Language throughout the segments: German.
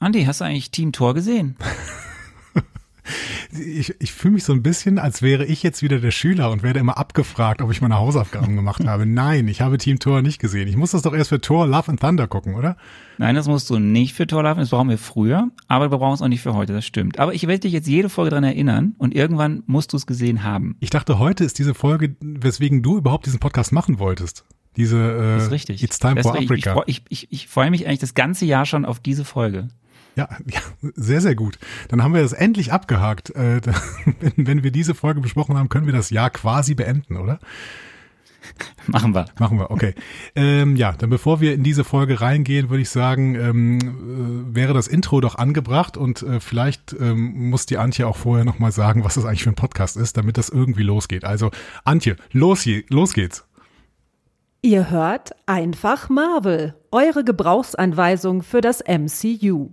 Andi, hast du eigentlich Team Tor gesehen? ich, ich fühle mich so ein bisschen, als wäre ich jetzt wieder der Schüler und werde immer abgefragt, ob ich meine Hausaufgaben gemacht habe. Nein, ich habe Team Tor nicht gesehen. Ich muss das doch erst für Tor Love and Thunder gucken, oder? Nein, das musst du nicht für Tor Love, das brauchen wir früher, aber wir brauchen es auch nicht für heute, das stimmt. Aber ich werde dich jetzt jede Folge dran erinnern und irgendwann musst du es gesehen haben. Ich dachte, heute ist diese Folge, weswegen du überhaupt diesen Podcast machen wolltest. Diese äh, das ist richtig. It's Time for Africa. Ich, ich, ich, ich freue mich eigentlich das ganze Jahr schon auf diese Folge. Ja, ja, sehr, sehr gut. Dann haben wir das endlich abgehakt. Äh, wenn, wenn wir diese Folge besprochen haben, können wir das Jahr quasi beenden, oder? Machen wir. Machen wir, okay. Ähm, ja, dann bevor wir in diese Folge reingehen, würde ich sagen, ähm, äh, wäre das Intro doch angebracht und äh, vielleicht ähm, muss die Antje auch vorher nochmal sagen, was das eigentlich für ein Podcast ist, damit das irgendwie losgeht. Also, Antje, los, je, los geht's. Ihr hört einfach Marvel, eure Gebrauchsanweisung für das MCU.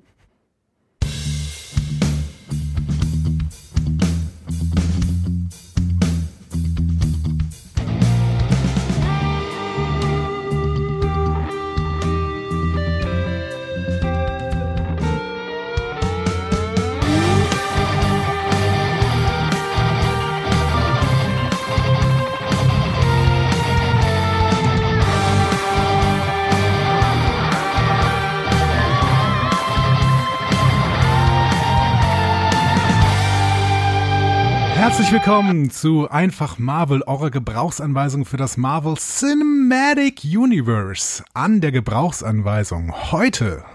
Herzlich willkommen zu Einfach Marvel, eurer Gebrauchsanweisung für das Marvel Cinematic Universe. An der Gebrauchsanweisung heute.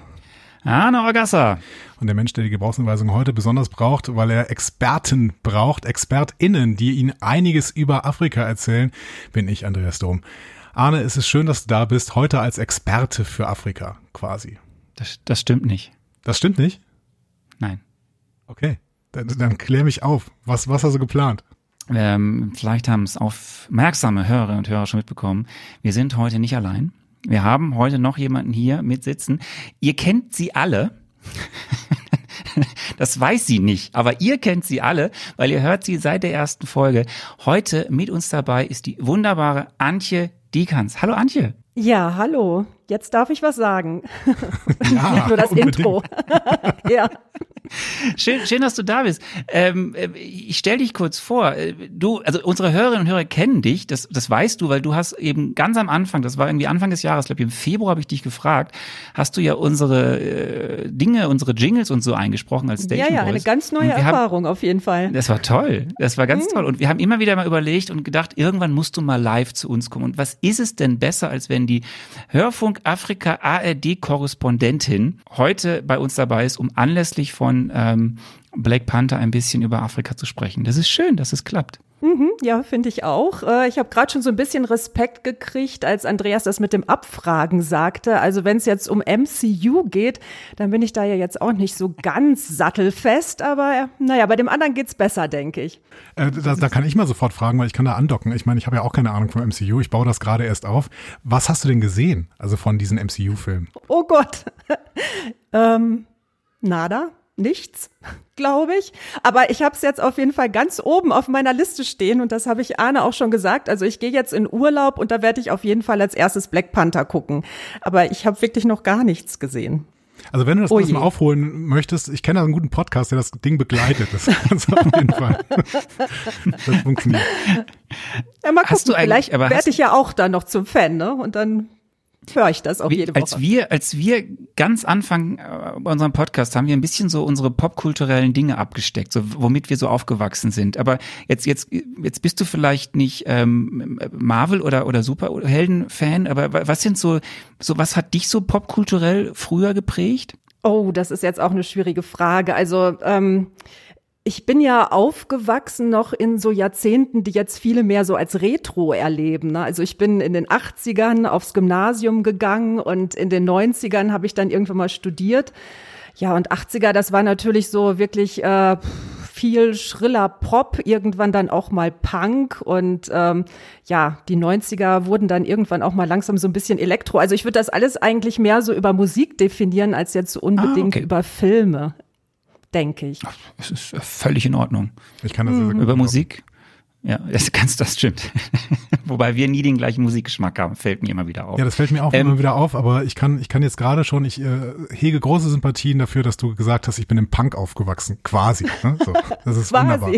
Arne Orgassa. Und der Mensch, der die Gebrauchsanweisung heute besonders braucht, weil er Experten braucht, ExpertInnen, die ihn einiges über Afrika erzählen, bin ich, Andreas Dom. Arne, es ist schön, dass du da bist, heute als Experte für Afrika quasi. Das, das stimmt nicht. Das stimmt nicht? Nein. Okay. Dann, dann klär mich auf. Was, was hast du geplant? Ähm, vielleicht haben es aufmerksame Hörerinnen und Hörer schon mitbekommen. Wir sind heute nicht allein. Wir haben heute noch jemanden hier mitsitzen. Ihr kennt sie alle. Das weiß sie nicht, aber ihr kennt sie alle, weil ihr hört sie seit der ersten Folge. Heute mit uns dabei ist die wunderbare Antje Diekans. Hallo Antje. Ja, hallo. Jetzt darf ich was sagen. Ja, Nur das unbedingt. Intro. ja. Schön, schön, dass du da bist. Ähm, äh, ich stell dich kurz vor. Du, also unsere Hörerinnen und Hörer kennen dich, das, das weißt du, weil du hast eben ganz am Anfang, das war irgendwie Anfang des Jahres, glaube ich, im Februar habe ich dich gefragt, hast du ja unsere äh, Dinge, unsere Jingles und so eingesprochen als Station ja, ja, Voice. eine ganz neue wir haben- Erfahrung auf jeden Fall. Das war toll. Das war ganz toll. Und wir haben immer wieder mal überlegt und gedacht, irgendwann musst du mal live zu uns kommen. Und was ist es denn besser, als wenn die Hörfunk Afrika ARD Korrespondentin heute bei uns dabei ist, um anlässlich von ähm, Black Panther ein bisschen über Afrika zu sprechen. Das ist schön, dass es klappt. Mhm, ja, finde ich auch. Äh, Ich habe gerade schon so ein bisschen Respekt gekriegt, als Andreas das mit dem Abfragen sagte. Also wenn es jetzt um MCU geht, dann bin ich da ja jetzt auch nicht so ganz sattelfest. Aber naja, bei dem anderen geht's besser, denke ich. Äh, da, da kann ich mal sofort fragen, weil ich kann da andocken. Ich meine, ich habe ja auch keine Ahnung vom MCU. Ich baue das gerade erst auf. Was hast du denn gesehen, also von diesen MCU-Filmen? Oh Gott. ähm, nada, nichts, glaube ich. Aber ich habe es jetzt auf jeden Fall ganz oben auf meiner Liste stehen und das habe ich Arne auch schon gesagt. Also ich gehe jetzt in Urlaub und da werde ich auf jeden Fall als erstes Black Panther gucken. Aber ich habe wirklich noch gar nichts gesehen. Also wenn du das Oh mal aufholen möchtest, ich kenne da einen guten Podcast, der das Ding begleitet. Das kannst du auf jeden Fall. Das funktioniert. Ja, mal Hast gucken, du eigentlich- vielleicht aber hast- werde ich ja auch dann noch zum Fan, ne? Und dann höre ich das auch jede als Woche. wir, als wir ganz Anfang äh, bei unserem Podcast haben wir ein bisschen so unsere popkulturellen Dinge abgesteckt, so womit wir so aufgewachsen sind. Aber jetzt, jetzt, jetzt bist du vielleicht nicht ähm, Marvel oder oder Superhelden-Fan, aber wa- was sind so, so was hat dich so popkulturell früher geprägt? Oh, das ist jetzt auch eine schwierige Frage. Also ähm, ich bin ja aufgewachsen noch in so Jahrzehnten, die jetzt viele mehr so als Retro erleben. Ne? Also ich bin in den 80ern aufs Gymnasium gegangen und in den 90ern habe ich dann irgendwann mal studiert. Ja, und 80er, das war natürlich so wirklich äh, viel schriller Pop, irgendwann dann auch mal Punk und ähm, ja, die 90er wurden dann irgendwann auch mal langsam so ein bisschen Elektro. Also ich würde das alles eigentlich mehr so über Musik definieren, als jetzt so unbedingt okay. über Filme, denke ich. Das ist völlig in Ordnung. Ich kann das gut Über Musik Ja, das ganz, das stimmt. Wobei wir nie den gleichen Musikgeschmack haben, fällt mir immer wieder auf. Ja, das fällt mir auch ähm, immer wieder auf, aber ich kann, ich kann jetzt gerade schon, ich äh, hege große Sympathien dafür, dass du gesagt hast, ich bin im Punk aufgewachsen, quasi. Ne? So, das ist quasi. wunderbar.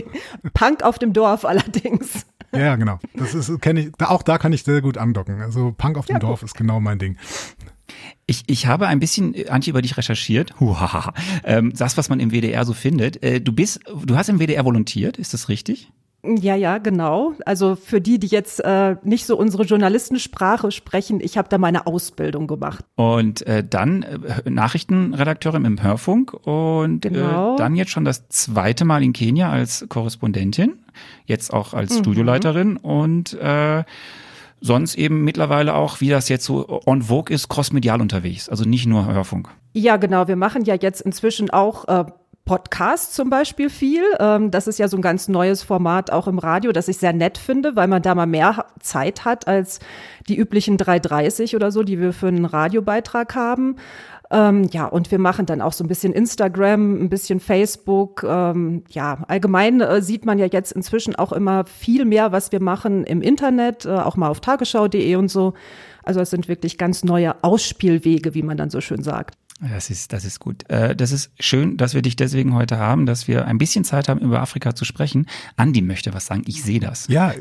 Punk auf dem Dorf allerdings. Ja, genau. Das ist, kenne ich, auch da kann ich sehr gut andocken. Also Punk auf dem ja, Dorf gut. ist genau mein Ding. Ich, ich habe ein bisschen, äh, Antje, über dich recherchiert. Huhaha. Ähm, das, was man im WDR so findet. Äh, du bist, du hast im WDR volontiert, ist das richtig? Ja, ja, genau. Also für die, die jetzt äh, nicht so unsere Journalistensprache sprechen, ich habe da meine Ausbildung gemacht. Und äh, dann äh, Nachrichtenredakteurin im Hörfunk und äh, genau. äh, dann jetzt schon das zweite Mal in Kenia als Korrespondentin, jetzt auch als mhm. Studioleiterin und äh, sonst eben mittlerweile auch, wie das jetzt so on vogue ist, crossmedial unterwegs, also nicht nur Hörfunk. Ja, genau. Wir machen ja jetzt inzwischen auch äh, Podcast zum Beispiel viel. Ähm, das ist ja so ein ganz neues Format auch im Radio, das ich sehr nett finde, weil man da mal mehr Zeit hat als die üblichen 3,30 oder so, die wir für einen Radiobeitrag haben. Ähm, ja, und wir machen dann auch so ein bisschen Instagram, ein bisschen Facebook. Ähm, ja, allgemein äh, sieht man ja jetzt inzwischen auch immer viel mehr, was wir machen im Internet, äh, auch mal auf tagesschau.de und so. Also es sind wirklich ganz neue Ausspielwege, wie man dann so schön sagt. Das ist, das ist gut. Äh, das ist schön, dass wir dich deswegen heute haben, dass wir ein bisschen Zeit haben, über Afrika zu sprechen. Andi möchte was sagen. Ich sehe das. Ja,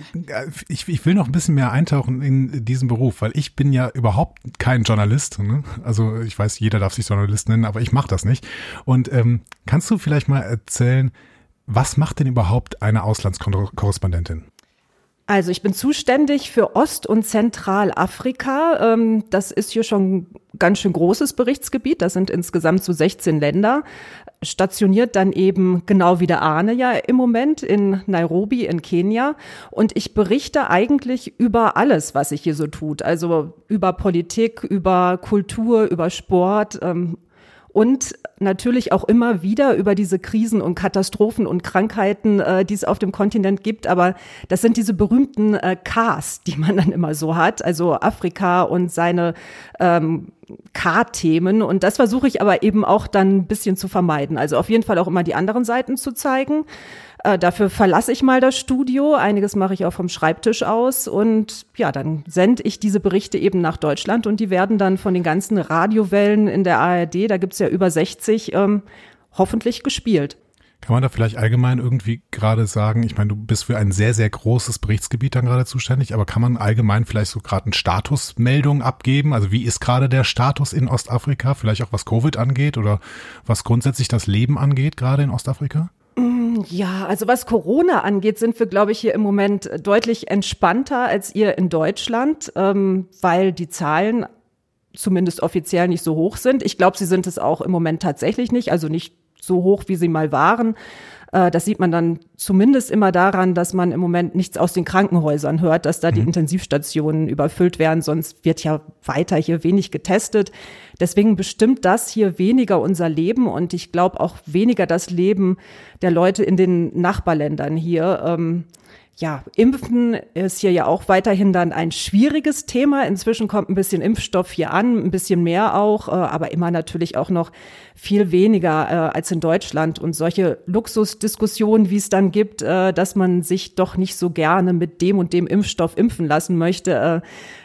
ich, ich will noch ein bisschen mehr eintauchen in diesen Beruf, weil ich bin ja überhaupt kein Journalist. Ne? Also ich weiß, jeder darf sich Journalist nennen, aber ich mache das nicht. Und ähm, kannst du vielleicht mal erzählen, was macht denn überhaupt eine Auslandskorrespondentin? Also ich bin zuständig für Ost- und Zentralafrika. Ähm, das ist hier schon ein ganz schön großes Berichtsgebiet. Das sind insgesamt so 16 Länder. Stationiert dann eben genau wie der Arne ja im Moment in Nairobi in Kenia. Und ich berichte eigentlich über alles, was sich hier so tut. Also über Politik, über Kultur, über Sport ähm, und natürlich auch immer wieder über diese Krisen und Katastrophen und Krankheiten, äh, die es auf dem Kontinent gibt. Aber das sind diese berühmten äh, Ks, die man dann immer so hat, also Afrika und seine ähm, K-Themen. Und das versuche ich aber eben auch dann ein bisschen zu vermeiden. Also auf jeden Fall auch immer die anderen Seiten zu zeigen. Äh, dafür verlasse ich mal das Studio. Einiges mache ich auch vom Schreibtisch aus. Und ja, dann sende ich diese Berichte eben nach Deutschland und die werden dann von den ganzen Radiowellen in der ARD, da gibt's ja über 60, ähm, hoffentlich gespielt. Kann man da vielleicht allgemein irgendwie gerade sagen, ich meine, du bist für ein sehr, sehr großes Berichtsgebiet dann gerade zuständig, aber kann man allgemein vielleicht so gerade eine Statusmeldung abgeben? Also wie ist gerade der Status in Ostafrika, vielleicht auch was Covid angeht oder was grundsätzlich das Leben angeht, gerade in Ostafrika? Ja, also was Corona angeht, sind wir, glaube ich, hier im Moment deutlich entspannter als ihr in Deutschland, ähm, weil die Zahlen zumindest offiziell nicht so hoch sind. Ich glaube, sie sind es auch im Moment tatsächlich nicht, also nicht so hoch, wie sie mal waren. Äh, das sieht man dann zumindest immer daran, dass man im Moment nichts aus den Krankenhäusern hört, dass da die mhm. Intensivstationen überfüllt werden, sonst wird ja weiter hier wenig getestet. Deswegen bestimmt das hier weniger unser Leben und ich glaube auch weniger das Leben der Leute in den Nachbarländern hier. Ja, Impfen ist hier ja auch weiterhin dann ein schwieriges Thema. Inzwischen kommt ein bisschen Impfstoff hier an, ein bisschen mehr auch, äh, aber immer natürlich auch noch viel weniger äh, als in Deutschland. Und solche Luxusdiskussionen, wie es dann gibt, äh, dass man sich doch nicht so gerne mit dem und dem Impfstoff impfen lassen möchte,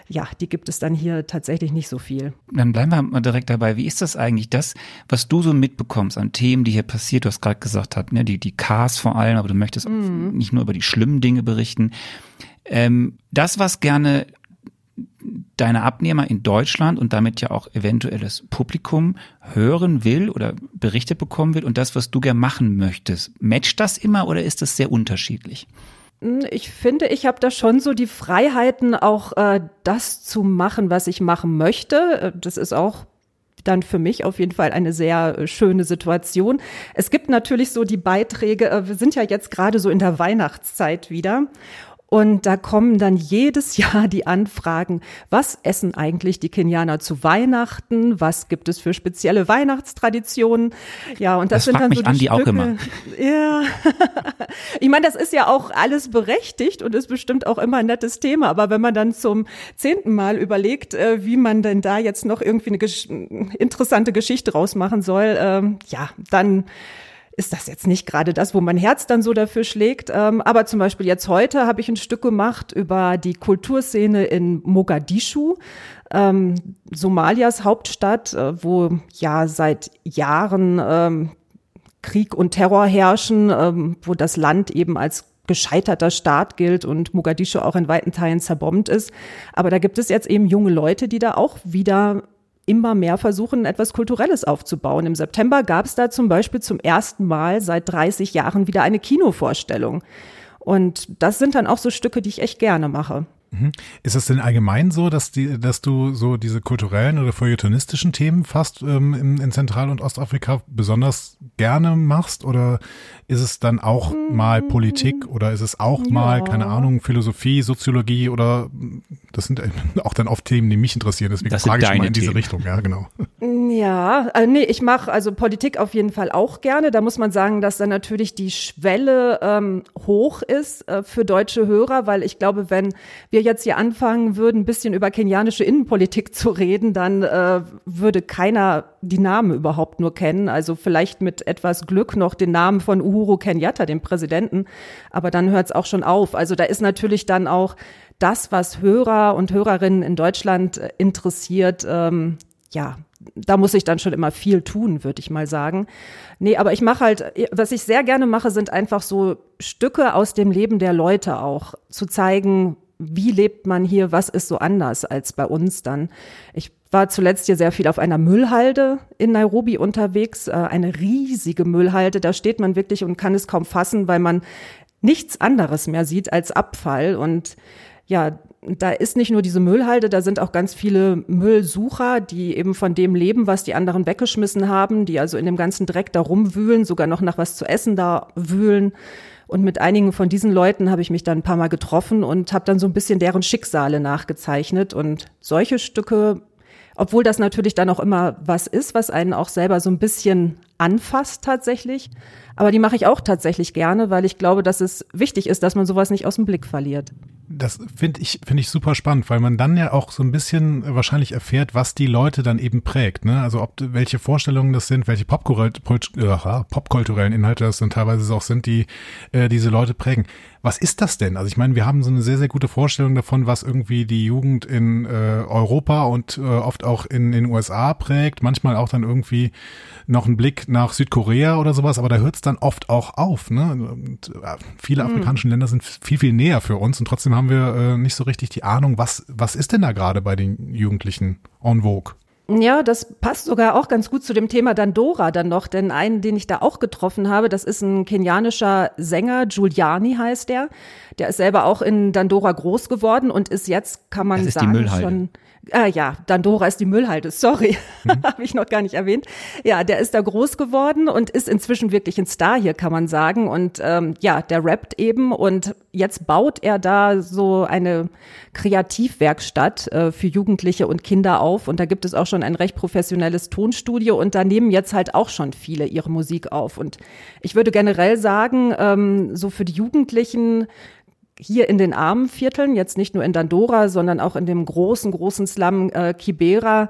ja, die gibt es dann hier tatsächlich nicht so viel. Dann bleiben wir mal direkt dabei. Wie ist das eigentlich, das, was du so mitbekommst an Themen, die hier passiert? Du hast gerade gesagt, hat, ne, die, die Cars vor allem, aber du möchtest mhm. nicht nur über die schlimmen Dinge berichten. Ähm, das, was gerne deine Abnehmer in Deutschland und damit ja auch eventuelles Publikum hören will oder Berichte bekommen will und das, was du gerne machen möchtest, matcht das immer oder ist das sehr unterschiedlich? Hm, ich finde, ich habe da schon so die Freiheiten, auch äh, das zu machen, was ich machen möchte. Äh, das ist auch dann für mich auf jeden Fall eine sehr äh, schöne Situation. Es gibt natürlich so die Beiträge, äh, wir sind ja jetzt gerade so in der Weihnachtszeit wieder. Und da kommen dann jedes Jahr die Anfragen, was essen eigentlich die Kenianer zu Weihnachten? Was gibt es für spezielle Weihnachtstraditionen? Ja, und das, das sind dann mich so die Andi Stücke. auch immer. Ja. ich meine, das ist ja auch alles berechtigt und ist bestimmt auch immer ein nettes Thema. Aber wenn man dann zum zehnten Mal überlegt, äh, wie man denn da jetzt noch irgendwie eine gesch interessante Geschichte rausmachen soll, ähm, ja, dann ist das jetzt nicht gerade das, wo mein Herz dann so dafür schlägt. Ähm, aber zum Beispiel jetzt heute habe ich ein Stück gemacht über die Kulturszene in Mogadischu, ähm, Somalias Hauptstadt, äh, wo ja seit Jahren ähm, Krieg und Terror herrschen, wo das Land eben als gescheiterter Staat gilt und Mogadischu auch in weiten Teilen zerbombt ist. Aber da gibt es jetzt eben junge Leute, die da auch wieder immer mehr versuchen, etwas Kulturelles aufzubauen. Im September gab es da zum Beispiel zum ersten Mal seit 30 Jahren wieder eine Kinovorstellung. Und das sind dann auch so Stücke, die ich echt gerne mache. Mhm. Ist es denn allgemein so, dass die, dass du so diese kulturellen oder feuilletonistischen Themen fast ähm, in, in Zentral- und Ostafrika besonders gerne machst? Oder ist es dann auch mal Politik oder ist es auch ja. mal, keine Ahnung, Philosophie, Soziologie oder das sind auch dann oft Themen, die mich interessieren, deswegen das frage ich mal in diese Themen. Richtung, ja, genau. Ja, äh, nee, ich mache also Politik auf jeden Fall auch gerne. Da muss man sagen, dass dann natürlich die Schwelle ähm, hoch ist äh, für deutsche Hörer, weil ich glaube, wenn wir jetzt hier anfangen würden, ein bisschen über kenianische Innenpolitik zu reden, dann äh, würde keiner die Namen überhaupt nur kennen. Also vielleicht mit etwas Glück noch den Namen von Uhuru Kenyatta, dem Präsidenten. Aber dann hört es auch schon auf. Also da ist natürlich dann auch das, was Hörer und Hörerinnen in Deutschland äh, interessiert, ähm, ja, da muss ich dann schon immer viel tun, würde ich mal sagen. Nee, aber ich mache halt, was ich sehr gerne mache, sind einfach so Stücke aus dem Leben der Leute auch, zu zeigen, wie lebt man hier, was ist so anders als bei uns dann. Ich war zuletzt hier sehr viel auf einer Müllhalde in Nairobi unterwegs, äh, eine riesige Müllhalde. Da steht man wirklich und kann es kaum fassen, weil man nichts anderes mehr sieht als Abfall. Und ja, da ist nicht nur diese Müllhalde, da sind auch ganz viele Müllsucher, die eben von dem leben, was die anderen weggeschmissen haben, die also in dem ganzen Dreck da rumwühlen, sogar noch nach was zu essen da wühlen. Und mit einigen von diesen Leuten habe ich mich dann ein paar Mal getroffen und habe dann so ein bisschen deren Schicksale nachgezeichnet. Und solche Stücke obwohl das natürlich dann auch immer was ist, was einen auch selber so ein bisschen anfasst tatsächlich. Aber die mache ich auch tatsächlich gerne, weil ich glaube, dass es wichtig ist, dass man sowas nicht aus dem Blick verliert. Das finde ich, finde ich super spannend, weil man dann ja auch so ein bisschen wahrscheinlich erfährt, was die Leute dann eben prägt. Ne? Also ob welche Vorstellungen das sind, welche popkulturellen Inhalte das dann teilweise auch sind, die äh, diese Leute prägen. Was ist das denn? Also ich meine, wir haben so eine sehr, sehr gute Vorstellung davon, was irgendwie die Jugend in äh, Europa und äh, oft auch in den USA prägt. Manchmal auch dann irgendwie noch ein Blick nach Südkorea oder sowas, aber da hört es dann oft auch auf. Ne? Und, äh, viele mhm. afrikanische Länder sind viel, viel näher für uns und trotzdem haben wir äh, nicht so richtig die Ahnung, was, was ist denn da gerade bei den Jugendlichen en vogue? Ja, das passt sogar auch ganz gut zu dem Thema Dandora dann noch, denn einen, den ich da auch getroffen habe, das ist ein kenianischer Sänger, Giuliani heißt der. Der ist selber auch in Dandora groß geworden und ist jetzt, kann man sagen, schon Ah ja, Dandora ist die Müllhalde, sorry, mhm. habe ich noch gar nicht erwähnt. Ja, der ist da groß geworden und ist inzwischen wirklich ein Star hier, kann man sagen. Und ähm, ja, der rappt eben und jetzt baut er da so eine Kreativwerkstatt äh, für Jugendliche und Kinder auf. Und da gibt es auch schon ein recht professionelles Tonstudio und da nehmen jetzt halt auch schon viele ihre Musik auf. Und ich würde generell sagen, ähm, so für die Jugendlichen hier in den armen Vierteln, jetzt nicht nur in Dandora, sondern auch in dem großen, großen Slum äh, Kibera,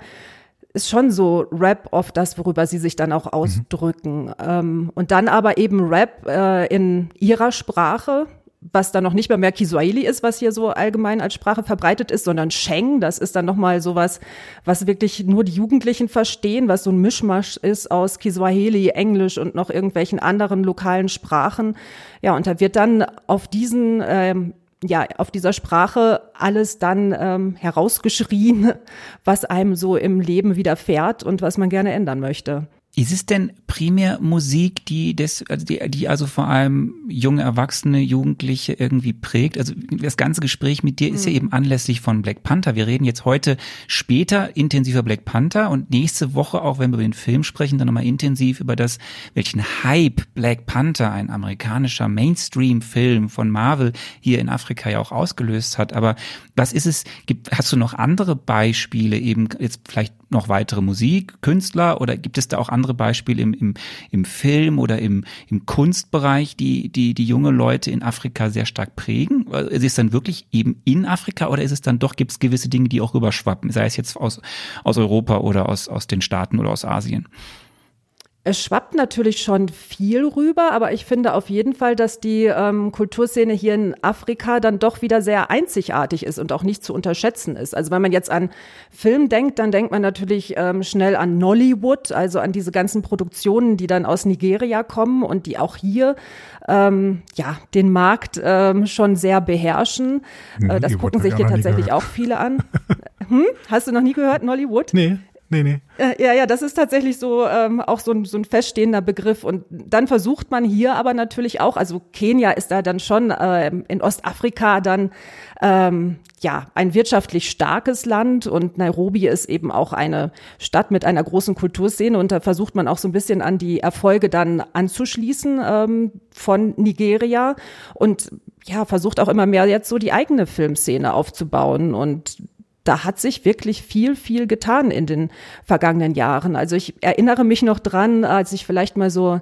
ist schon so Rap oft das, worüber sie sich dann auch ausdrücken. Mhm. Ähm, und dann aber eben Rap äh, in ihrer Sprache, was dann noch nicht mehr mehr Kiswahili ist, was hier so allgemein als Sprache verbreitet ist, sondern Sheng, das ist dann nochmal sowas, was wirklich nur die Jugendlichen verstehen, was so ein Mischmasch ist aus Kiswahili, Englisch und noch irgendwelchen anderen lokalen Sprachen. Ja, und da wird dann auf diesen ähm, ja, auf dieser Sprache alles dann ähm, herausgeschrien, was einem so im Leben widerfährt und was man gerne ändern möchte. Ist es denn primär Musik, die, des, also die, die also vor allem junge Erwachsene, Jugendliche irgendwie prägt? Also das ganze Gespräch mit dir ist ja mhm. eben anlässlich von Black Panther. Wir reden jetzt heute später intensiver Black Panther und nächste Woche, auch wenn wir über den Film sprechen, dann nochmal intensiv über das, welchen Hype Black Panther, ein amerikanischer Mainstream-Film von Marvel, hier in Afrika ja auch ausgelöst hat. Aber was ist es, gibt, hast du noch andere Beispiele, eben jetzt vielleicht noch weitere Musik, Künstler oder gibt es da auch andere Beispiele im, im, im Film oder im, im Kunstbereich, die, die die junge Leute in Afrika sehr stark prägen? Ist es dann wirklich eben in Afrika oder ist es dann doch, gibt es gewisse Dinge, die auch rüberschwappen, sei es jetzt aus, aus Europa oder aus, aus den Staaten oder aus Asien? Es schwappt natürlich schon viel rüber, aber ich finde auf jeden Fall, dass die ähm, Kulturszene hier in Afrika dann doch wieder sehr einzigartig ist und auch nicht zu unterschätzen ist. Also wenn man jetzt an Film denkt, dann denkt man natürlich ähm, schnell an Nollywood, also an diese ganzen Produktionen, die dann aus Nigeria kommen und die auch hier ähm, ja den Markt ähm, schon sehr beherrschen. Äh, das gucken sich hier tatsächlich auch viele an. hm? Hast du noch nie gehört, Nollywood? Nee. Nee, nee. Äh, ja, ja, das ist tatsächlich so ähm, auch so ein, so ein feststehender Begriff. Und dann versucht man hier aber natürlich auch, also Kenia ist da dann schon äh, in Ostafrika dann ähm, ja ein wirtschaftlich starkes Land und Nairobi ist eben auch eine Stadt mit einer großen Kulturszene und da versucht man auch so ein bisschen an die Erfolge dann anzuschließen ähm, von Nigeria und ja, versucht auch immer mehr jetzt so die eigene Filmszene aufzubauen und da hat sich wirklich viel, viel getan in den vergangenen Jahren. Also ich erinnere mich noch dran, als ich vielleicht mal so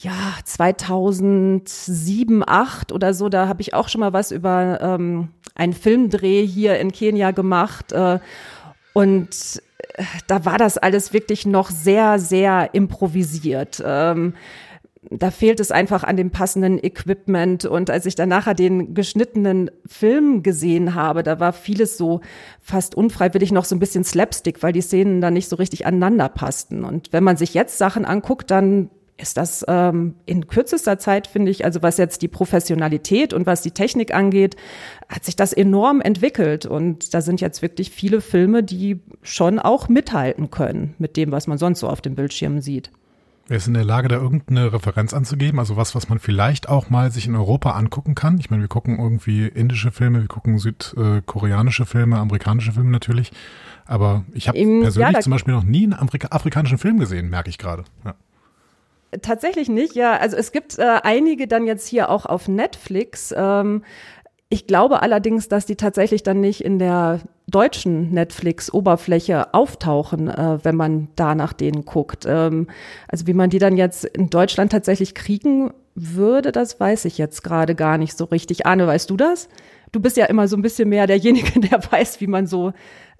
ja, 2007, 8 oder so, da habe ich auch schon mal was über ähm, einen Filmdreh hier in Kenia gemacht. Äh, und äh, da war das alles wirklich noch sehr, sehr improvisiert. Ähm, da fehlt es einfach an dem passenden Equipment. Und als ich dann nachher den geschnittenen Film gesehen habe, da war vieles so fast unfreiwillig noch so ein bisschen Slapstick, weil die Szenen dann nicht so richtig aneinander passten. Und wenn man sich jetzt Sachen anguckt, dann ist das ähm, in kürzester Zeit, finde ich, also was jetzt die Professionalität und was die Technik angeht, hat sich das enorm entwickelt. Und da sind jetzt wirklich viele Filme, die schon auch mithalten können mit dem, was man sonst so auf dem Bildschirm sieht. Wer ist in der Lage, da irgendeine Referenz anzugeben? Also was, was man vielleicht auch mal sich in Europa angucken kann? Ich meine, wir gucken irgendwie indische Filme, wir gucken südkoreanische Filme, amerikanische Filme natürlich. Aber ich habe persönlich ja, zum Beispiel noch nie einen Amerika afrikanischen Film gesehen, merke ich gerade. Ja. Tatsächlich nicht, ja. Also es gibt äh, einige dann jetzt hier auch auf Netflix. Ähm, ich glaube allerdings, dass die tatsächlich dann nicht in der deutschen Netflix-Oberfläche auftauchen, äh, wenn man da nach denen guckt. Ähm, also wie man die dann jetzt in Deutschland tatsächlich kriegen würde, das weiß ich jetzt gerade gar nicht so richtig. Arne, weißt du das? Du bist ja immer so ein bisschen mehr derjenige, der weiß, wie man so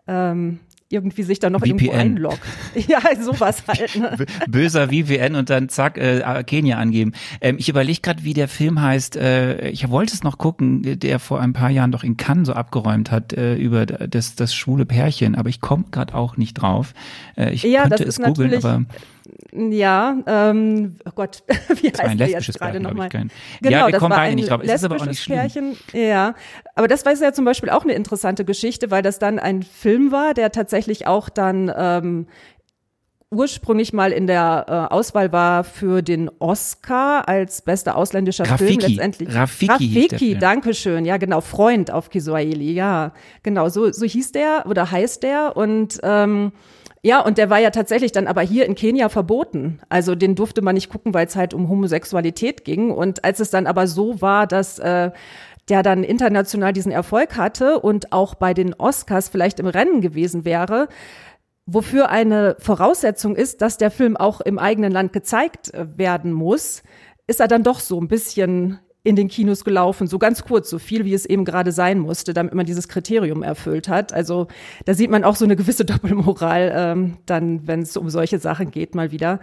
ähm, irgendwie sich dann noch VPN. irgendwo einloggt. Ja, sowas halt. Ne? Böser VPN und dann zack, äh, Kenia angeben. Ähm, ich überlege gerade, wie der Film heißt. Äh, ich wollte es noch gucken, der vor ein paar Jahren doch in Cannes so abgeräumt hat äh, über das, das schwule Pärchen, aber ich komme gerade auch nicht drauf. Äh, ich ja, könnte es googeln, aber ja, ähm, oh Gott, wie heißt ein der jetzt gerade nochmal? Genau, ja, wir kommen beide nicht drauf. Es ist aber auch nicht schlimm. Pärchen, ja, aber das war ja zum Beispiel auch eine interessante Geschichte, weil das dann ein Film war, der tatsächlich auch dann ähm, ursprünglich mal in der äh, Auswahl war für den Oscar als bester ausländischer Rafiki. Film letztendlich. Rafiki, Rafiki danke schön. Ja, genau, Freund auf Kiswahili. Ja, genau, so so hieß der oder heißt der und ähm, ja, und der war ja tatsächlich dann aber hier in Kenia verboten. Also den durfte man nicht gucken, weil es halt um Homosexualität ging. Und als es dann aber so war, dass äh, der dann international diesen Erfolg hatte und auch bei den Oscars vielleicht im Rennen gewesen wäre, wofür eine Voraussetzung ist, dass der Film auch im eigenen Land gezeigt äh, werden muss, ist er dann doch so ein bisschen in den Kinos gelaufen, so ganz kurz, so viel wie es eben gerade sein musste, damit man dieses Kriterium erfüllt hat. Also da sieht man auch so eine gewisse Doppelmoral, ähm, dann, wenn es um solche Sachen geht, mal wieder.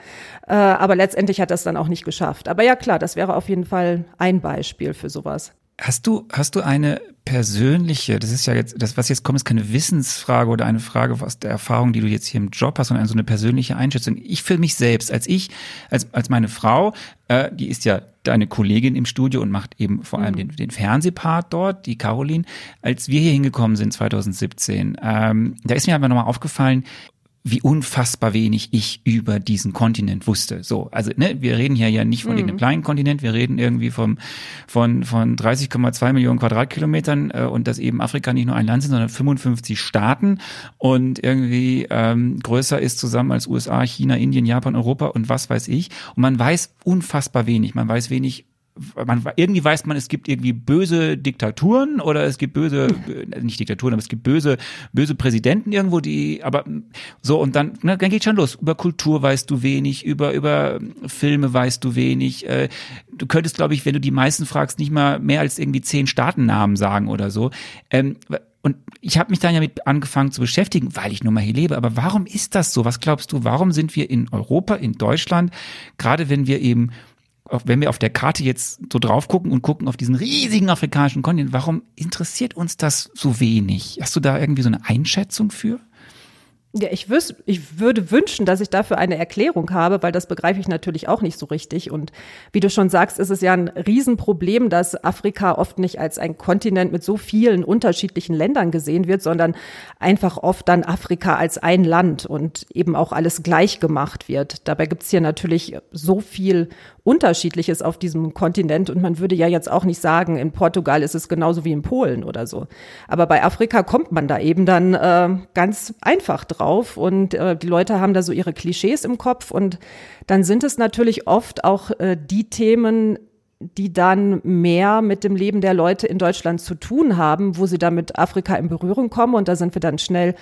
Äh, aber letztendlich hat das dann auch nicht geschafft. Aber ja klar, das wäre auf jeden Fall ein Beispiel für sowas. Hast du, hast du eine persönliche, das ist ja jetzt, das, was jetzt kommt, ist keine Wissensfrage oder eine Frage aus der Erfahrung, die du jetzt hier im Job hast, sondern so eine persönliche Einschätzung. Ich für mich selbst, als ich, als, als meine Frau, äh, die ist ja deine Kollegin im Studio und macht eben vor allem mhm. den, den Fernsehpart dort, die Caroline, als wir hier hingekommen sind 2017, ähm, da ist mir aber nochmal aufgefallen, wie unfassbar wenig ich über diesen Kontinent wusste. So, also ne, wir reden hier ja nicht von mhm. irgendeinem kleinen Kontinent, wir reden irgendwie vom von von 30,2 Millionen Quadratkilometern äh, und dass eben Afrika nicht nur ein Land sind, sondern 55 Staaten und irgendwie ähm, größer ist zusammen als USA, China, Indien, Japan, Europa und was weiß ich. Und man weiß unfassbar wenig. Man weiß wenig man irgendwie weiß man, es gibt irgendwie böse Diktaturen oder es gibt böse nicht Diktaturen, aber es gibt böse böse Präsidenten irgendwo, die aber so und dann ne, dann geht schon los. Über Kultur weißt du wenig, über über Filme weißt du wenig. Äh, du könntest, glaube ich, wenn du die meisten fragst, nicht mal mehr als irgendwie zehn Staatennamen sagen oder so. Ähm, und ich habe mich dann ja mit angefangen zu beschäftigen, weil ich nun mal hier lebe. Aber warum ist das so? Was glaubst du, warum sind wir in Europa, in Deutschland, gerade wenn wir eben wenn wir auf der Karte jetzt so drauf gucken und gucken auf diesen riesigen afrikanischen Kontinent, warum interessiert uns das so wenig? Hast du da irgendwie so eine Einschätzung für? Ja, ich, wüs ich würde wünschen, dass ich dafür eine Erklärung habe, weil das begreife ich natürlich auch nicht so richtig. Und wie du schon sagst, ist es ja ein Riesenproblem, dass Afrika oft nicht als ein Kontinent mit so vielen unterschiedlichen Ländern gesehen wird, sondern einfach oft dann Afrika als ein Land und eben auch alles gleich gemacht wird. Dabei gibt es hier natürlich so viel Unterschiedliches auf diesem Kontinent und man würde ja jetzt auch nicht sagen, in Portugal ist es genauso wie in Polen oder so. Aber bei Afrika kommt man da eben dann äh, ganz einfach drauf und äh, die Leute haben da so ihre Klischees im Kopf und dann sind es natürlich oft auch äh, die Themen, die dann mehr mit dem Leben der Leute in Deutschland zu tun haben, wo sie da mit Afrika in Berührung kommen. Und da sind wir dann schnell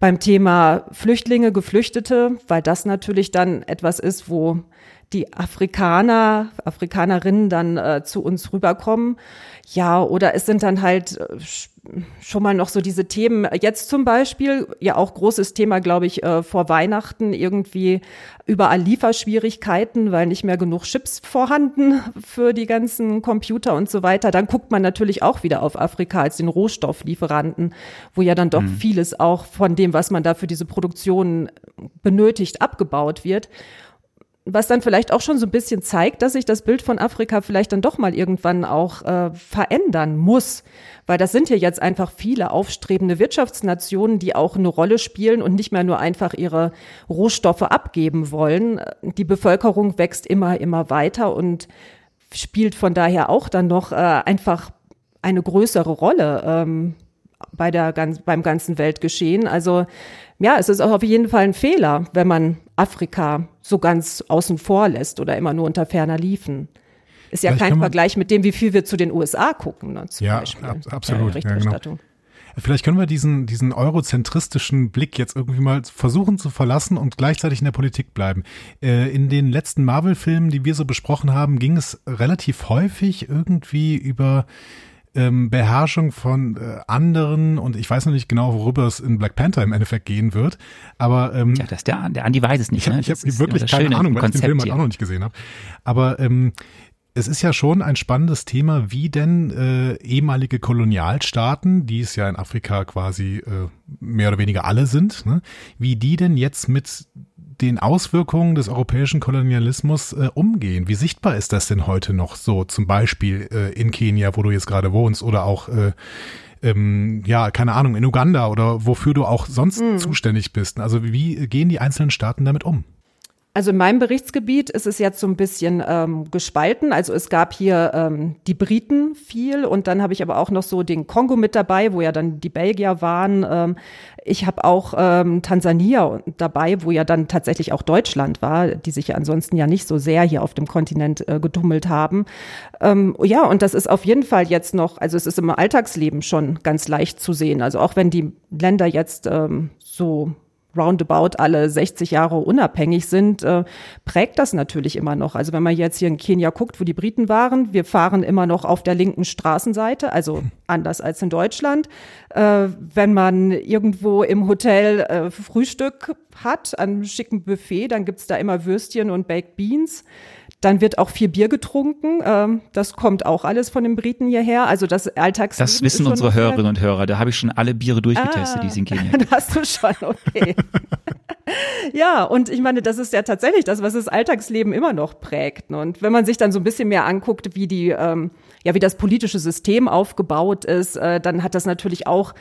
beim Thema Flüchtlinge, Geflüchtete, weil das natürlich dann etwas ist, wo die Afrikaner, Afrikanerinnen dann äh, zu uns rüberkommen. Ja, oder es sind dann halt äh, schon mal noch so diese Themen, jetzt zum Beispiel, ja auch großes Thema, glaube ich, äh, vor Weihnachten irgendwie überall Lieferschwierigkeiten, weil nicht mehr genug Chips vorhanden für die ganzen Computer und so weiter. Dann guckt man natürlich auch wieder auf Afrika als den Rohstofflieferanten, wo ja dann doch mhm. vieles auch von dem, was man da für diese Produktion benötigt, abgebaut wird was dann vielleicht auch schon so ein bisschen zeigt, dass sich das Bild von Afrika vielleicht dann doch mal irgendwann auch äh, verändern muss. Weil das sind ja jetzt einfach viele aufstrebende Wirtschaftsnationen, die auch eine Rolle spielen und nicht mehr nur einfach ihre Rohstoffe abgeben wollen. Die Bevölkerung wächst immer, immer weiter und spielt von daher auch dann noch äh, einfach eine größere Rolle ähm, bei der, beim ganzen Weltgeschehen. Also ja, es ist auch auf jeden Fall ein Fehler, wenn man Afrika so ganz außen vor lässt oder immer nur unter ferner Liefen. Ist ja Vielleicht kein Vergleich mit dem, wie viel wir zu den USA gucken. Ne, ja, ab, absolut. Ja, genau. Vielleicht können wir diesen, diesen eurozentristischen Blick jetzt irgendwie mal versuchen zu verlassen und gleichzeitig in der Politik bleiben. Äh, in den letzten Marvel-Filmen, die wir so besprochen haben, ging es relativ häufig irgendwie über ähm, Beherrschung von äh, anderen und ich weiß noch nicht genau, worüber es in Black Panther im Endeffekt gehen wird, aber ähm, ja, das der, der Andi weiß es nicht. Ich habe ne? hab wirklich keine Ahnung, weil Konzept ich den Film halt auch noch nicht gesehen habe. Aber ähm, es ist ja schon ein spannendes Thema, wie denn äh, ehemalige Kolonialstaaten, die es ja in Afrika quasi äh, mehr oder weniger alle sind, ne, wie die denn jetzt mit den Auswirkungen des europäischen Kolonialismus äh, umgehen? Wie sichtbar ist das denn heute noch so, zum Beispiel äh, in Kenia, wo du jetzt gerade wohnst, oder auch äh, ähm, ja, keine Ahnung, in Uganda oder wofür du auch sonst mhm. zuständig bist. Also wie gehen die einzelnen Staaten damit um? Also in meinem Berichtsgebiet ist es jetzt so ein bisschen ähm, gespalten. Also es gab hier ähm, die Briten viel und dann habe ich aber auch noch so den Kongo mit dabei, wo ja dann die Belgier waren. Ähm, ich habe auch ähm, Tansania dabei, wo ja dann tatsächlich auch Deutschland war, die sich ja ansonsten ja nicht so sehr hier auf dem Kontinent äh, gedummelt haben. Ähm, ja, und das ist auf jeden Fall jetzt noch, also es ist im Alltagsleben schon ganz leicht zu sehen. Also auch wenn die Länder jetzt ähm, so roundabout alle 60 Jahre unabhängig sind, äh, prägt das natürlich immer noch. Also wenn man jetzt hier in Kenia guckt, wo die Briten waren, wir fahren immer noch auf der linken Straßenseite, also anders als in Deutschland. Äh, wenn man irgendwo im Hotel äh, Frühstück hat, an schicken Buffet, dann gibt's da immer Würstchen und Baked Beans. Dann wird auch viel Bier getrunken. Ähm, das kommt auch alles von den Briten hierher. Also das Alltagsleben. Das wissen unsere Hörerinnen und Hörer. Da habe ich schon alle Biere durchgetestet, ah, die es in Kenia gibt. hast du schon, okay. ja, und ich meine, das ist ja tatsächlich das, was das Alltagsleben immer noch prägt. Und wenn man sich dann so ein bisschen mehr anguckt, wie die, ähm, ja, wie das politische System aufgebaut ist, äh, dann hat das natürlich auch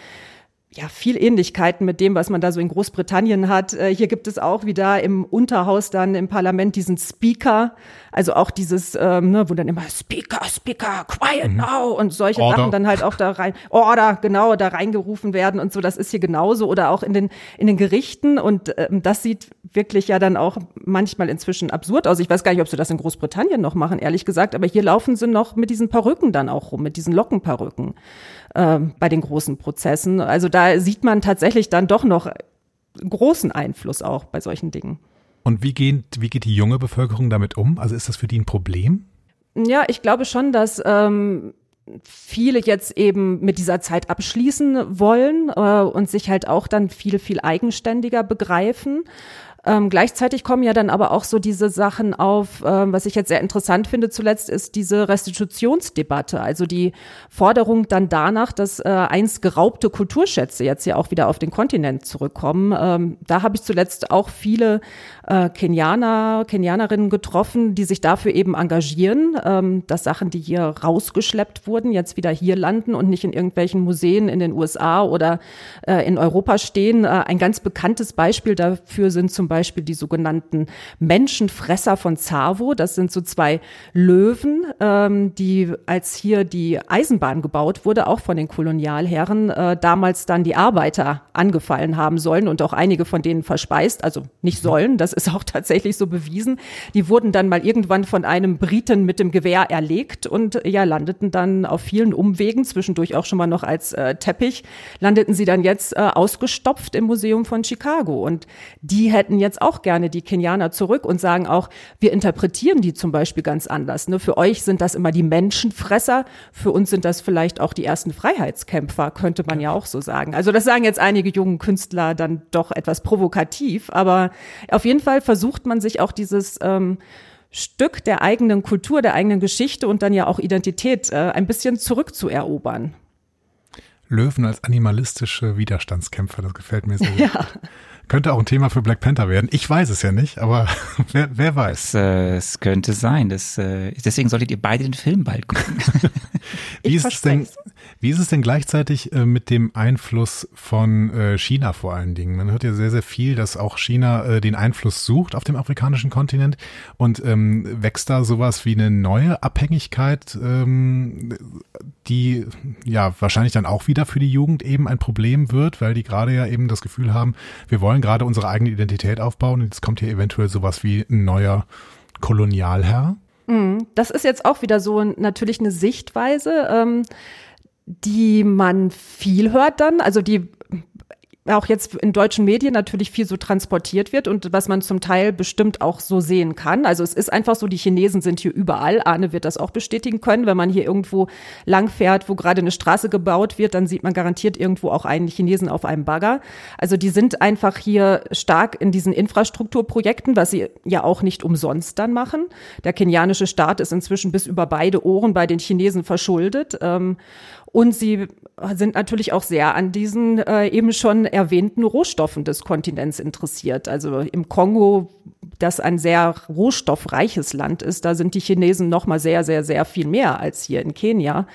ja, viel Ähnlichkeiten mit dem, was man da so in Großbritannien hat. Äh, hier gibt es auch wieder im Unterhaus dann im Parlament diesen Speaker, also auch dieses, ähm, ne, wo dann immer Speaker, Speaker, quiet mhm. now und solche Order. Sachen dann halt auch da rein, Order, genau, da reingerufen werden und so. Das ist hier genauso oder auch in den, in den Gerichten und ähm, das sieht wirklich ja dann auch manchmal inzwischen absurd aus. Ich weiß gar nicht, ob sie das in Großbritannien noch machen, ehrlich gesagt, aber hier laufen sie noch mit diesen Perücken dann auch rum, mit diesen Lockenperücken äh, bei den großen Prozessen. Also da sieht man tatsächlich dann doch noch großen Einfluss auch bei solchen Dingen. Und wie geht, wie geht die junge Bevölkerung damit um? Also ist das für die ein Problem? Ja, ich glaube schon, dass ähm, viele jetzt eben mit dieser Zeit abschließen wollen äh, und sich halt auch dann viel, viel eigenständiger begreifen. Ähm, gleichzeitig kommen ja dann aber auch so diese Sachen auf, ähm, was ich jetzt sehr interessant finde zuletzt, ist diese Restitutionsdebatte. Also die Forderung dann danach, dass äh, einst geraubte Kulturschätze jetzt ja auch wieder auf den Kontinent zurückkommen. Ähm, da habe ich zuletzt auch viele äh, Kenianer, Kenianerinnen getroffen, die sich dafür eben engagieren, ähm, dass Sachen, die hier rausgeschleppt wurden, jetzt wieder hier landen und nicht in irgendwelchen Museen in den USA oder äh, in Europa stehen. Äh, ein ganz bekanntes Beispiel dafür sind zum Beispiel Beispiel die sogenannten Menschenfresser von Zavo. Das sind so zwei Löwen, ähm, die als hier die Eisenbahn gebaut wurde, auch von den Kolonialherren, äh, damals dann die Arbeiter angefallen haben sollen und auch einige von denen verspeist, also nicht sollen, das ist auch tatsächlich so bewiesen. Die wurden dann mal irgendwann von einem Briten mit dem Gewehr erlegt und ja, landeten dann auf vielen Umwegen, zwischendurch auch schon mal noch als äh, Teppich, landeten sie dann jetzt äh, ausgestopft im Museum von Chicago. Und die hätten jetzt auch gerne die Kenianer zurück und sagen auch, wir interpretieren die zum Beispiel ganz anders. Ne? Für euch sind das immer die Menschenfresser, für uns sind das vielleicht auch die ersten Freiheitskämpfer, könnte man ja auch so sagen. Also das sagen jetzt einige jungen Künstler dann doch etwas provokativ, aber auf jeden Fall versucht man sich auch dieses ähm, Stück der eigenen Kultur, der eigenen Geschichte und dann ja auch Identität äh, ein bisschen zurückzuerobern. Löwen als animalistische Widerstandskämpfer, das gefällt mir sehr gut. Könnte auch ein Thema für Black Panther werden. Ich weiß es ja nicht, aber wer, wer weiß. Es, äh, es könnte sein. Das, äh, deswegen solltet ihr beide den Film bald gucken. wie, ist es denn, wie ist es denn gleichzeitig äh, mit dem Einfluss von äh, China vor allen Dingen? Man hört ja sehr, sehr viel, dass auch China äh, den Einfluss sucht auf dem afrikanischen Kontinent und ähm, wächst da sowas wie eine neue Abhängigkeit, ähm, die ja wahrscheinlich dann auch wieder für die Jugend eben ein Problem wird, weil die gerade ja eben das Gefühl haben, wir wollen gerade unsere eigene Identität aufbauen und jetzt kommt hier eventuell sowas wie ein neuer Kolonialherr. Mhm. Das ist jetzt auch wieder so natürlich eine Sichtweise, ähm, die man viel hört dann, also die auch jetzt in deutschen Medien natürlich viel so transportiert wird und was man zum Teil bestimmt auch so sehen kann. Also es ist einfach so, die Chinesen sind hier überall. Arne wird das auch bestätigen können. Wenn man hier irgendwo langfährt, wo gerade eine Straße gebaut wird, dann sieht man garantiert irgendwo auch einen Chinesen auf einem Bagger. Also die sind einfach hier stark in diesen Infrastrukturprojekten, was sie ja auch nicht umsonst dann machen. Der kenianische Staat ist inzwischen bis über beide Ohren bei den Chinesen verschuldet. Ähm, und sie sind natürlich auch sehr an diesen äh, eben schon erwähnten Rohstoffen des Kontinents interessiert. Also im Kongo, das ein sehr rohstoffreiches Land ist, da sind die Chinesen noch mal sehr, sehr, sehr viel mehr als hier in Kenia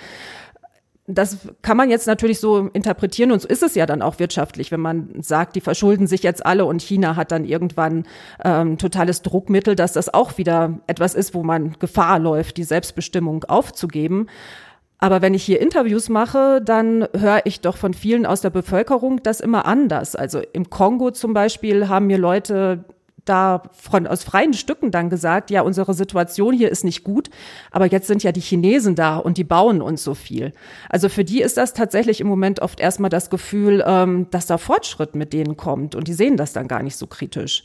das kann man jetzt natürlich so interpretieren und so ist es ja dann auch wirtschaftlich, wenn man sagt, die verschulden sich jetzt alle und China hat dann irgendwann ähm, totales Druckmittel, dass das auch wieder etwas ist, wo man Gefahr läuft, die Selbstbestimmung aufzugeben. Aber wenn ich hier Interviews mache, dann höre ich doch von vielen aus der Bevölkerung das immer anders. Also im Kongo zum Beispiel haben mir Leute da von, aus freien Stücken dann gesagt, ja, unsere Situation hier ist nicht gut, aber jetzt sind ja die Chinesen da und die bauen uns so viel. Also für die ist das tatsächlich im Moment oft erstmal das Gefühl, ähm, dass da Fortschritt mit denen kommt und die sehen das dann gar nicht so kritisch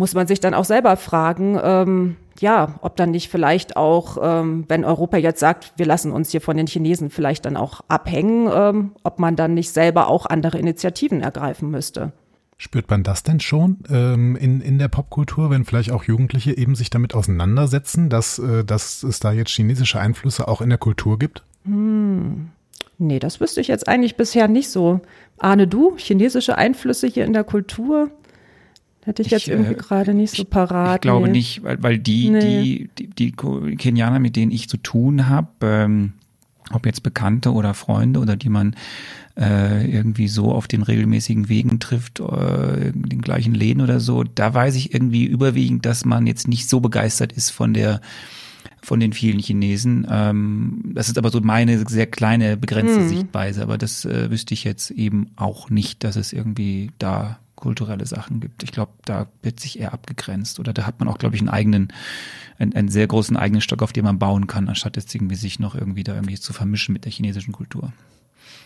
muss man sich dann auch selber fragen, ähm, ja, ob dann nicht vielleicht auch, ähm, wenn Europa jetzt sagt, wir lassen uns hier von den Chinesen vielleicht dann auch abhängen, ähm, ob man dann nicht selber auch andere Initiativen ergreifen müsste. Spürt man das denn schon ähm, in, in der Popkultur, wenn vielleicht auch Jugendliche eben sich damit auseinandersetzen, dass, äh, dass es da jetzt chinesische Einflüsse auch in der Kultur gibt? Hm. Nee, das wüsste ich jetzt eigentlich bisher nicht so. Ahne du, chinesische Einflüsse hier in der Kultur? Hätte ich, jetzt ich, irgendwie äh, gerade nicht so parat. Ich glaube nee. nicht, weil, weil die, nee. die, die, die Kenianer, mit denen ich zu tun habe, ähm, ob jetzt Bekannte oder Freunde oder die man äh, irgendwie so auf den regelmäßigen Wegen trifft, äh, in den gleichen Läden oder so, da weiß ich irgendwie überwiegend, dass man jetzt nicht so begeistert ist von der von den vielen Chinesen. Ähm, das ist aber so meine sehr kleine, begrenzte hm. Sichtweise, aber das äh, wüsste ich jetzt eben auch nicht, dass es irgendwie da kulturelle Sachen gibt. Ich glaube, da wird sich eher abgegrenzt oder da hat man auch, glaube ich, einen eigenen, einen, einen sehr großen eigenen Stock, auf dem man bauen kann, anstatt jetzt irgendwie sich noch irgendwie da irgendwie zu vermischen mit der chinesischen Kultur.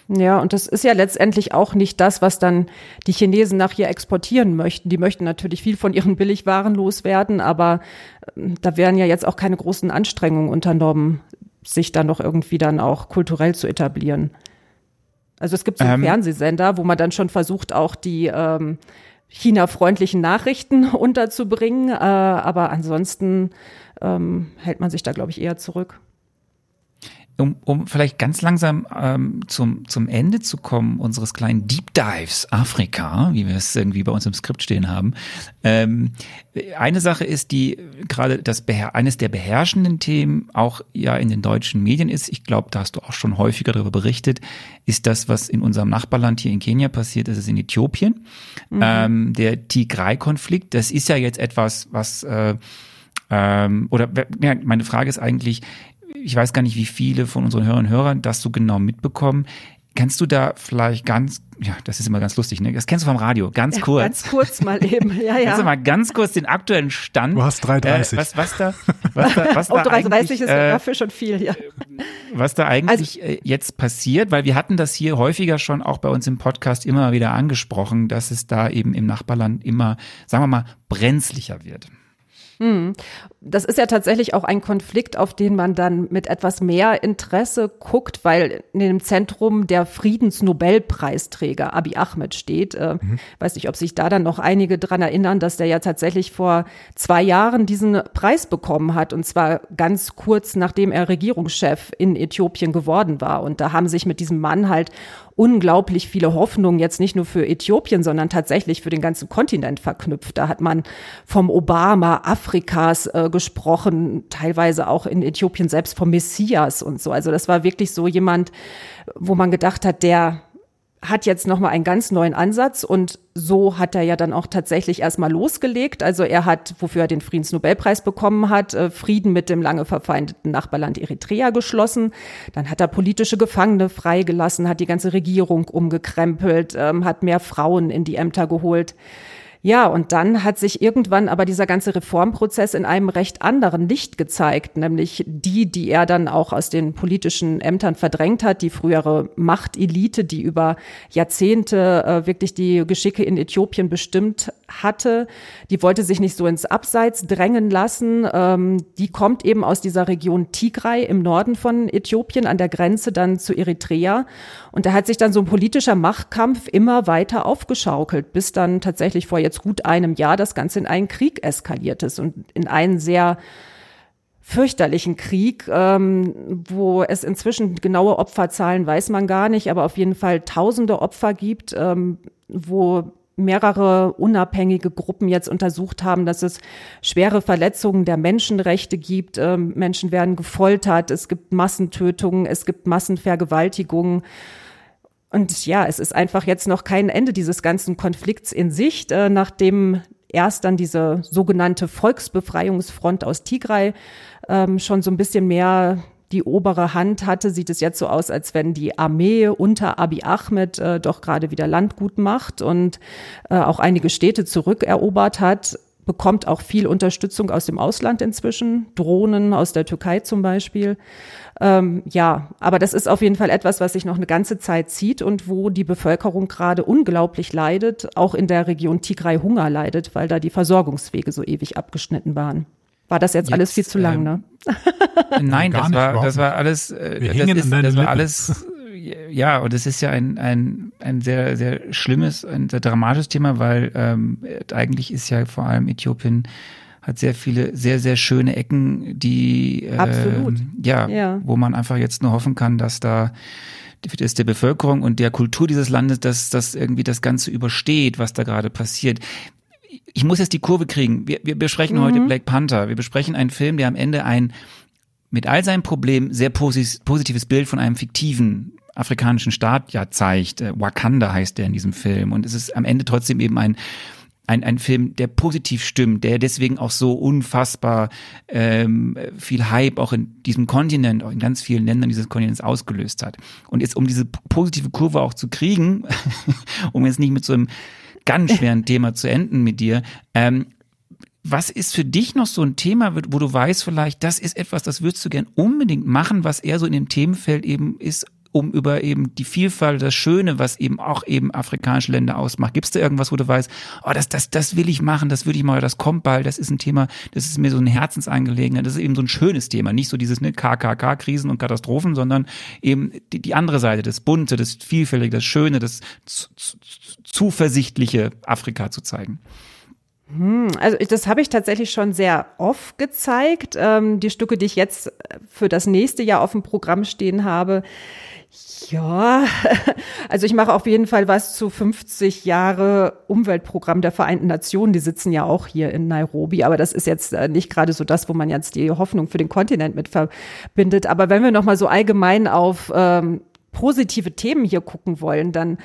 Ja, und das ist ja letztendlich auch nicht das, was dann die Chinesen nach hier exportieren möchten. Die möchten natürlich viel von ihren Billigwaren loswerden, aber ähm, da werden ja jetzt auch keine großen Anstrengungen unternommen, sich dann noch irgendwie dann auch kulturell zu etablieren. Also es gibt so einen ähm, Fernsehsender, wo man dann schon versucht, auch die ähm, China-freundlichen Nachrichten unterzubringen, äh, aber ansonsten ähm, hält man sich da, glaube ich, eher zurück um, um vielleicht ganz langsam ähm, zum, zum Ende zu kommen, unseres kleinen Deep Dives Afrika, wie wir es irgendwie bei uns im Skript stehen haben. Ähm, eine Sache ist, die gerade das eines der beherrschenden Themen auch ja in den deutschen Medien ist, ich glaube, da hast du auch schon häufiger darüber berichtet, ist das, was in unserem Nachbarland hier in Kenia passiert, das ist in Äthiopien. Mhm. Ähm, der Tigray-Konflikt, das ist ja jetzt etwas, was äh, ähm, oder ja, meine Frage ist eigentlich, ich weiß gar nicht, wie viele von unseren Hörern und Hörern das so genau mitbekommen. Kannst du da vielleicht ganz, ja, das ist immer ganz lustig, ne? Das kennst du vom Radio, ganz kurz. Ja, ganz kurz mal eben, ja, ja. Kannst du mal ganz kurz den aktuellen Stand. Du hast 3,30. Äh, was, was da, was da, was oh, 3,30 ist äh, dafür schon viel, ja. Was da eigentlich also, äh, jetzt passiert, weil wir hatten das hier häufiger schon auch bei uns im Podcast immer wieder angesprochen, dass es da eben im Nachbarland immer, sagen wir mal, brenzlicher wird. Hm. Das ist ja tatsächlich auch ein Konflikt, auf den man dann mit etwas mehr Interesse guckt, weil in dem Zentrum der Friedensnobelpreisträger Abiy Ahmed steht. Äh, mhm. Weiß nicht, ob sich da dann noch einige dran erinnern, dass der ja tatsächlich vor zwei Jahren diesen Preis bekommen hat und zwar ganz kurz nachdem er Regierungschef in Äthiopien geworden war. Und da haben sich mit diesem Mann halt unglaublich viele Hoffnungen jetzt nicht nur für Äthiopien, sondern tatsächlich für den ganzen Kontinent verknüpft. Da hat man vom Obama Afrikas äh, gesprochen, teilweise auch in Äthiopien selbst vom Messias und so. Also das war wirklich so jemand, wo man gedacht hat, der hat jetzt nochmal einen ganz neuen Ansatz und so hat er ja dann auch tatsächlich erstmal losgelegt. Also er hat, wofür er den Friedensnobelpreis bekommen hat, äh, Frieden mit dem lange verfeindeten Nachbarland Eritrea geschlossen. Dann hat er politische Gefangene freigelassen, hat die ganze Regierung umgekrempelt, ähm, hat mehr Frauen in die Ämter geholt. Ja, und dann hat sich irgendwann aber dieser ganze Reformprozess in einem recht anderen Licht gezeigt, nämlich die, die er dann auch aus den politischen Ämtern verdrängt hat, die frühere Machtelite, die über Jahrzehnte äh, wirklich die Geschicke in Äthiopien bestimmt hatte, die wollte sich nicht so ins Abseits drängen lassen. Ähm, die kommt eben aus dieser Region Tigray im Norden von Äthiopien an der Grenze dann zu Eritrea. Und da hat sich dann so ein politischer Machtkampf immer weiter aufgeschaukelt, bis dann tatsächlich vor jetzt gut einem Jahr das Ganze in einen Krieg eskaliert ist und in einen sehr fürchterlichen Krieg, ähm, wo es inzwischen genaue Opferzahlen weiß man gar nicht, aber auf jeden Fall tausende Opfer gibt, ähm, wo mehrere unabhängige Gruppen jetzt untersucht haben, dass es schwere Verletzungen der Menschenrechte gibt. Ähm, Menschen werden gefoltert, es gibt Massentötungen, es gibt Massenvergewaltigungen. Und ja, es ist einfach jetzt noch kein Ende dieses ganzen Konflikts in Sicht, äh, nachdem erst dann diese sogenannte Volksbefreiungsfront aus Tigray ähm, schon so ein bisschen mehr die obere Hand hatte, sieht es jetzt so aus, als wenn die Armee unter Abiy Ahmed äh, doch gerade wieder Landgut macht und äh, auch einige Städte zurückerobert hat bekommt auch viel Unterstützung aus dem Ausland inzwischen, Drohnen aus der Türkei zum Beispiel. Ähm, ja, aber das ist auf jeden Fall etwas, was sich noch eine ganze Zeit zieht und wo die Bevölkerung gerade unglaublich leidet, auch in der Region Tigray Hunger leidet, weil da die Versorgungswege so ewig abgeschnitten waren. War das jetzt, jetzt alles viel zu lang, ähm, ne? Nein, das war, das war alles, äh, das, ist, das war alles ja, und es ist ja ein, ein, ein sehr, sehr schlimmes, ein sehr dramatisches Thema, weil ähm, eigentlich ist ja vor allem Äthiopien hat sehr viele sehr, sehr schöne Ecken, die äh, Absolut. Ja, ja, wo man einfach jetzt nur hoffen kann, dass da dass der Bevölkerung und der Kultur dieses Landes, dass das irgendwie das Ganze übersteht, was da gerade passiert. Ich muss jetzt die Kurve kriegen. Wir, wir besprechen mhm. heute Black Panther. Wir besprechen einen Film, der am Ende ein mit all seinen Problemen sehr positives Bild von einem fiktiven afrikanischen Staat ja zeigt. Äh, Wakanda heißt der in diesem Film. Und es ist am Ende trotzdem eben ein ein, ein Film, der positiv stimmt, der deswegen auch so unfassbar ähm, viel Hype auch in diesem Kontinent, auch in ganz vielen Ländern dieses Kontinents ausgelöst hat. Und jetzt, um diese positive Kurve auch zu kriegen, um jetzt nicht mit so einem ganz schweren Thema zu enden mit dir, ähm, was ist für dich noch so ein Thema, wo du weißt vielleicht, das ist etwas, das würdest du gern unbedingt machen, was eher so in dem Themenfeld eben ist, um über eben die Vielfalt, das Schöne, was eben auch eben afrikanische Länder ausmacht. Gibt es da irgendwas, wo du weißt, oh, das, das, das will ich machen, das würde ich mal, das kommt bald, das ist ein Thema, das ist mir so ein Herzensangelegenheit, das ist eben so ein schönes Thema, nicht so dieses ne, KKK-Krisen und Katastrophen, sondern eben die, die andere Seite, das Bunte, das Vielfältige, das Schöne, das zuversichtliche Afrika zu zeigen. Hm, also das habe ich tatsächlich schon sehr oft gezeigt. Ähm, die Stücke, die ich jetzt für das nächste Jahr auf dem Programm stehen habe, ja, also ich mache auf jeden Fall was zu 50 Jahre Umweltprogramm der Vereinten Nationen. Die sitzen ja auch hier in Nairobi, aber das ist jetzt äh, nicht gerade so das, wo man jetzt die Hoffnung für den Kontinent mit verbindet. Aber wenn wir noch mal so allgemein auf ähm, positive Themen hier gucken wollen, dann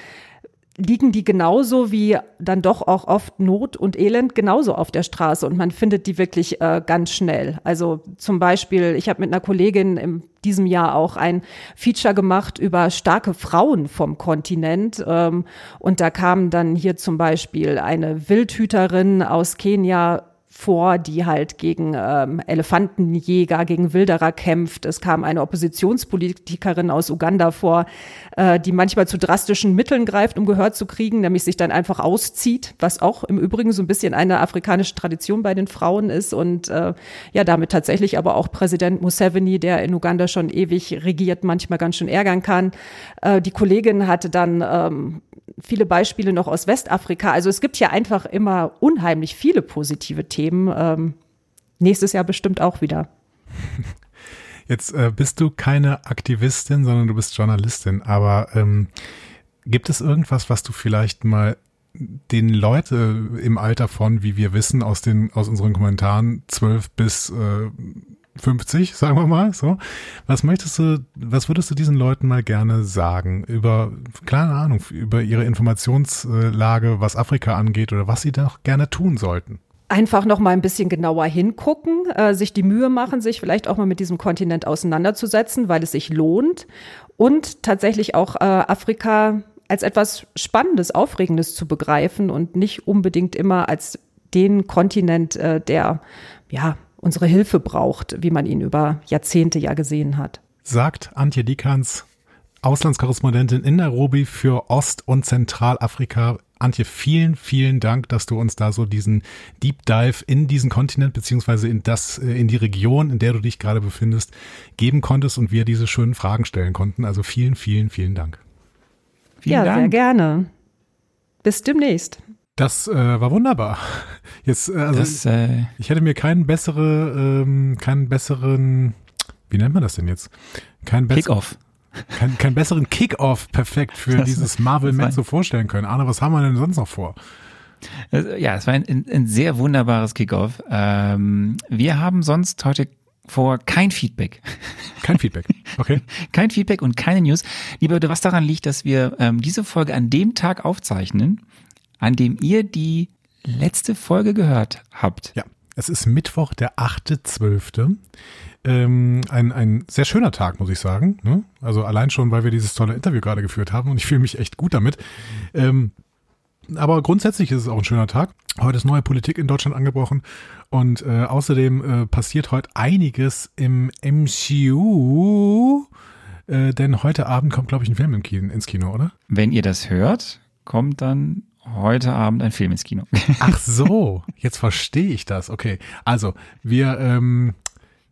liegen die genauso wie dann doch auch oft Not und Elend genauso auf der Straße und man findet die wirklich äh, ganz schnell. Also zum Beispiel, ich habe mit einer Kollegin in diesem Jahr auch ein Feature gemacht über starke Frauen vom Kontinent ähm, und da kam dann hier zum Beispiel eine Wildhüterin aus Kenia vor, die halt gegen ähm, Elefantenjäger, gegen Wilderer kämpft. Es kam eine Oppositionspolitikerin aus Uganda vor, äh, die manchmal zu drastischen Mitteln greift, um Gehör zu kriegen, nämlich sich dann einfach auszieht, was auch im Übrigen so ein bisschen eine afrikanische Tradition bei den Frauen ist und äh, ja, damit tatsächlich aber auch Präsident Museveni, der in Uganda schon ewig regiert, manchmal ganz schön ärgern kann. Äh, die Kollegin hatte dann ähm, viele Beispiele noch aus Westafrika. Also es gibt hier einfach immer unheimlich viele positive Themen. Ähm, nächstes Jahr bestimmt auch wieder. Jetzt äh, bist du keine Aktivistin, sondern du bist Journalistin. Aber ähm, gibt es irgendwas, was du vielleicht mal den Leute im Alter von, wie wir wissen, aus den aus unseren Kommentaren zwölf bis äh, 50, sagen wir mal, so. Was möchtest du, was würdest du diesen Leuten mal gerne sagen über, keine Ahnung, über ihre Informationslage, was Afrika angeht oder was sie doch gerne tun sollten? Einfach noch mal ein bisschen genauer hingucken, äh, sich die Mühe machen, sich vielleicht auch mal mit diesem Kontinent auseinanderzusetzen, weil es sich lohnt und tatsächlich auch äh, Afrika als etwas Spannendes, Aufregendes zu begreifen und nicht unbedingt immer als den Kontinent, äh, der ja unsere Hilfe braucht, wie man ihn über Jahrzehnte ja gesehen hat. Sagt Antje Dikans, Auslandskorrespondentin in Nairobi für Ost- und Zentralafrika. Antje, vielen, vielen Dank, dass du uns da so diesen Deep Dive in diesen Kontinent beziehungsweise in das, äh, in die Region, in der du dich gerade befindest, geben konntest und wir diese schönen Fragen stellen konnten. Also vielen, vielen, vielen Dank. Vielen ja, Dank. sehr gerne. Bis demnächst. Das äh, war wunderbar. Jetzt, äh, also das, äh, ich hätte mir keinen bessere, ähm, keinen besseren, wie nennt man das denn jetzt? Kein Kickoff. Kein, keinen besseren Kickoff perfekt für das, dieses Marvel Mezzo vorstellen können. Arne, was haben wir denn sonst noch vor? Ja, es war ein, ein sehr wunderbares Kickoff. Ähm, wir haben sonst heute vor kein Feedback. Kein Feedback, okay. kein Feedback und keine News. Lieber Leute, was daran liegt, dass wir ähm, diese Folge an dem Tag aufzeichnen, an dem ihr die letzte Folge gehört habt. Ja, es ist Mittwoch, der 8.12. Ähm, ein, ein sehr schöner Tag, muss ich sagen. Ne? Also allein schon, weil wir dieses tolle Interview gerade geführt haben und ich fühle mich echt gut damit. Ähm, aber grundsätzlich ist es auch ein schöner Tag. Heute ist neue Politik in Deutschland angebrochen und äh, außerdem äh, passiert heute einiges im MCU, äh, denn heute Abend kommt, glaube ich, ein Film im Kino, ins Kino, oder? Wenn ihr das hört, kommt dann heute Abend ein Film ins Kino. Ach so, jetzt verstehe ich das. Okay, also wir ähm,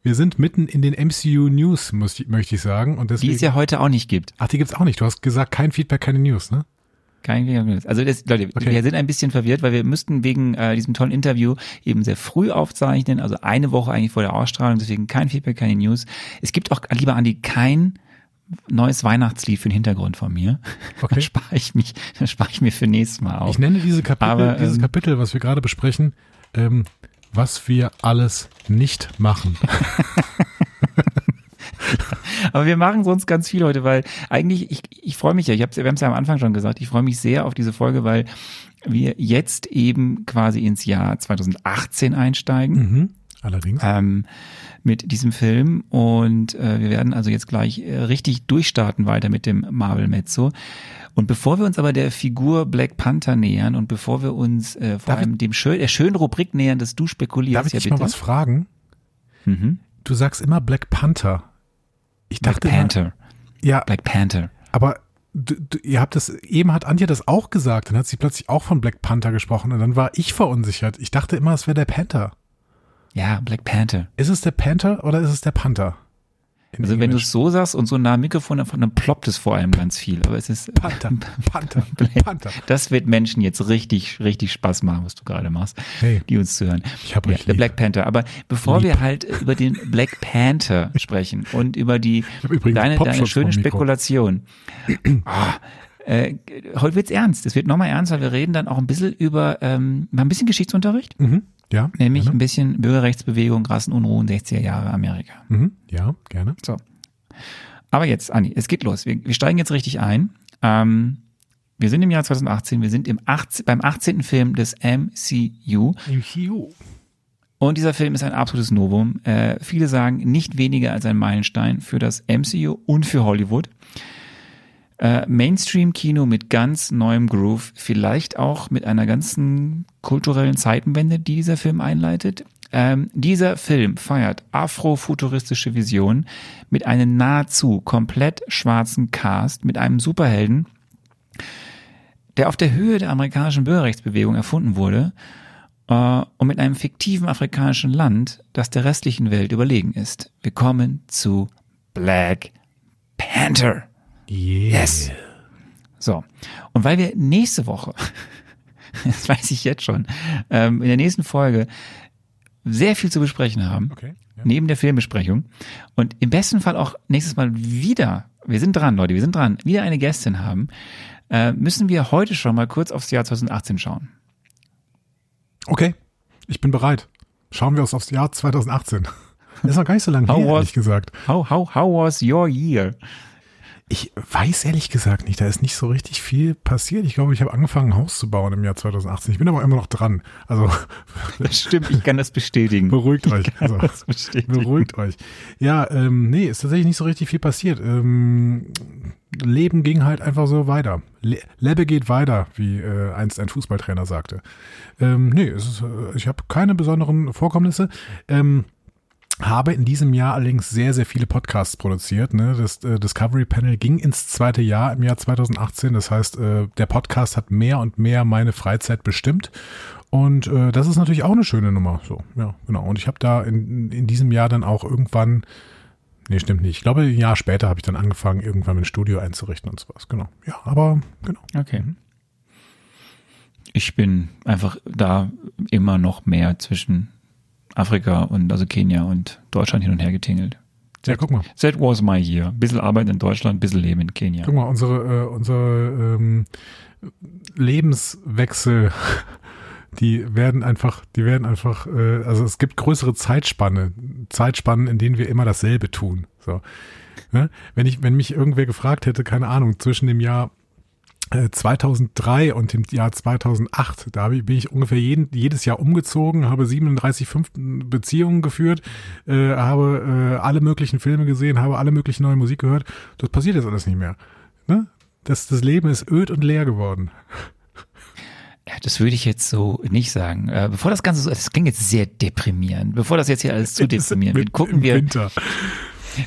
wir sind mitten in den MCU News, muss, möchte ich sagen. Und deswegen, die es ja heute auch nicht gibt. Ach, die gibt's auch nicht. Du hast gesagt, kein Feedback, keine News, ne? Kein News. Also das, Leute, okay. wir sind ein bisschen verwirrt, weil wir müssten wegen äh, diesem tollen Interview eben sehr früh aufzeichnen, also eine Woche eigentlich vor der Ausstrahlung, deswegen kein Feedback, keine News. Es gibt auch, lieber Andi, kein neues Weihnachtslied für den Hintergrund von mir. Okay. Dann spare ich mich, dann spare ich mir für nächstes Mal auf. Ich nenne diese Kapitel, Aber, dieses ähm, Kapitel, was wir gerade besprechen, ähm, was wir alles nicht machen. Aber wir machen sonst ganz viel heute, weil eigentlich, ich, ich freue mich ja, ich hab's, wir haben es ja am Anfang schon gesagt, ich freue mich sehr auf diese Folge, weil wir jetzt eben quasi ins Jahr 2018 einsteigen. Mhm, allerdings. Ähm, mit diesem Film und äh, wir werden also jetzt gleich äh, richtig durchstarten weiter mit dem Marvel Mezzo. Und bevor wir uns aber der Figur Black Panther nähern und bevor wir uns äh, vor darf allem dem schön, der schönen Rubrik nähern, dass du spekulierst, darf ich ja, dich bitte? mal was fragen? Mhm. Du sagst immer Black Panther. Ich dachte Black Panther. Ja, Black Panther. aber du, du, ihr habt das, eben hat Antje das auch gesagt, dann hat sie plötzlich auch von Black Panther gesprochen und dann war ich verunsichert. Ich dachte immer, es wäre der Panther. Ja, Black Panther. Ist es der Panther oder ist es der Panther? In Also wenn du es so sagst und so nah am Mikrofon, dann ploppt es vor allem ganz viel. Aber es ist Panther, Panther, Panther. Das wird Menschen jetzt richtig, richtig Spaß machen, was du gerade machst, Hey. die uns zuhören. Ich hab ja, der. Black Panther. Aber bevor Lieb. wir halt über den Black Panther sprechen und über die deine, deine schöne. Spekulation. ah, äh, heute wird's ernst. Es wird nochmal ernst, weil wir reden dann auch ein bisschen über ähm, mal ein bisschen Geschichtsunterricht, Mhm. Ja, nämlich gerne. ein bisschen Bürgerrechtsbewegung, Rassenunruhen, 60er Jahre Amerika. Mhm. Ja, gerne. So. Aber jetzt, Andi, es geht los. Wir, wir steigen jetzt richtig ein. Ähm, wir sind im Jahr 2018, wir sind im 18, beim 18. Film des MCU und dieser Film ist ein absolutes Novum. Äh, viele sagen nicht weniger als ein Meilenstein für das MCU und für Hollywood. Äh, Mainstream-Kino mit ganz neuem Groove, vielleicht auch mit einer ganzen kulturellen Zeitenwende, die dieser Film einleitet. Ähm, dieser Film feiert afrofuturistische Visionen mit einem nahezu komplett schwarzen Cast, mit einem Superhelden, der auf der Höhe der amerikanischen Bürgerrechtsbewegung erfunden wurde äh, und mit einem fiktiven afrikanischen Land, das der restlichen Welt überlegen ist. Wir kommen zu Black Panther. Yes. So. Und weil wir nächste Woche, das weiß ich jetzt schon, ähm, in der nächsten Folge sehr viel zu besprechen haben, Okay. Ja. neben der Filmbesprechung und im besten Fall auch nächstes Mal wieder, wir sind dran, Leute, wir sind dran, wieder eine Gästin haben, äh, müssen wir heute schon mal kurz aufs Jahr 2018 schauen. Okay, ich bin bereit. Schauen wir uns aufs Jahr 2018. Das ist noch gar nicht so lange her, ehrlich gesagt. How, how, how was your year? Ich weiß ehrlich gesagt nicht, da ist nicht so richtig viel passiert. Ich glaube, ich habe angefangen, ein Haus zu bauen im Jahr 2018. Ich bin aber immer noch dran. Also Das stimmt, ich kann das bestätigen. beruhigt euch. Also, bestätigen. beruhigt euch. Ja, ähm, nee, ist tatsächlich nicht so richtig viel passiert. Ähm, Leben ging halt einfach so weiter. Le Lebe geht weiter, wie äh, einst ein Fußballtrainer sagte. Ähm, nee, ist, äh, ich habe keine besonderen Vorkommnisse. Ähm, habe in diesem Jahr allerdings sehr, sehr viele Podcasts produziert. Ne? Das äh, Discovery Panel ging ins zweite Jahr im Jahr 2018. Das heißt, äh, der Podcast hat mehr und mehr meine Freizeit bestimmt. Und äh, das ist natürlich auch eine schöne Nummer. So, ja, genau. Und ich habe da in, in diesem Jahr dann auch irgendwann, nee, stimmt nicht. Ich glaube, ein Jahr später habe ich dann angefangen, irgendwann ein Studio einzurichten und sowas. Genau. Ja, aber genau. Okay. Ich bin einfach da immer noch mehr zwischen Afrika und also Kenia und Deutschland hin und her getingelt. Ja, guck mal. That was my year. Bisschen Arbeit in Deutschland, bisschen Leben in Kenia. Guck mal, unsere, äh, unsere ähm, Lebenswechsel, die werden einfach, die werden einfach, äh, also es gibt größere Zeitspanne, Zeitspannen, in denen wir immer dasselbe tun. So. Ne? Wenn ich, wenn mich irgendwer gefragt hätte, keine Ahnung, zwischen dem Jahr 2003 und dem Jahr 2008, da bin ich ungefähr jeden, jedes Jahr umgezogen, habe 37 fünf Beziehungen geführt, äh, habe äh, alle möglichen Filme gesehen, habe alle möglichen neue Musik gehört. Das passiert jetzt alles nicht mehr. Ne? Das, das Leben ist öd und leer geworden. Ja, das würde ich jetzt so nicht sagen. Äh, bevor das Ganze so, das klingt jetzt sehr deprimierend. Bevor das jetzt hier alles zu deprimierend wird, gucken Im wir, Winter.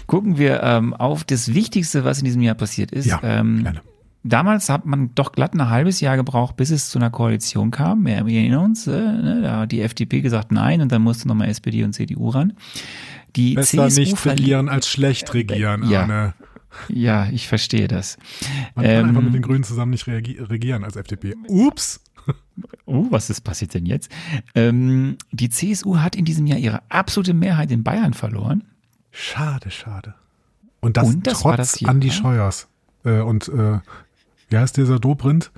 gucken wir ähm, auf das Wichtigste, was in diesem Jahr passiert ist. Ja, ähm, gerne. Damals hat man doch glatt ein halbes Jahr gebraucht, bis es zu einer Koalition kam. Wir erinnern uns, äh, ne, da hat die FDP gesagt nein und dann musste nochmal SPD und CDU ran. Die Besser CSU nicht regieren als schlecht regieren, ja. Arne. Ja, ich verstehe das. Man kann einfach mit den Ähm, Grünen zusammen nicht regieren als FDP. Ups. oh, was ist passiert denn jetzt? Ähm, die CSU hat in diesem Jahr ihre absolute Mehrheit in Bayern verloren. Schade, schade. Und das, Und das trotz das. Andi Scheuers. Äh, und äh, wie heißt dieser Dobrindt?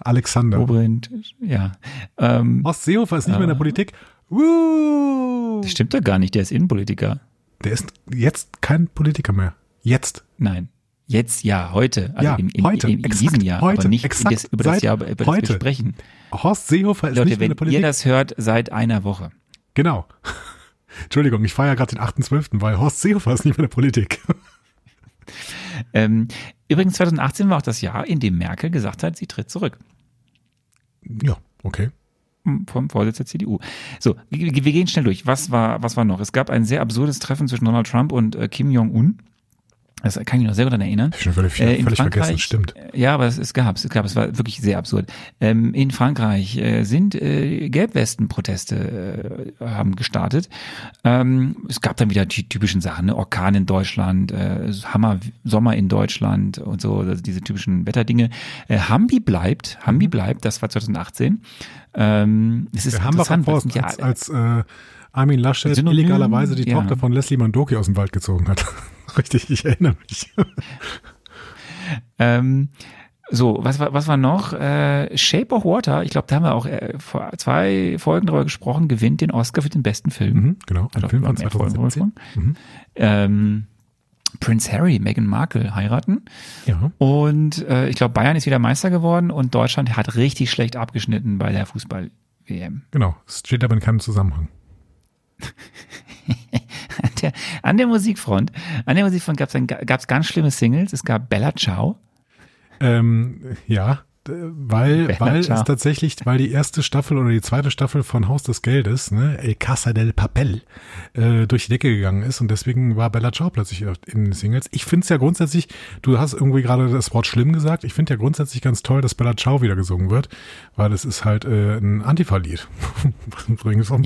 Alexander. Dobrindt, ja. Ähm, Horst Seehofer ist nicht mehr in der. Politik. Woo! das stimmt doch gar nicht, der ist Innenpolitiker. Der ist jetzt kein Politiker mehr. Jetzt. Nein. Jetzt ja, heute. Also Ja, in, in, heute, in, in exakt, diesem Jahr, heute, aber nicht exakt, das, über das Jahr, über das heute. wir sprechen. Horst Seehofer ist Leute, nicht mehr in wenn der ihr Politik. das hört, seit einer Woche. genau. Entschuldigung, ich feiere gerade den 8.12., weil Horst Seehofer ist nicht mehr in der Politik. Ähm, übrigens 2018 war auch das Jahr, in dem Merkel gesagt hat, sie tritt zurück ja, okay. vom Vorsitz der CDU. So, wir, wir gehen schnell durch. Was war, was war noch? Es gab ein sehr absurdes Treffen zwischen Donald Trump und äh, Kim Jong-un. Das kann ich mich noch sehr gut daran erinnern. Schon völlig, äh, völlig vergessen, stimmt. Ja, aber es, es gab es gab es war wirklich sehr absurd. Ähm, in Frankreich äh, sind äh, Gelbwestenproteste äh, haben gestartet. Ähm, es gab dann wieder die typischen Sachen, ne? Orkan in Deutschland, äh, Hammer Sommer in Deutschland und so, also diese typischen Wetterdinge. Äh, Hambi bleibt, Hambi mhm. bleibt, das war 2018. Ähm, es ist interessant, Forst, ja, als, als äh, Armin Laschet Synonym, illegalerweise die ja. Tochter von Leslie Mandoki aus dem Wald gezogen hat. Richtig, ich erinnere mich. ähm, so, was war, was war noch? Äh, Shape of Water, ich glaube, da haben wir auch äh, vor zwei Folgen darüber gesprochen, gewinnt den Oscar für den besten Film. Mhm, genau, ein Film von 2017. Mhm. Ähm, Prince Harry, Meghan Markle heiraten. Ja. Und äh, ich glaube, Bayern ist wieder Meister geworden und Deutschland hat richtig schlecht abgeschnitten bei der Fußball-WM. Genau, es steht aber in keinem Zusammenhang. an, der, an der Musikfront, an der Musikfront gab es ganz schlimme Singles. Es gab Bella Ciao. Ähm, ja, weil, weil es tatsächlich, weil die erste Staffel oder die zweite Staffel von Haus des Geldes, ne, El Casa del Papel, äh, durch die Decke gegangen ist und deswegen war Bella Ciao plötzlich in den Singles. Ich finde es ja grundsätzlich, du hast irgendwie gerade das Wort schlimm gesagt, ich finde ja grundsätzlich ganz toll, dass Bella Ciao wieder gesungen wird, weil es ist halt äh, ein Antifa-Lied.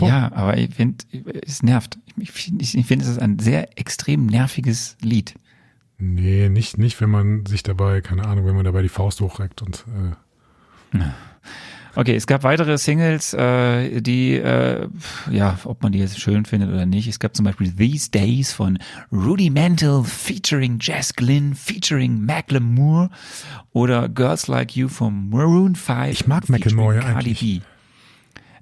ja, aber ich finde, es nervt. Ich finde, ich find, es ist ein sehr extrem nerviges Lied. Nee, nicht, nicht, wenn man sich dabei, keine Ahnung, wenn man dabei die Faust hochreckt und äh. Okay, es gab weitere Singles, äh, die, äh, ja, ob man die jetzt schön findet oder nicht. Es gab zum Beispiel These Days von Rudy Mantle featuring Jess Glynn featuring Macklemore oder Girls Like You von Maroon 5. Ich mag Macklemore ja eigentlich. B.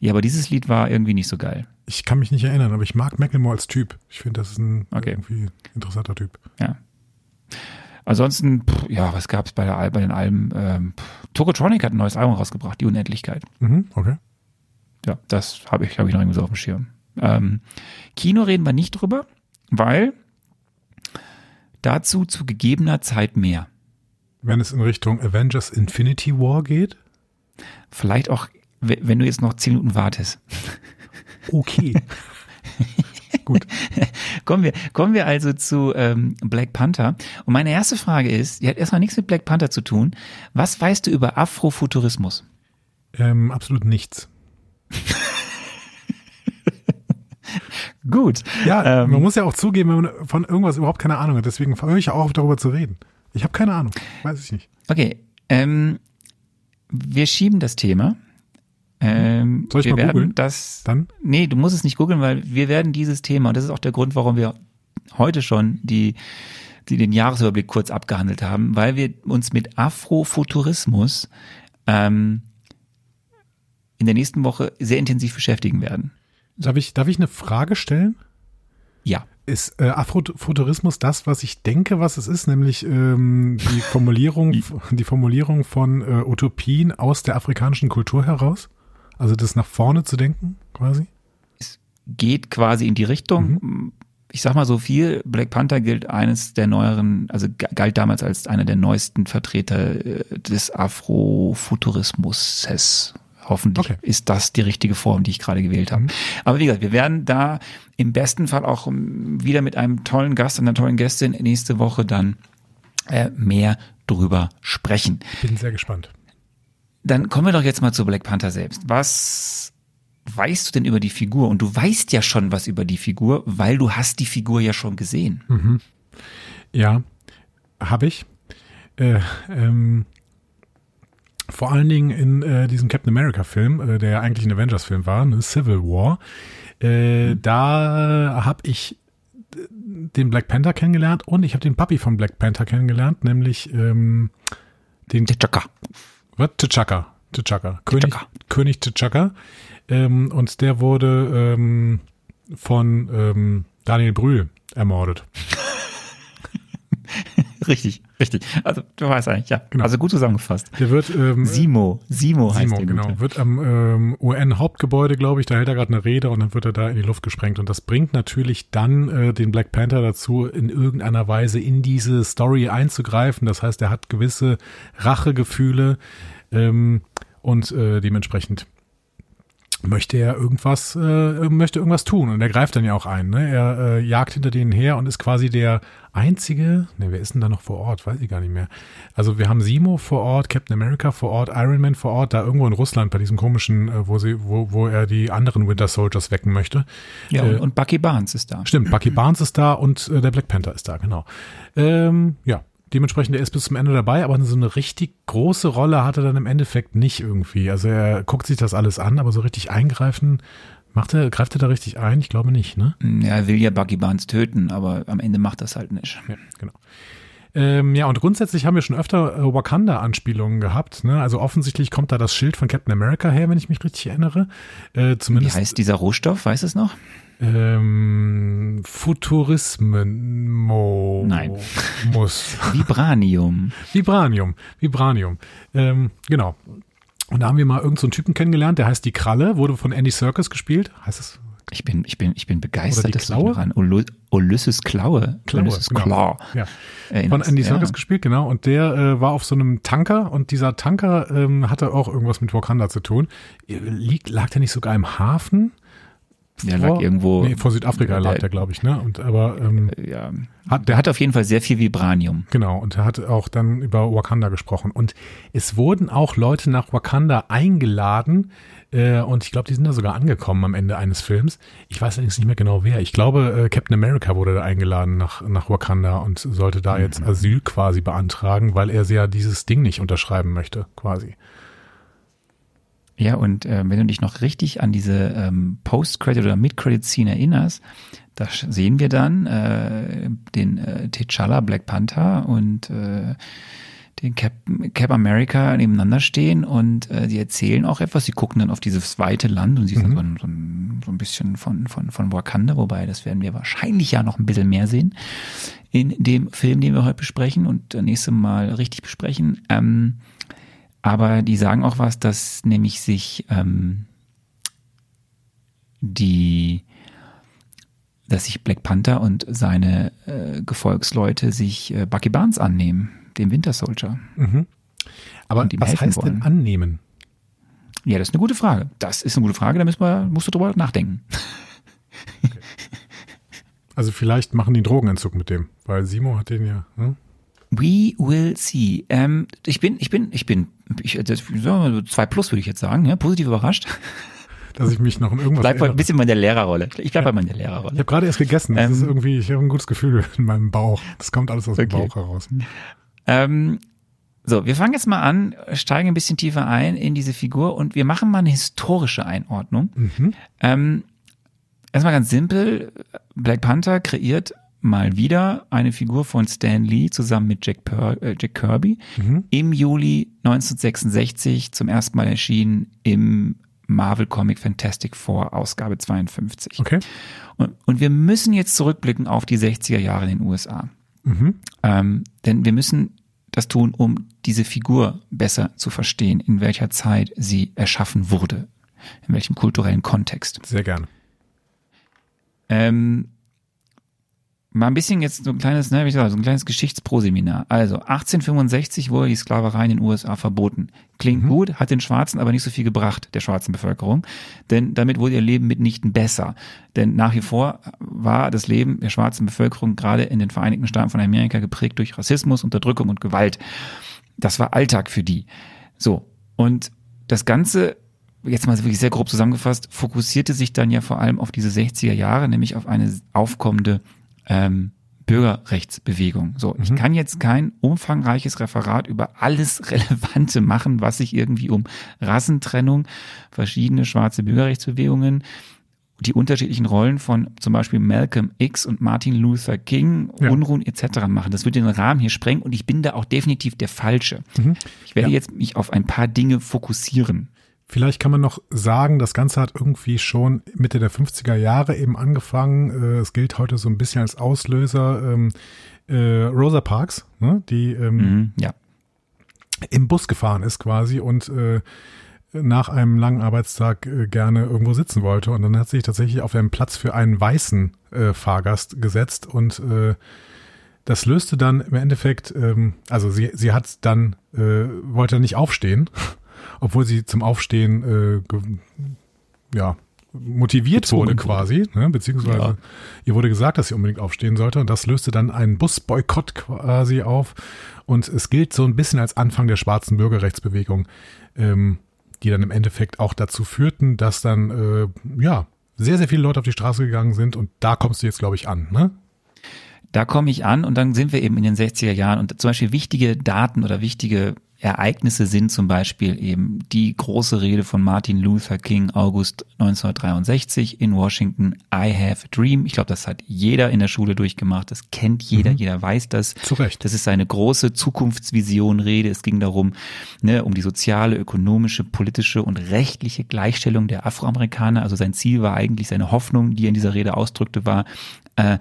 Ja, aber dieses Lied war irgendwie nicht so geil. Ich kann mich nicht erinnern, aber ich mag Macklemore als Typ. Ich finde, das ist ein okay. irgendwie interessanter Typ. Ja, Ansonsten, pff, ja, was gab es bei, der, bei den Alben? Ähm, Tokotronic hat ein neues Album rausgebracht, Die Unendlichkeit. Mhm, okay. Ja, das habe ich, hab ich noch irgendwie so auf dem Schirm. Ähm, Kino reden wir nicht drüber, weil dazu zu gegebener Zeit mehr. Wenn es in Richtung Avengers Infinity War geht? Vielleicht auch, wenn du jetzt noch zehn Minuten wartest. Okay. Gut. kommen wir, kommen wir also zu ähm, Black Panther. Und meine erste Frage ist, die hat erstmal nichts mit Black Panther zu tun. Was weißt du über Afrofuturismus? Ähm, absolut nichts. Gut. Ja, ähm, man muss ja auch zugeben, wenn man von irgendwas überhaupt keine Ahnung hat. Deswegen höre ich auch auf, darüber zu reden. Ich habe keine Ahnung. Weiß ich nicht. Okay. Ähm, wir schieben das Thema ähm, Soll ich wir mal werden googeln? das. Dann? Nee, du musst es nicht googeln, weil wir werden dieses Thema, und das ist auch der Grund, warum wir heute schon die, die den Jahresüberblick kurz abgehandelt haben, weil wir uns mit Afrofuturismus ähm, in der nächsten Woche sehr intensiv beschäftigen werden. Darf ich, darf ich eine Frage stellen? Ja. Ist äh, Afrofuturismus das, was ich denke, was es ist, nämlich ähm, die Formulierung, die Formulierung von äh, Utopien aus der afrikanischen Kultur heraus? Also das nach vorne zu denken, quasi? Es geht quasi in die Richtung. Mhm. Ich sag mal so viel, Black Panther gilt eines der neueren, also galt damals als einer der neuesten Vertreter äh, des Afrofuturismus. Hoffentlich okay. ist das die richtige Form, die ich gerade gewählt habe. Mhm. Aber wie gesagt, wir werden da im besten Fall auch wieder mit einem tollen Gast, einer tollen Gästin nächste Woche dann äh, mehr drüber sprechen. Bin sehr gespannt. Dann kommen wir doch jetzt mal zu Black Panther selbst. Was weißt du denn über die Figur? Und du weißt ja schon was über die Figur, weil du hast die Figur ja schon gesehen. Mhm. Ja, habe ich. Äh, ähm, vor allen Dingen in äh, diesem Captain America Film, äh, der ja eigentlich ein Avengers Film war, ne, Civil War. Äh, mhm. Da habe ich den Black Panther kennengelernt und ich habe den Papi von Black Panther kennengelernt, nämlich ähm, den T'Chaka. Was? T'Chaka. T'Chaka. König, König T'Chaka. Ähm, und der wurde ähm, von ähm, Daniel Brühl ermordet. Richtig, richtig. Also du weißt eigentlich, ja. Genau. Also gut zusammengefasst. Der wird ähm, Simo, Simo heißt Simo, der genau. Gute. Wird am ähm, UN-Hauptgebäude, glaube ich, da hält er gerade eine Rede und dann wird er da in die Luft gesprengt. Und das bringt natürlich dann äh, den Black Panther dazu, in irgendeiner Weise in diese Story einzugreifen. Das heißt, er hat gewisse Rachegefühle ähm, und äh, dementsprechend möchte er irgendwas, äh, möchte irgendwas tun und er greift dann ja auch ein. Ne? Er äh, jagt hinter denen her und ist quasi der einzige, ne, wer ist denn da noch vor Ort? Weiß ich gar nicht mehr. Also wir haben Simo vor Ort, Captain America vor Ort, Iron Man vor Ort, da irgendwo in Russland bei diesem komischen, äh, wo sie, wo, wo er die anderen Winter Soldiers wecken möchte. Ja, äh, und Bucky Barnes ist da. Stimmt, Bucky Barnes ist da und äh, der Black Panther ist da, genau. Ähm, ja, Dementsprechend, er ist bis zum Ende dabei, aber so eine richtig große Rolle hat er dann im Endeffekt nicht irgendwie. Also er guckt sich das alles an, aber so richtig eingreifen, macht er, greift er da richtig ein? Ich glaube nicht, ne? Ja, er will ja Buggy Barnes töten, aber am Ende macht das halt nicht. Ja, genau. Ähm, ja, und grundsätzlich haben wir schon öfter äh, Wakanda-Anspielungen gehabt. Ne? Also offensichtlich kommt da das Schild von Captain America her, wenn ich mich richtig erinnere. Äh, zumindest, Wie heißt dieser Rohstoff? Weiß es noch? Ähm, Futurismo. Nein. Muss. Vibranium. Vibranium. Vibranium. Ähm, genau. Und da haben wir mal irgendeinen so Typen kennengelernt, der heißt Die Kralle, wurde von Andy Serkis gespielt. Heißt es? Ich bin, ich bin, ich bin begeistert, Oder die dass du Klaue? noch an Uly- Ulysses Klaue, Klaue, Ulysses genau. Claw Ja. Von Andy Serkis ja. gespielt, genau. Und der äh, war auf so einem Tanker und dieser Tanker ähm, hatte auch irgendwas mit Wakanda zu tun. Äh, Liegt, lag der nicht sogar im Hafen? Der lag irgendwo- Nee, vor Südafrika Der- lag der, glaube ich, ne? Und aber ähm, Ja. Hat- Der hat auf jeden Fall sehr viel Vibranium. Genau, und er hat auch dann über Wakanda gesprochen. Und es wurden auch Leute nach Wakanda eingeladen. Äh, und ich glaube, die sind da sogar angekommen am Ende eines Films. Ich weiß allerdings nicht mehr genau wer. Ich glaube, äh, Captain America wurde da eingeladen nach, nach Wakanda und sollte da jetzt Asyl quasi beantragen, weil er ja dieses Ding nicht unterschreiben möchte, quasi. Ja, und äh, wenn du dich noch richtig an diese ähm, Post-Credit- oder Mid-Credit-Scene erinnerst, da sehen wir dann äh, den äh, T'Challa, Black Panther und äh, den Cap, Cap America nebeneinander stehen und äh, die erzählen auch etwas. Sie gucken dann auf dieses weite Land und sie sind so, ein, so, ein, so ein bisschen von, von, von Wakanda, wobei das werden wir wahrscheinlich ja noch ein bisschen mehr sehen in dem Film, den wir heute besprechen und das nächste Mal richtig besprechen. Ähm, aber die sagen auch was, dass nämlich sich ähm, die, dass sich Black Panther und seine äh, Gefolgsleute sich äh, Bucky Barnes annehmen, dem Winter Soldier. Aber Und ihm was heißt denn wollen. annehmen? Ja, das ist eine gute Frage. Das ist eine gute Frage, da müssen wir, musst du drüber nachdenken. Also vielleicht machen die einen Drogenentzug mit dem, weil Simo hat den ja. Hm? We will see. Ähm, ich bin, ich bin, ich bin, ich, das, zwei plus würde ich jetzt sagen, ja, positiv überrascht. Dass ich mich noch in irgendwas Bleib mal ein erinnere. bisschen bei der Lehrerrolle. Ich bleib bei meiner Ich Lehrerrolle. habe gerade erst gegessen. Das Ähm, ist irgendwie, ich habe ein gutes Gefühl in meinem Bauch. Das kommt alles aus dem Okay. Bauch heraus. Ähm, so, wir fangen jetzt mal an, steigen ein bisschen tiefer ein in diese Figur und wir machen mal eine historische Einordnung. Ähm, erstmal ganz simpel, Black Panther kreiert mal wieder eine Figur von Stan Lee zusammen mit Jack, per äh, Jack Kirby im Juli 1966 zum ersten Mal erschienen im Marvel Comic Fantastic Four Ausgabe 52. Okay. Und, und wir müssen jetzt zurückblicken auf die 60er Jahre in den USA. Ähm, denn wir müssen das tun, um diese Figur besser zu verstehen, in welcher Zeit sie erschaffen wurde, in welchem kulturellen Kontext. Sehr gerne. Ähm, mal ein bisschen jetzt so ein kleines, ne, wie ich sage, so ein kleines Geschichtsproseminar. Also 1865 wurde die Sklaverei in den USA verboten. Klingt gut, hat den Schwarzen aber nicht so viel gebracht, der schwarzen Bevölkerung, denn damit wurde ihr Leben mitnichten besser. Denn nach wie vor war das Leben der schwarzen Bevölkerung gerade in den Vereinigten Staaten von Amerika geprägt durch Rassismus, Unterdrückung und Gewalt. Das war Alltag für die. So. Und das Ganze jetzt mal wirklich sehr grob zusammengefasst, fokussierte sich dann ja vor allem auf diese 60er Jahre, nämlich auf eine aufkommende ähm, Bürgerrechtsbewegung. So, ich kann jetzt kein umfangreiches Referat über alles Relevante machen, was sich irgendwie um Rassentrennung, verschiedene schwarze Bürgerrechtsbewegungen, die unterschiedlichen Rollen von zum Beispiel Malcolm X und Martin Luther King, Ja. Unruhen etc. machen. Das würde den Rahmen hier sprengen und ich bin da auch definitiv der Falsche. Ich werde Ja. jetzt mich auf ein paar Dinge fokussieren. Vielleicht kann man noch sagen, das Ganze hat irgendwie schon Mitte der 50er Jahre eben angefangen. Äh, Es gilt heute so ein bisschen als Auslöser. ähm, äh, Rosa Parks, ne, die ähm, Mhm, ja. im Bus gefahren ist quasi und äh, nach einem langen Arbeitstag äh, gerne irgendwo sitzen wollte. Und dann hat sie sich tatsächlich auf einen Platz für einen weißen äh, Fahrgast gesetzt und äh, das löste dann im Endeffekt, ähm, also sie, sie hat dann, äh, wollte nicht aufstehen, obwohl sie zum Aufstehen äh, ja, motiviert wurde wurde. quasi, ne? beziehungsweise Ja. ihr wurde gesagt, dass sie unbedingt aufstehen sollte und das löste dann einen Busboykott quasi auf und es gilt so ein bisschen als Anfang der schwarzen Bürgerrechtsbewegung, ähm, die dann im Endeffekt auch dazu führten, dass dann äh, ja sehr, sehr viele Leute auf die Straße gegangen sind und da kommst du jetzt, glaube ich, an, ne? Da komme ich an und dann sind wir eben in den 60er Jahren und zum Beispiel wichtige Daten oder wichtige Ereignisse sind zum Beispiel eben die große Rede von Martin Luther King August 1963 in Washington, I have a dream. Ich glaube, das hat jeder in der Schule durchgemacht. Das kennt jeder, jeder weiß das. Zu Recht. Das ist seine große Zukunftsvision Rede. Es ging darum, ne, um die soziale, ökonomische, politische und rechtliche Gleichstellung der Afroamerikaner. Also sein Ziel war eigentlich, seine Hoffnung, die er in dieser Rede ausdrückte, war, äh,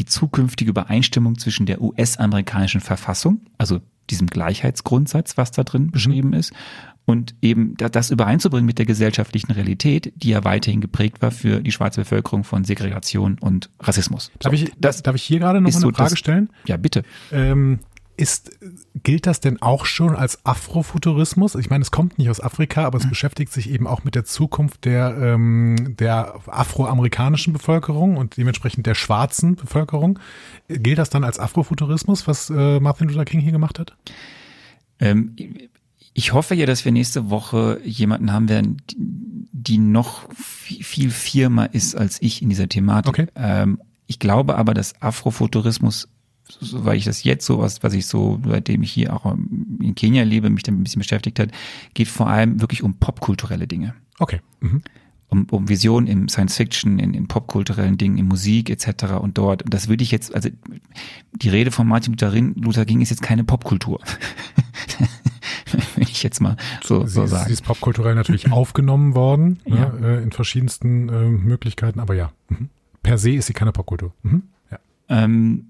die zukünftige Übereinstimmung zwischen der US-amerikanischen Verfassung, also diesem Gleichheitsgrundsatz, was da drin beschrieben ist, und eben da- das übereinzubringen mit der gesellschaftlichen Realität, die ja weiterhin geprägt war für die schwarze Bevölkerung von Segregation und Rassismus. Darf So, ich, das, darf ich hier gerade noch mal so eine Frage das- stellen? ja, bitte. Ähm, ist, gilt das denn auch schon als Afrofuturismus? Ich meine, es kommt nicht aus Afrika, aber es beschäftigt sich eben auch mit der Zukunft der, ähm, der afroamerikanischen Bevölkerung und dementsprechend der schwarzen Bevölkerung. Gilt das dann als Afrofuturismus, was äh, Martin Luther King hier gemacht hat? Ähm, ich hoffe ja, dass wir nächste Woche jemanden haben werden, die, noch viel, firmer ist als ich in dieser Thematik. Okay. Ähm, ich glaube aber, dass Afrofuturismus, weil ich das jetzt so was, was ich so, seitdem ich hier auch in Kenia lebe, mich damit ein bisschen beschäftigt hat, geht vor allem wirklich um popkulturelle Dinge. Okay. Mhm. um, um Visionen im Science Fiction, in, in popkulturellen Dingen, in Musik etc. und dort. Und das würde ich jetzt, also die Rede von Martin Luther King- ist jetzt keine Popkultur. Würde ich jetzt mal so, Sie, so ist, sie sagen. ist popkulturell natürlich aufgenommen worden, Ja. ne, äh, in verschiedensten äh, Möglichkeiten, aber ja. Mhm. Per se ist sie keine Popkultur. Mhm. Ja. Ähm,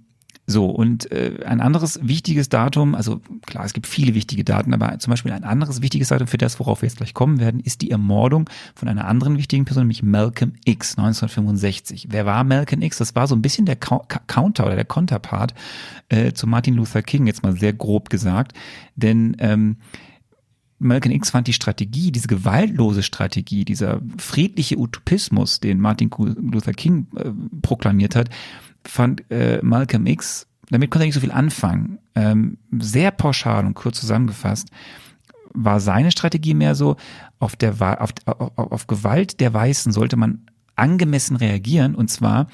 so, und äh, ein anderes wichtiges Datum, also klar, es gibt viele wichtige Daten, aber zum Beispiel ein anderes wichtiges Datum für das, worauf wir jetzt gleich kommen werden, ist die Ermordung von einer anderen wichtigen Person, nämlich Malcolm X 1965. Wer war Malcolm X? Das war so ein bisschen der Cou- Cou- Counter oder der Konterpart äh, zu Martin Luther King, jetzt mal sehr grob gesagt. Denn ähm, Malcolm X fand die Strategie, diese gewaltlose Strategie, dieser friedliche Utopismus, den Martin Luther King äh, proklamiert hat, fand äh, Malcolm X, damit konnte er nicht so viel anfangen. Ähm, sehr pauschal und kurz zusammengefasst war seine Strategie mehr so, auf, der, auf, auf, auf Gewalt der Weißen sollte man angemessen reagieren und zwar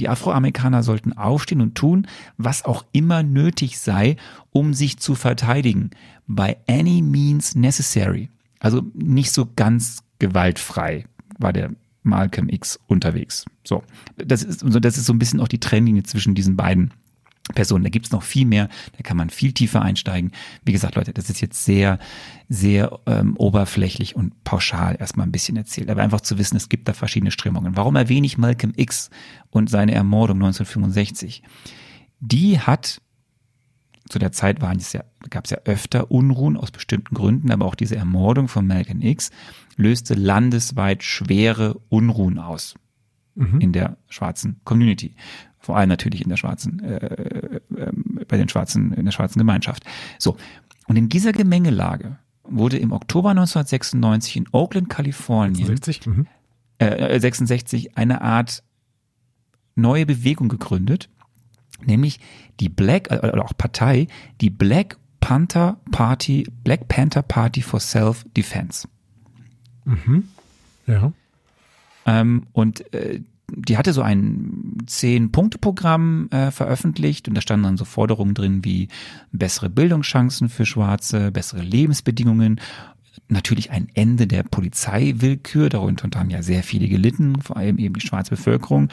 die Afroamerikaner sollten aufstehen und tun, was auch immer nötig sei, um sich zu verteidigen. By any means necessary. Also nicht so ganz gewaltfrei war der Malcolm X unterwegs. So, das ist, so, das ist so ein bisschen auch die Trennlinie zwischen diesen beiden Personen. Da gibt's noch viel mehr, da kann man viel tiefer einsteigen. Wie gesagt, Leute, das ist jetzt sehr, sehr ähm, oberflächlich und pauschal erstmal ein bisschen erzählt. Aber einfach zu wissen, es gibt da verschiedene Strömungen. Warum erwähne ich Malcolm X und seine Ermordung 1965? Die hat zu der Zeit waren es ja, gab es ja öfter Unruhen aus bestimmten Gründen, aber auch diese Ermordung von Malcolm X löste landesweit schwere Unruhen aus in der schwarzen Community. Vor allem natürlich in der schwarzen, äh, äh, bei den schwarzen, in der schwarzen Gemeinschaft. So. Und in dieser Gemengelage wurde im Oktober 1996 in Oakland, Kalifornien, 60? Mhm. äh, 66 eine Art neue Bewegung gegründet, nämlich die Black, äh, oder auch Partei, die Black Panther Party, Black Panther Party for Self-Defense. Ja. Ähm, und äh, die hatte so ein Zehn-Punkte-Programm äh, veröffentlicht und da standen dann so Forderungen drin wie bessere Bildungschancen für Schwarze, bessere Lebensbedingungen, natürlich ein Ende der Polizeiwillkür, darunter haben ja sehr viele gelitten, vor allem eben die schwarze Bevölkerung.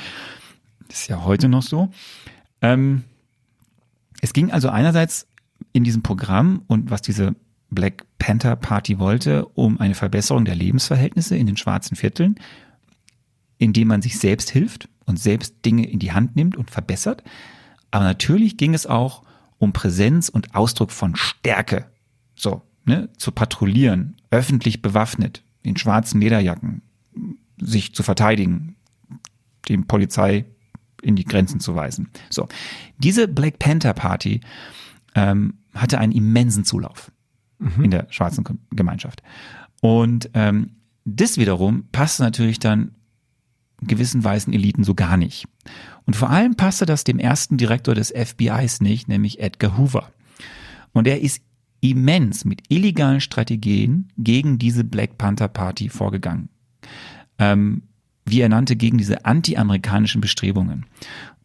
Das ist ja heute noch so. Ähm, es ging also einerseits in diesem Programm und was diese Black Panther Party wollte, um eine Verbesserung der Lebensverhältnisse in den schwarzen Vierteln, indem man sich selbst hilft und selbst Dinge in die Hand nimmt und verbessert. Aber natürlich ging es auch um Präsenz und Ausdruck von Stärke. So, ne, zu patrouillieren, öffentlich bewaffnet, in schwarzen Lederjacken, sich zu verteidigen, dem Polizei in die Grenzen zu weisen. So, diese Black Panther Party ähm, hatte einen immensen Zulauf in der schwarzen Gemeinschaft. Und ähm, das wiederum passt natürlich dann gewissen weißen Eliten so gar nicht. Und vor allem passte das dem ersten Direktor des FBIs nicht, nämlich Edgar Hoover. Und er ist immens mit illegalen Strategien gegen diese Black Panther Party vorgegangen. Ähm, wie er nannte, gegen diese anti-amerikanischen Bestrebungen.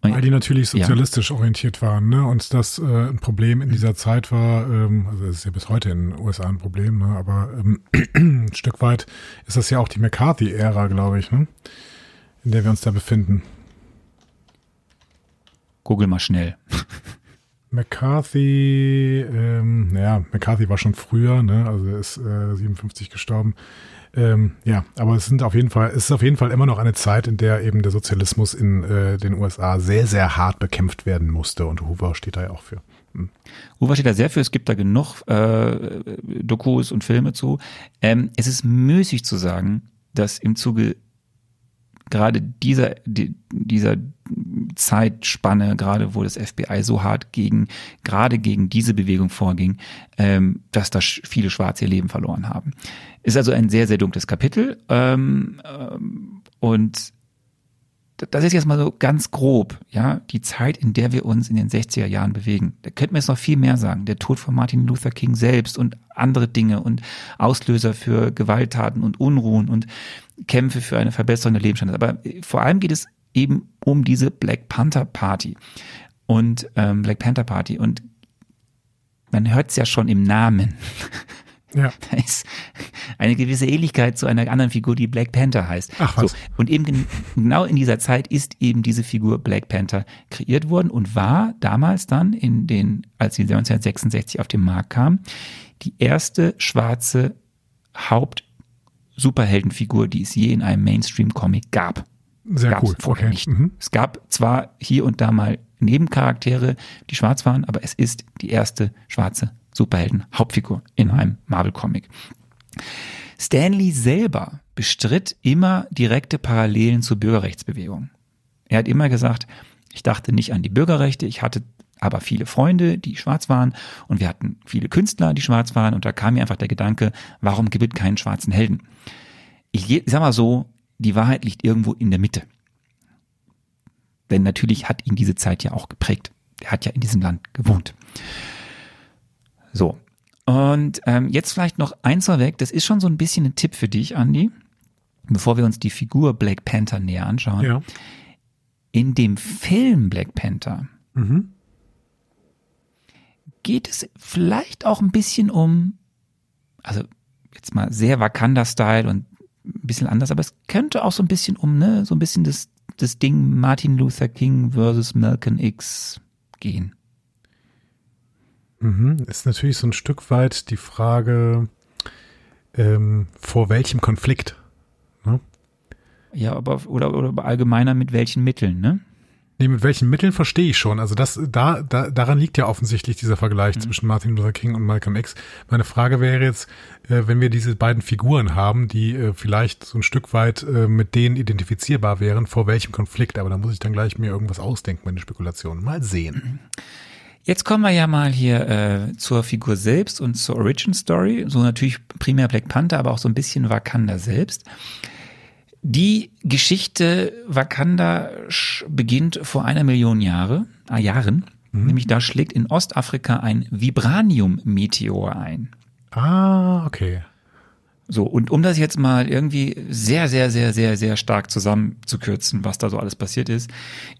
Und, Weil die natürlich sozialistisch ja. orientiert waren, ne? Und das äh, ein Problem in dieser Zeit war, ähm, also es ist ja bis heute in den USA ein Problem, ne? Aber ähm, ein Stück weit ist das ja auch die McCarthy-Ära, glaube ich, ne? In der wir uns da befinden. Google mal schnell. McCarthy, ähm, naja, McCarthy war schon früher, ne? Also er ist äh, 57 gestorben. Ähm, ja, aber es sind auf jeden Fall, es ist auf jeden Fall immer noch eine Zeit, in der eben der Sozialismus in äh, den USA sehr, sehr hart bekämpft werden musste und Hoover steht da ja auch für. Hm. Hoover steht da sehr für, es gibt da genug äh, Dokus und Filme zu. Ähm, es ist müßig zu sagen, dass im Zuge gerade dieser, die, dieser Zeitspanne, gerade wo das FBI so hart gegen, gerade gegen diese Bewegung vorging, ähm, dass da viele Schwarze ihr Leben verloren haben. Ist also ein sehr, sehr dunkles Kapitel. Ähm, ähm, und das ist jetzt mal so ganz grob, ja, die Zeit, in der wir uns in den 60er Jahren bewegen. Da könnten wir jetzt noch viel mehr sagen. Der Tod von Martin Luther King selbst und andere Dinge und Auslöser für Gewalttaten und Unruhen und Kämpfe für eine Verbesserung der Lebensstandards. Aber vor allem geht es eben um diese Black Panther Party und ähm, Black Panther Party und man hört es ja schon im Namen. Ja. Da ist eine gewisse Ähnlichkeit zu einer anderen Figur, die Black Panther heißt. Ach was. So, und eben genau in dieser Zeit ist eben diese Figur Black Panther kreiert worden und war damals dann in den, als sie 1966 auf den Markt kam, die erste schwarze Haupt-Superheldenfigur, die es je in einem Mainstream-Comic gab. Sehr Gab's cool. Vorher okay. nicht. Mhm. Es gab zwar hier und da mal Nebencharaktere, die schwarz waren, aber es ist die erste schwarze Superhelden-Hauptfigur in einem Marvel-Comic. Stanley selber bestritt immer direkte Parallelen zur Bürgerrechtsbewegung. Er hat immer gesagt, ich dachte nicht an die Bürgerrechte, ich hatte aber viele Freunde, die schwarz waren und wir hatten viele Künstler, die schwarz waren und da kam mir einfach der Gedanke, warum gibt es keinen schwarzen Helden? Ich sag mal so, die Wahrheit liegt irgendwo in der Mitte. Denn natürlich hat ihn diese Zeit ja auch geprägt. Er hat ja in diesem Land gewohnt. So. Und ähm, jetzt vielleicht noch eins vorweg, das ist schon so ein bisschen ein Tipp für dich, Andy, bevor wir uns die Figur Black Panther näher anschauen. Ja. In dem Film Black Panther mhm. geht es vielleicht auch ein bisschen um, also jetzt mal sehr Wakanda-Style und ein bisschen anders, aber es könnte auch so ein bisschen um, ne, so ein bisschen das, das Ding Martin Luther King versus Malcolm X gehen. Mhm. Ist natürlich so ein Stück weit die Frage, ähm, vor welchem Konflikt? Ne? Ja, aber oder, oder allgemeiner mit welchen Mitteln, ne? Nee, mit welchen Mitteln verstehe ich schon. Also das, da, da, daran liegt ja offensichtlich dieser Vergleich mhm. zwischen Martin Luther King und Malcolm X. Meine Frage wäre jetzt, äh, wenn wir diese beiden Figuren haben, die äh, vielleicht so ein Stück weit äh, mit denen identifizierbar wären, vor welchem Konflikt? Aber da muss ich dann gleich mir irgendwas ausdenken, meine Spekulationen. Mal sehen. Mhm. Jetzt kommen wir ja mal hier äh, zur Figur selbst und zur Origin Story. So natürlich primär Black Panther, aber auch so ein bisschen Wakanda selbst. Die Geschichte Wakanda beginnt vor einer Million Jahre, äh, Jahren. Mhm. Nämlich da schlägt in Ostafrika ein Vibranium-Meteor ein. Ah, okay. So, und um das jetzt mal irgendwie sehr, sehr, sehr, sehr, sehr stark zusammenzukürzen, was da so alles passiert ist,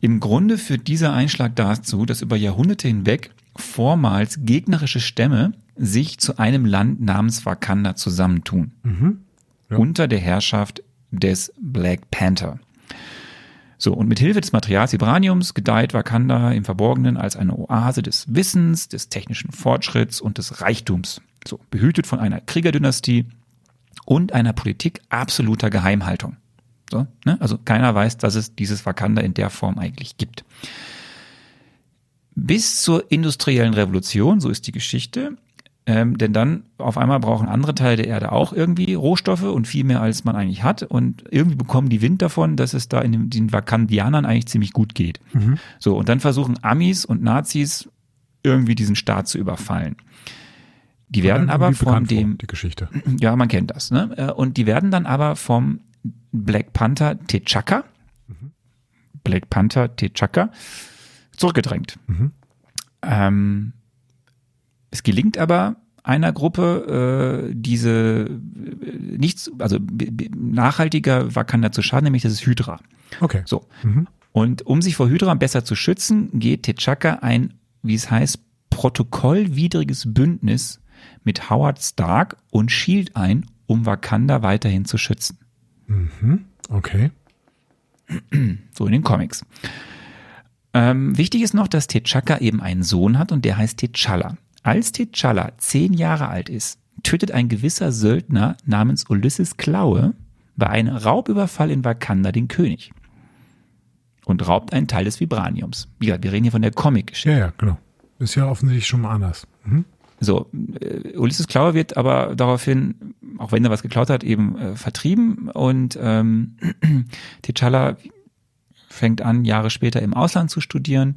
im Grunde führt dieser Einschlag dazu, dass über Jahrhunderte hinweg vormals gegnerische Stämme sich zu einem Land namens Wakanda zusammentun. Mhm. Ja. Unter der Herrschaft des Black Panther. So, und mit Hilfe des Materials Vibraniums gedeiht Wakanda im Verborgenen als eine Oase des Wissens, des technischen Fortschritts und des Reichtums. So, behütet von einer Kriegerdynastie, und einer Politik absoluter Geheimhaltung. So, ne? Also keiner weiß, dass es dieses Wakanda in der Form eigentlich gibt. Bis zur industriellen Revolution, so ist die Geschichte, ähm, denn dann auf einmal brauchen andere Teile der Erde auch irgendwie Rohstoffe und viel mehr als man eigentlich hat und irgendwie bekommen die Wind davon, dass es da in den, den Wakandianern eigentlich ziemlich gut geht. Mhm. So und dann versuchen Amis und Nazis irgendwie diesen Staat zu überfallen. Die werden aber von dem, vor, Geschichte. ja, man kennt das, ne? Äh, und die werden dann aber vom Black Panther T'Chaka, mhm. Black Panther T'Chaka, zurückgedrängt. Mhm. Ähm, es gelingt aber einer Gruppe äh, diese äh, nichts, also nachhaltiger Wakanda zu schaden, nämlich das ist Hydra. Okay. So. Mhm. Und um sich vor Hydra besser zu schützen, geht T'Chaka ein, wie es heißt, protokollwidriges Bündnis mit Howard Stark und Shield ein, um Wakanda weiterhin zu schützen. Mhm. Okay. So in den Comics. Ähm, wichtig ist noch, dass T'Chaka eben einen Sohn hat und der heißt T'Challa. Als T'Challa zehn Jahre alt ist, tötet ein gewisser Söldner namens Ulysses Klaue bei einem Raubüberfall in Wakanda den König und raubt einen Teil des Vibraniums. Ja, wir reden hier von der Comic-Geschichte. Ja, ja, genau. Ist ja offensichtlich schon mal anders. Mhm. So, äh, Ulysses Klaue wird aber daraufhin, auch wenn er was geklaut hat, eben äh, vertrieben und ähm, T'Challa fängt an, Jahre später im Ausland zu studieren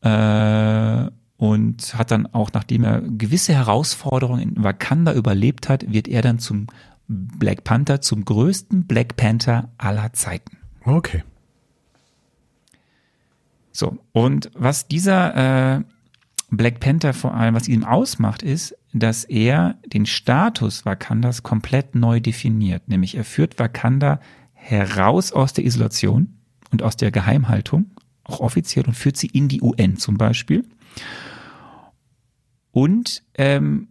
äh, und hat dann auch, nachdem er gewisse Herausforderungen in Wakanda überlebt hat, wird er dann zum Black Panther, zum größten Black Panther aller Zeiten. Okay. So, und was dieser äh, Black Panther vor allem, was ihn ausmacht, ist, dass er den Status Wakandas komplett neu definiert. Nämlich er führt Wakanda heraus aus der Isolation und aus der Geheimhaltung, auch offiziell, und führt sie in die UN zum Beispiel. Und ähm,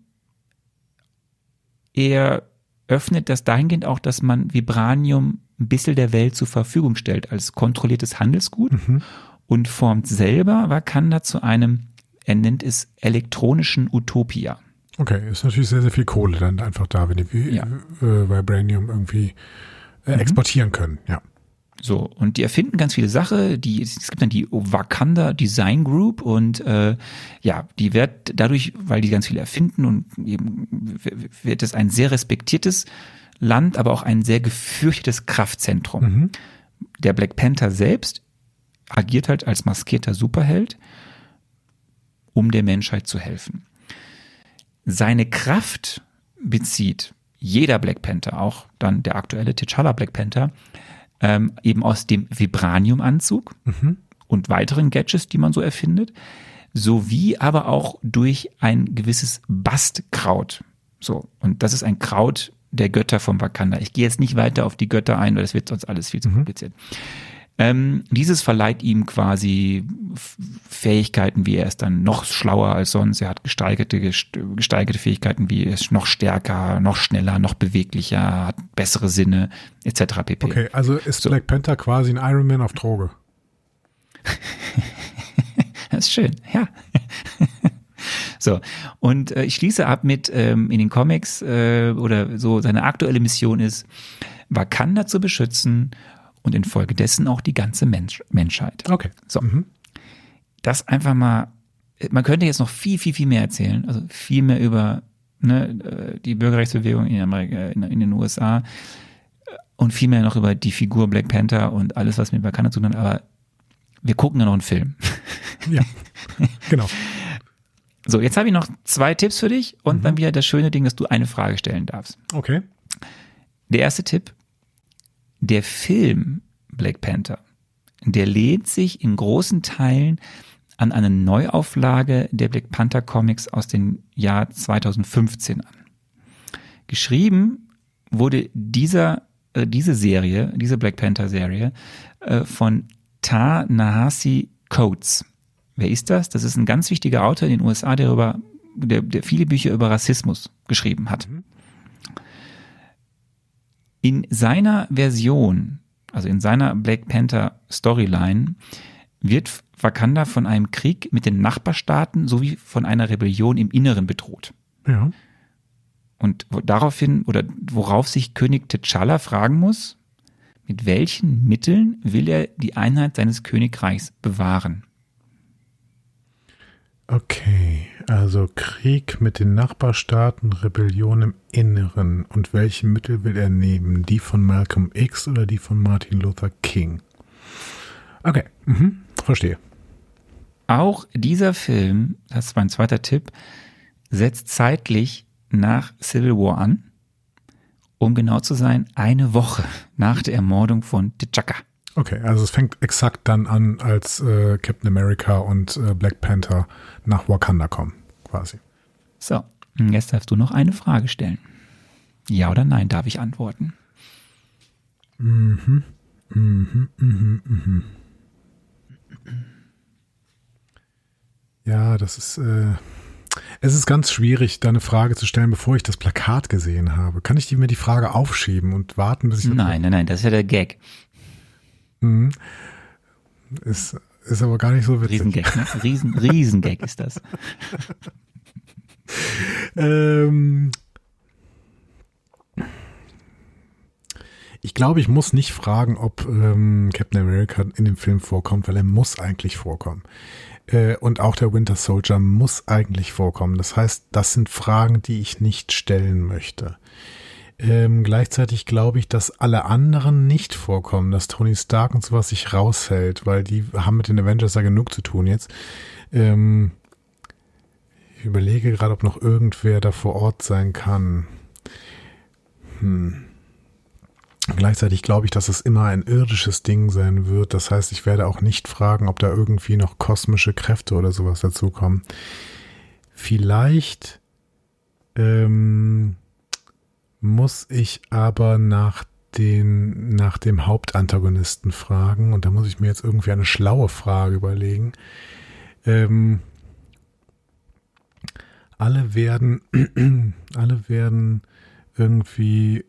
er öffnet das dahingehend auch, dass man Vibranium ein bisschen der Welt zur Verfügung stellt als kontrolliertes Handelsgut mhm. und formt selber Wakanda zu einem, er nennt es elektronischen Utopia. Okay, ist natürlich sehr, sehr viel Kohle dann einfach da, wenn die ja. äh, Vibranium irgendwie äh, mhm. exportieren können, ja. So, und die erfinden ganz viele Sachen. Die, es gibt dann die Wakanda Design Group und äh, ja, die wird dadurch, weil die ganz viel erfinden und eben wird es ein sehr respektiertes Land, aber auch ein sehr gefürchtetes Kraftzentrum. Mhm. Der Black Panther selbst agiert halt als maskierter Superheld, um der Menschheit zu helfen. Seine Kraft bezieht jeder Black Panther, auch dann der aktuelle T'Challa Black Panther, ähm, eben aus dem Vibranium-Anzug mhm. und weiteren Gadgets, die man so erfindet, sowie aber auch durch ein gewisses Bastkraut. So, und das ist ein Kraut der Götter vom Wakanda. Ich gehe jetzt nicht weiter auf die Götter ein, weil das wird sonst alles viel zu mhm. Ähm, dieses verleiht ihm quasi Fähigkeiten, wie er ist dann noch schlauer als sonst. Er hat gesteigerte, gesteigerte Fähigkeiten, wie er ist noch stärker, noch schneller, noch beweglicher, hat bessere Sinne, etc. pp. Okay, also ist so. Black Panther quasi ein Iron Man auf Droge. das ist schön, ja. So, und äh, ich schließe ab mit ähm, in den Comics äh, oder so seine aktuelle Mission ist, Wakanda zu beschützen und infolgedessen auch die ganze Mensch Menschheit. Okay. So. Mhm. Das einfach mal, man könnte jetzt noch viel, viel, viel mehr erzählen, also viel mehr über ne, die Bürgerrechtsbewegung in, Amerika, in, den USA und viel mehr noch über die Figur Black Panther und alles, was mit Wakanda zu tun hat, aber wir gucken ja noch einen Film. Ja, genau. So, jetzt habe ich noch zwei Tipps für dich und mhm. dann wieder das schöne Ding, dass du eine Frage stellen darfst. Okay. Der erste Tipp, der Film Black Panther, der lehnt sich in großen Teilen an eine Neuauflage der Black Panther Comics aus dem Jahr 2015 an. Geschrieben wurde dieser, äh, diese Serie, diese Black Panther Serie, äh, von Ta Nahasi Coates. Wer ist das? Das ist ein ganz wichtiger Autor in den USA, der über, der, der viele Bücher über Rassismus geschrieben hat. Mhm. In seiner Version, also in seiner Black Panther Storyline, wird Wakanda von einem Krieg mit den Nachbarstaaten sowie von einer Rebellion im Inneren bedroht. Ja. Und daraufhin oder worauf sich König T'Challa fragen muss, mit welchen Mitteln will er die Einheit seines Königreichs bewahren? Okay, also Krieg mit den Nachbarstaaten, Rebellion im Inneren. Und welche Mittel will er nehmen? Die von Malcolm X oder die von Martin Luther King? Okay, mhm. verstehe. Auch dieser Film, das ist mein zweiter Tipp, setzt zeitlich nach Civil War an. Um genau zu sein, eine Woche nach der Ermordung von T'Chaka. Okay, also es fängt exakt dann an, als äh, Captain America und äh, Black Panther nach Wakanda kommen, quasi. So, jetzt darfst du noch eine Frage stellen. Ja oder nein, darf ich antworten? Mhm. Mhm, mhm, mhm. Ja, das ist, äh, es ist ganz schwierig, da eine Frage zu stellen, bevor ich das Plakat gesehen habe. Kann ich die, mir die Frage aufschieben und warten, bis ich. Nein, nein, nein, das ist ja der Gag. Mhm. Ist, ist aber gar nicht so witzig. Riesengag, ne? Riesen, Riesengag ist das. ähm, ich glaube, ich muss nicht fragen, ob ähm, Captain America in dem Film vorkommt, weil er muss eigentlich vorkommen. Äh, und auch der Winter Soldier muss eigentlich vorkommen. Das heißt, das sind Fragen, die ich nicht stellen möchte. Ähm, gleichzeitig glaube ich, dass alle anderen nicht vorkommen, dass Tony Stark und sowas sich raushält, weil die haben mit den Avengers ja genug zu tun jetzt. Ähm, ich überlege gerade, ob noch irgendwer da vor Ort sein kann. Hm. Gleichzeitig glaube ich, dass es immer ein irdisches Ding sein wird. Das heißt, ich werde auch nicht fragen, ob da irgendwie noch kosmische Kräfte oder sowas dazukommen. Vielleicht ähm, muss ich aber nach den, nach dem Hauptantagonisten fragen. Und da muss ich mir jetzt irgendwie eine schlaue Frage überlegen. Ähm, alle werden, alle werden irgendwie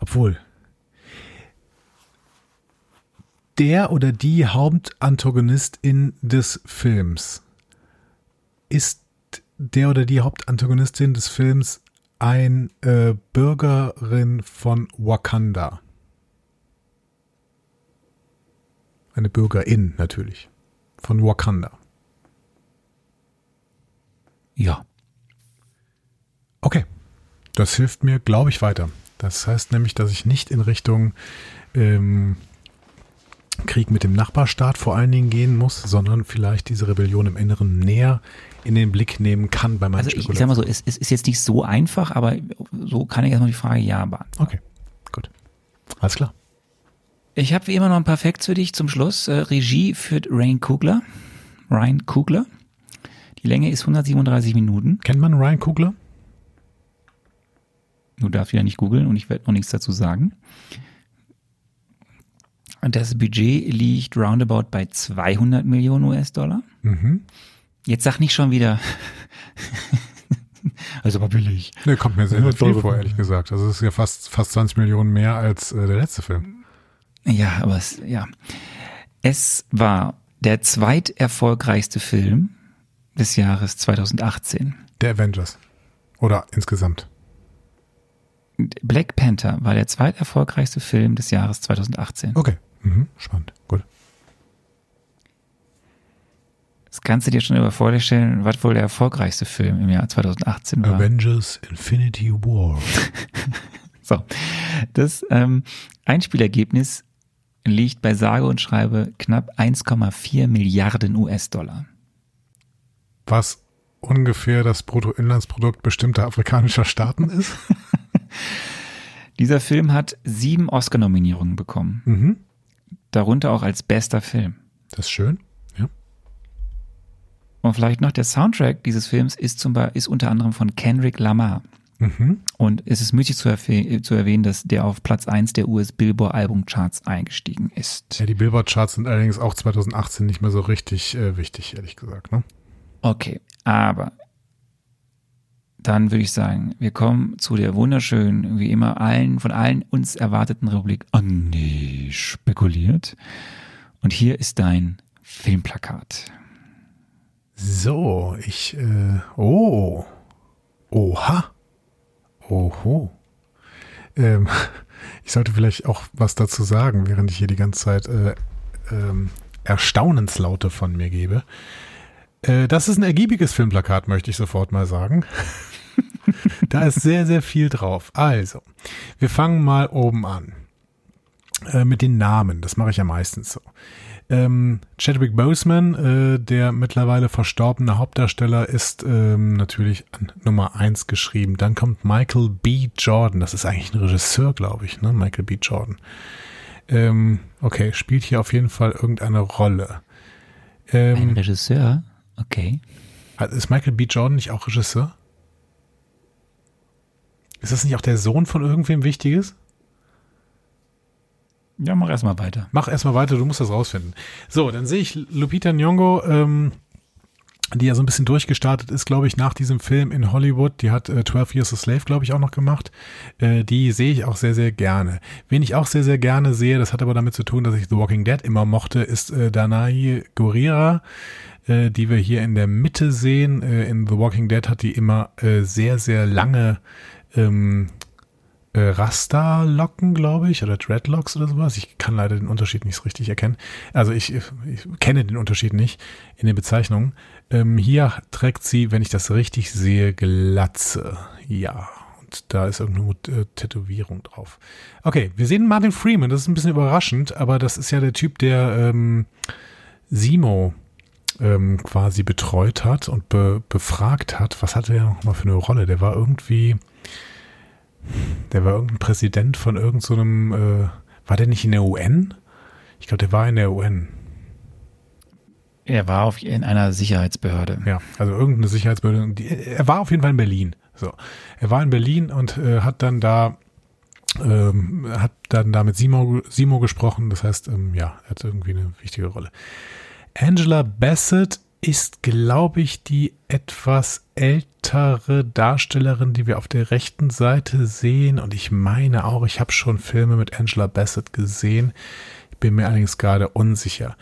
obwohl, der oder die Hauptantagonistin des Films ist der oder die Hauptantagonistin des Films ein äh, Bürgerin von Wakanda. Eine Bürgerin natürlich. Von Wakanda. Ja. Okay. Das hilft mir, glaube ich, weiter. Das heißt nämlich, dass ich nicht in Richtung ähm, Krieg mit dem Nachbarstaat vor allen Dingen gehen muss, sondern vielleicht diese Rebellion im Inneren näher in den Blick nehmen kann bei meinen Also ich, ich sag mal so, es, es ist jetzt nicht so einfach, aber so kann ich erstmal die Frage ja beantworten. Okay, gut. Alles klar. Ich habe wie immer noch ein paar Facts für dich zum Schluss. Äh, Regie führt Ryan Kugler. Ryan Kugler. Die Länge ist 137 Minuten. Kennt man Ryan Kugler? Du darfst wieder nicht googeln und ich werde noch nichts dazu sagen. Das Budget liegt roundabout bei 200 Millionen US-Dollar. Mhm. Jetzt sag nicht schon wieder. also aber billig. Ne, kommt mir sehr, sehr viel vor, ehrlich gesagt. Also es ist ja fast, fast 20 Millionen mehr als äh, der letzte Film. Ja, aber es, ja. Es war der zweiterfolgreichste Film des Jahres 2018. Der Avengers. Oder insgesamt. Black Panther war der zweiterfolgreichste Film des Jahres 2018. Okay, mhm. spannend, Das kannst du dir schon über vorstellen, was wohl der erfolgreichste Film im Jahr 2018 war. Avengers Infinity War. so, das ähm, Einspielergebnis liegt bei sage und schreibe knapp 1,4 Milliarden US-Dollar. Was ungefähr das Bruttoinlandsprodukt bestimmter afrikanischer Staaten ist? Dieser Film hat sieben Oscar-Nominierungen bekommen. Mhm. Darunter auch als bester Film. Das ist schön, Und vielleicht noch der Soundtrack dieses Films ist, zum Beispiel, ist unter anderem von Kendrick Lamar. Mhm. Und es ist müßig zu, zu, erwähnen, dass der auf Platz 1 der US Billboard Albumcharts eingestiegen ist. Ja, die Billboard Charts sind allerdings auch 2018 nicht mehr so richtig äh, wichtig, ehrlich gesagt. Ne? Okay, aber dann würde ich sagen, wir kommen zu der wunderschönen, wie immer allen, von allen uns erwarteten Rubrik Andi spekuliert. Und hier ist dein Filmplakat. So, ich, äh, oh, oha, oho. Ähm, ich sollte vielleicht auch was dazu sagen, während ich hier die ganze Zeit äh, ähm, Erstaunenslaute von mir gebe. Äh, das ist ein ergiebiges Filmplakat, möchte ich sofort mal sagen. da ist sehr, sehr viel drauf. Also, wir fangen mal oben an. Äh, mit den Namen. Das mache ich ja meistens so. Ähm, Chadwick Boseman, äh, der mittlerweile verstorbene Hauptdarsteller, ist ähm, natürlich an Nummer eins geschrieben. Dann kommt Michael B. Jordan. Das ist eigentlich ein Regisseur, glaube ich, ne? Michael B. Jordan. Ähm, okay, spielt hier auf jeden Fall irgendeine Rolle. Ähm, ein Regisseur? Okay. Ist Michael B. Jordan nicht auch Regisseur? Ist das nicht auch der Sohn von irgendwem Wichtiges? Ja, mach erstmal weiter. Mach erstmal weiter, du musst das rausfinden. So, dann sehe ich Lupita Nyong'o, ähm, die ja so ein bisschen durchgestartet ist, glaube ich, nach diesem Film in Hollywood. Die hat äh, 12 Years a Slave, glaube ich, auch noch gemacht. Äh, die sehe ich auch sehr, sehr gerne. Wen ich auch sehr, sehr gerne sehe, das hat aber damit zu tun, dass ich The Walking Dead immer mochte, ist äh, Danai Gurira, äh, die wir hier in der Mitte sehen. Äh, in The Walking Dead hat die immer äh, sehr, sehr lange ähm, äh, Rasta-Locken, glaube ich, oder Dreadlocks oder sowas. Ich kann leider den Unterschied nicht so richtig erkennen. Also ich, ich kenne den Unterschied nicht in den Bezeichnungen. Ähm, hier trägt sie, wenn ich das richtig sehe, Glatze. Ja, und da ist irgendeine äh, Tätowierung drauf. Okay, wir sehen Martin Freeman. Das ist ein bisschen überraschend, aber das ist ja der Typ, der ähm, Simo ähm, quasi betreut hat und be befragt hat. Was hatte er nochmal für eine Rolle? Der war irgendwie der war irgendein Präsident von irgendeinem, so äh, war der nicht in der UN? Ich glaube, der war in der UN. Er war auf, in einer Sicherheitsbehörde. Ja, also irgendeine Sicherheitsbehörde. Die, er war auf jeden Fall in Berlin. So, er war in Berlin und äh, hat dann da ähm, hat dann da mit Simo, Simo gesprochen. Das heißt, ähm, ja, er hat irgendwie eine wichtige Rolle. Angela Bassett ist, glaube ich, die etwas ältere Darstellerin, die wir auf der rechten Seite sehen. Und ich meine auch, ich habe schon Filme mit Angela Bassett gesehen. Ich bin mir allerdings gerade unsicher.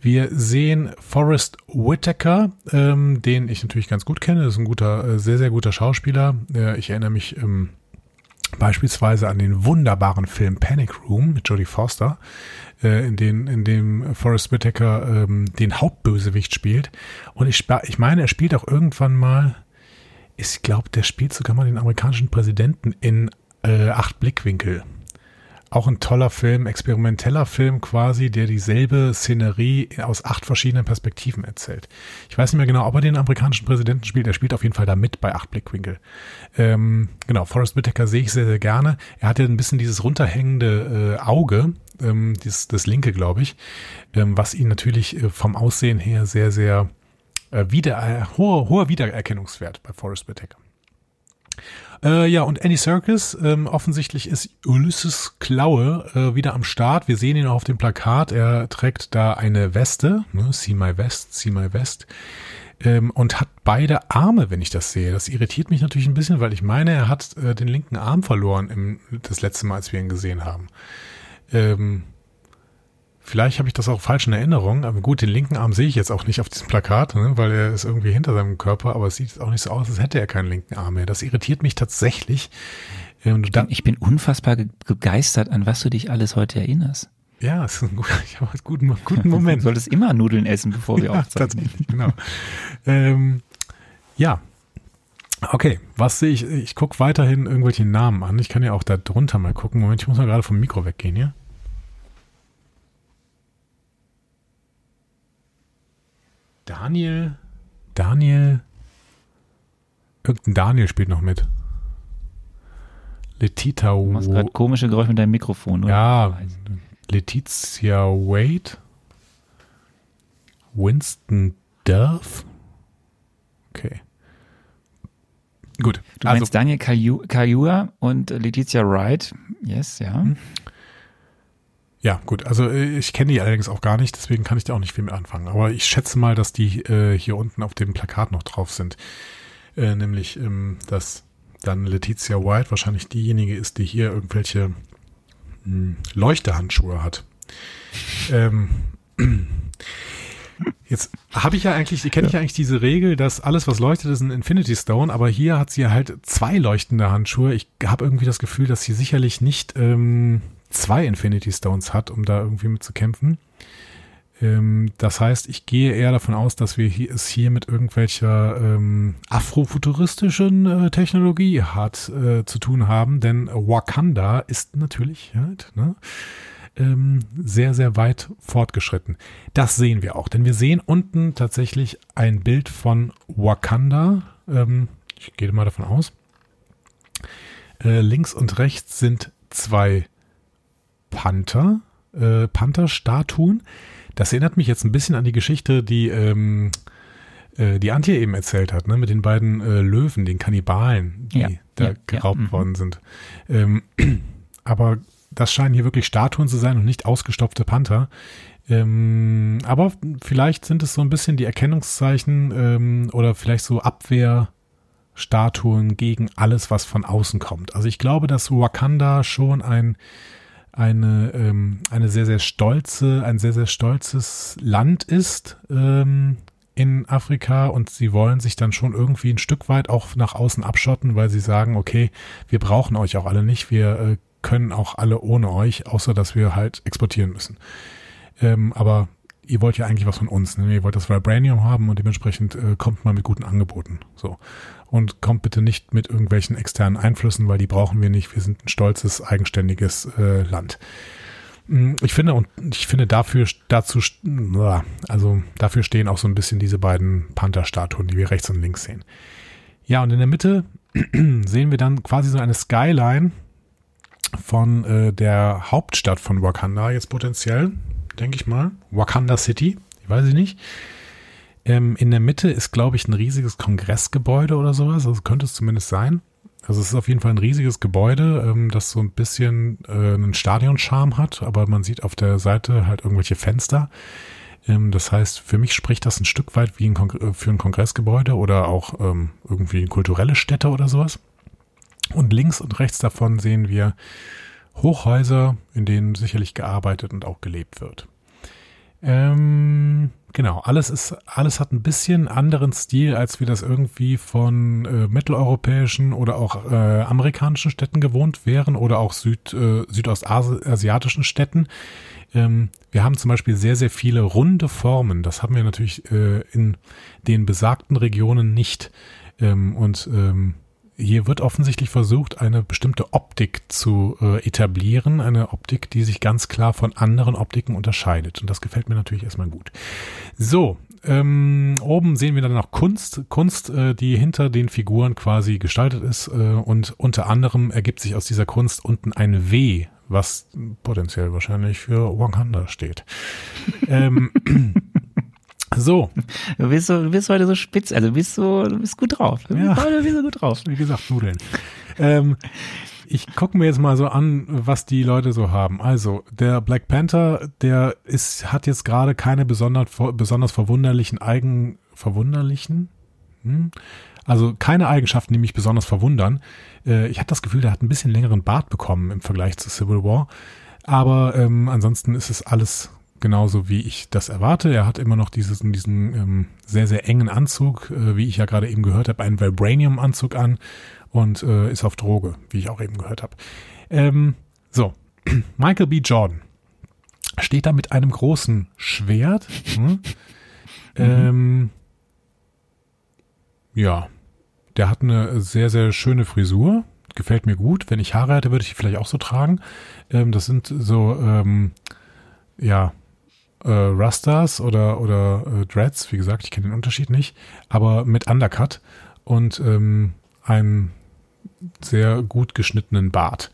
Wir sehen Forrest Whitaker, ähm, den ich natürlich ganz gut kenne. Das ist ein guter, äh, sehr, sehr guter Schauspieler. Äh, ich erinnere mich ähm, beispielsweise an den wunderbaren Film Panic Room mit Jodie Foster äh, in, den, in dem Forrest Whitaker ähm, den Hauptbösewicht spielt. Und ich, ich meine, er spielt auch irgendwann mal, ich glaube, der spielt sogar mal den amerikanischen Präsidenten in äh, Acht Blickwinkel. Auch ein toller Film, experimenteller Film quasi, der dieselbe Szenerie aus acht verschiedenen Perspektiven erzählt. Ich weiß nicht mehr genau, ob er den amerikanischen Präsidenten spielt. Er spielt auf jeden Fall da mit bei acht Blickwinkel. Ähm, genau, Forrest Whitaker sehe ich sehr, sehr gerne. Er hat ja ein bisschen dieses runterhängende äh, Auge, ähm, das, das linke, glaube ich, ähm, was ihn natürlich äh, vom Aussehen her sehr, sehr äh, wieder, äh, hoher, hoher Wiedererkennungswert bei Forrest Whitaker. Äh, ja, und Andy Serkis, ähm, offensichtlich ist Ulysses Klaue äh, wieder am Start. Wir sehen ihn auf dem Plakat. Er trägt da eine Weste, ne? See My West, See My West. Ähm, und hat beide Arme, wenn ich das sehe. Das irritiert mich natürlich ein bisschen, weil ich meine, er hat äh, den linken Arm verloren im, das letzte Mal, als wir ihn gesehen haben. Ähm, Vielleicht habe ich das auch falsch in Erinnerung, aber gut, den linken Arm sehe ich jetzt auch nicht auf diesem Plakat, ne, weil er ist irgendwie hinter seinem Körper, aber es sieht auch nicht so aus, als hätte er keinen linken Arm mehr. Das irritiert mich tatsächlich. Ähm, ich, bin, ich bin unfassbar begeistert, an was du dich alles heute erinnerst. Ja, es ist ein guter, ich habe einen guten, guten Moment. Du solltest immer Nudeln essen, bevor wir ja, aufzeichnen. Tatsächlich, genau. ähm, ja, Okay, was sehe ich? Ich gucke weiterhin irgendwelche Namen an. Ich kann ja auch da drunter mal gucken. Moment, ich muss mal gerade vom Mikro weggehen hier. Daniel, Daniel, irgendein Daniel spielt noch mit. Letita Du machst gerade komische Geräusche mit deinem Mikrofon, oder? Ja, Letizia Wade, Winston Duff. Okay. Gut. Du meinst also, Daniel Kayua und Letizia Wright. Yes, ja. Hm. Ja, gut. Also äh, ich kenne die allerdings auch gar nicht, deswegen kann ich da auch nicht viel mit anfangen. Aber ich schätze mal, dass die äh, hier unten auf dem Plakat noch drauf sind. Äh, nämlich, ähm, dass dann Letizia White wahrscheinlich diejenige ist, die hier irgendwelche mh, hm, Leuchtehandschuhe hat. ähm, Jetzt habe ich ja eigentlich, kenne ich ja eigentlich diese Regel, dass alles, was leuchtet, ist ein Infinity Stone, aber hier hat sie halt zwei leuchtende Handschuhe. Ich habe irgendwie das Gefühl, dass sie sicherlich nicht ähm, zwei Infinity Stones hat, um da irgendwie mit zu kämpfen. Ähm, das heißt, ich gehe eher davon aus, dass wir hier, es hier mit irgendwelcher ähm, afrofuturistischen äh, Technologie hat äh, zu tun haben, denn Wakanda ist natürlich halt, ne? Ähm, sehr, sehr weit fortgeschritten. Das sehen wir auch, denn wir sehen unten tatsächlich ein Bild von Wakanda. Ähm, ich gehe mal davon aus. Äh, links und rechts sind zwei Panther, äh, Panther-Statuen. Das erinnert mich jetzt ein bisschen an die Geschichte, die ähm, äh, die Antje eben erzählt hat, ne, mit den beiden äh, Löwen, den Kannibalen, die Ja, da ja, geraubt ja, mhm. worden sind. Ähm, aber das scheinen hier wirklich Statuen zu sein und nicht ausgestopfte Panther. Ähm, aber vielleicht sind es so ein bisschen die Erkennungszeichen ähm, oder vielleicht so Abwehrstatuen gegen alles, was von außen kommt. Also ich glaube, dass Wakanda schon ein eine, ähm, eine sehr, sehr stolze, ein sehr, sehr stolzes Land ist ähm, in Afrika und sie wollen sich dann schon irgendwie ein Stück weit auch nach außen abschotten, weil sie sagen, okay, wir brauchen euch auch alle nicht, wir äh, können auch alle ohne euch, außer dass wir halt exportieren müssen. Ähm, aber ihr wollt ja eigentlich was von uns, ne? ihr wollt das Vibranium haben und dementsprechend äh, kommt mal mit guten Angeboten. So. Und kommt bitte nicht mit irgendwelchen externen Einflüssen, weil die brauchen wir nicht. Wir sind ein stolzes, eigenständiges äh, Land. Mm, Ich finde, und ich finde dafür, dazu, also dafür stehen auch so ein bisschen diese beiden Panther-Statuen, die wir rechts und links sehen. Ja, und in der Mitte sehen wir dann quasi so eine Skyline von äh, der Hauptstadt von Wakanda, jetzt potenziell, denke ich mal. Wakanda City, ich weiß ich nicht. Ähm, in der Mitte ist, glaube ich, ein riesiges Kongressgebäude oder sowas. Also könnte es zumindest sein. Also es ist auf jeden Fall ein riesiges Gebäude, ähm, das so ein bisschen äh, einen Stadionscharme hat, aber man sieht auf der Seite halt irgendwelche Fenster. Ähm, das heißt, für mich spricht das ein Stück weit wie ein äh, für ein Kongressgebäude oder auch ähm, irgendwie kulturelle Städte oder sowas. Und links und rechts davon sehen wir Hochhäuser, in denen sicherlich gearbeitet und auch gelebt wird. Ähm, genau, alles ist, alles hat ein bisschen anderen Stil, als wir das irgendwie von äh, mitteleuropäischen oder auch äh, amerikanischen Städten gewohnt wären oder auch Süd, äh, südostasiatischen Städten. Ähm, wir haben zum Beispiel sehr, sehr viele runde Formen. Das haben wir natürlich äh, in den besagten Regionen nicht. Ähm, und ähm, hier wird offensichtlich versucht, eine bestimmte Optik zu äh, etablieren, eine Optik, die sich ganz klar von anderen Optiken unterscheidet. Und das gefällt mir natürlich erstmal gut. So, ähm, oben sehen wir dann noch Kunst, Kunst, äh, die hinter den Figuren quasi gestaltet ist. Äh, und unter anderem ergibt sich aus dieser Kunst unten ein W, was potenziell wahrscheinlich für Wakanda steht. ähm, so, Du bist, so, du bist heute so spitz, also du bist so, du bist gut drauf. Du bist Ja. heute bist du gut drauf. wie gesagt, Nudeln. ähm, ich gucke mir jetzt mal so an, was die Leute so haben. Also, der Black Panther, der ist, hat jetzt gerade keine besonders, besonders verwunderlichen Eigen, verwunderlichen? Hm? Also keine Eigenschaften, die mich besonders verwundern. Äh, ich habe das Gefühl, der hat ein bisschen längeren Bart bekommen im Vergleich zu Civil War. Aber ähm, ansonsten ist es alles genauso, wie ich das erwarte. Er hat immer noch dieses, diesen ähm, sehr, sehr engen Anzug, äh, wie ich ja gerade eben gehört habe, einen Vibranium-Anzug an und äh, ist auf Droge, wie ich auch eben gehört habe. Ähm, so, Michael B. Jordan steht da mit einem großen Schwert. Hm? Ähm, ja, der hat eine sehr, sehr schöne Frisur. Gefällt mir gut. Wenn ich Haare hätte, würde ich die vielleicht auch so tragen. Ähm, das sind so, ähm, ja, äh, Rastas oder, oder äh, Dreads. Wie gesagt, ich kenne den Unterschied nicht. Aber mit Undercut und ähm, einem sehr gut geschnittenen Bart.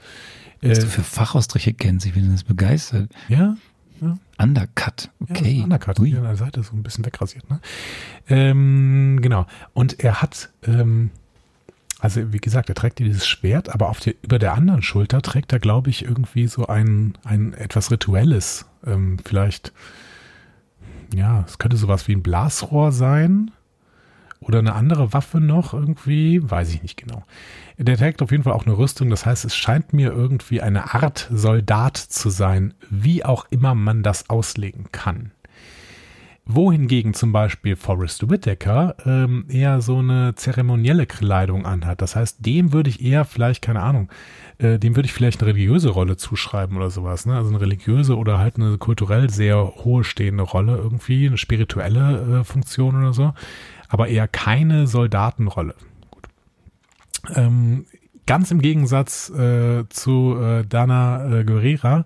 Was Äh, du für Fachausdrücke kennst, ich bin das begeistert. ja, Undercut, okay. Ja, Undercut, Ui. hier an der Seite so ein bisschen wegrasiert, ne? Ähm, genau. Und er hat, ähm, also wie gesagt, er trägt dieses Schwert, aber auf der, über der anderen Schulter trägt er, glaube ich, irgendwie so ein, ein etwas Rituelles. Ähm, vielleicht, ja, es könnte sowas wie ein Blasrohr sein. Oder eine andere Waffe noch irgendwie, weiß ich nicht genau. Der trägt auf jeden Fall auch eine Rüstung, das heißt, es scheint mir irgendwie eine Art Soldat zu sein, wie auch immer man das auslegen kann. Wohingegen zum Beispiel Forrest Whitaker ähm, eher so eine zeremonielle Kleidung anhat. Das heißt, dem würde ich eher vielleicht, keine Ahnung, äh, dem würde ich vielleicht eine religiöse Rolle zuschreiben oder sowas. Ne? Also eine religiöse oder halt eine kulturell sehr hohe stehende Rolle irgendwie, eine spirituelle äh, Funktion oder so. Aber eher keine Soldatenrolle. Gut. Ähm, ganz im Gegensatz äh, zu äh, Dana äh, Guerrera,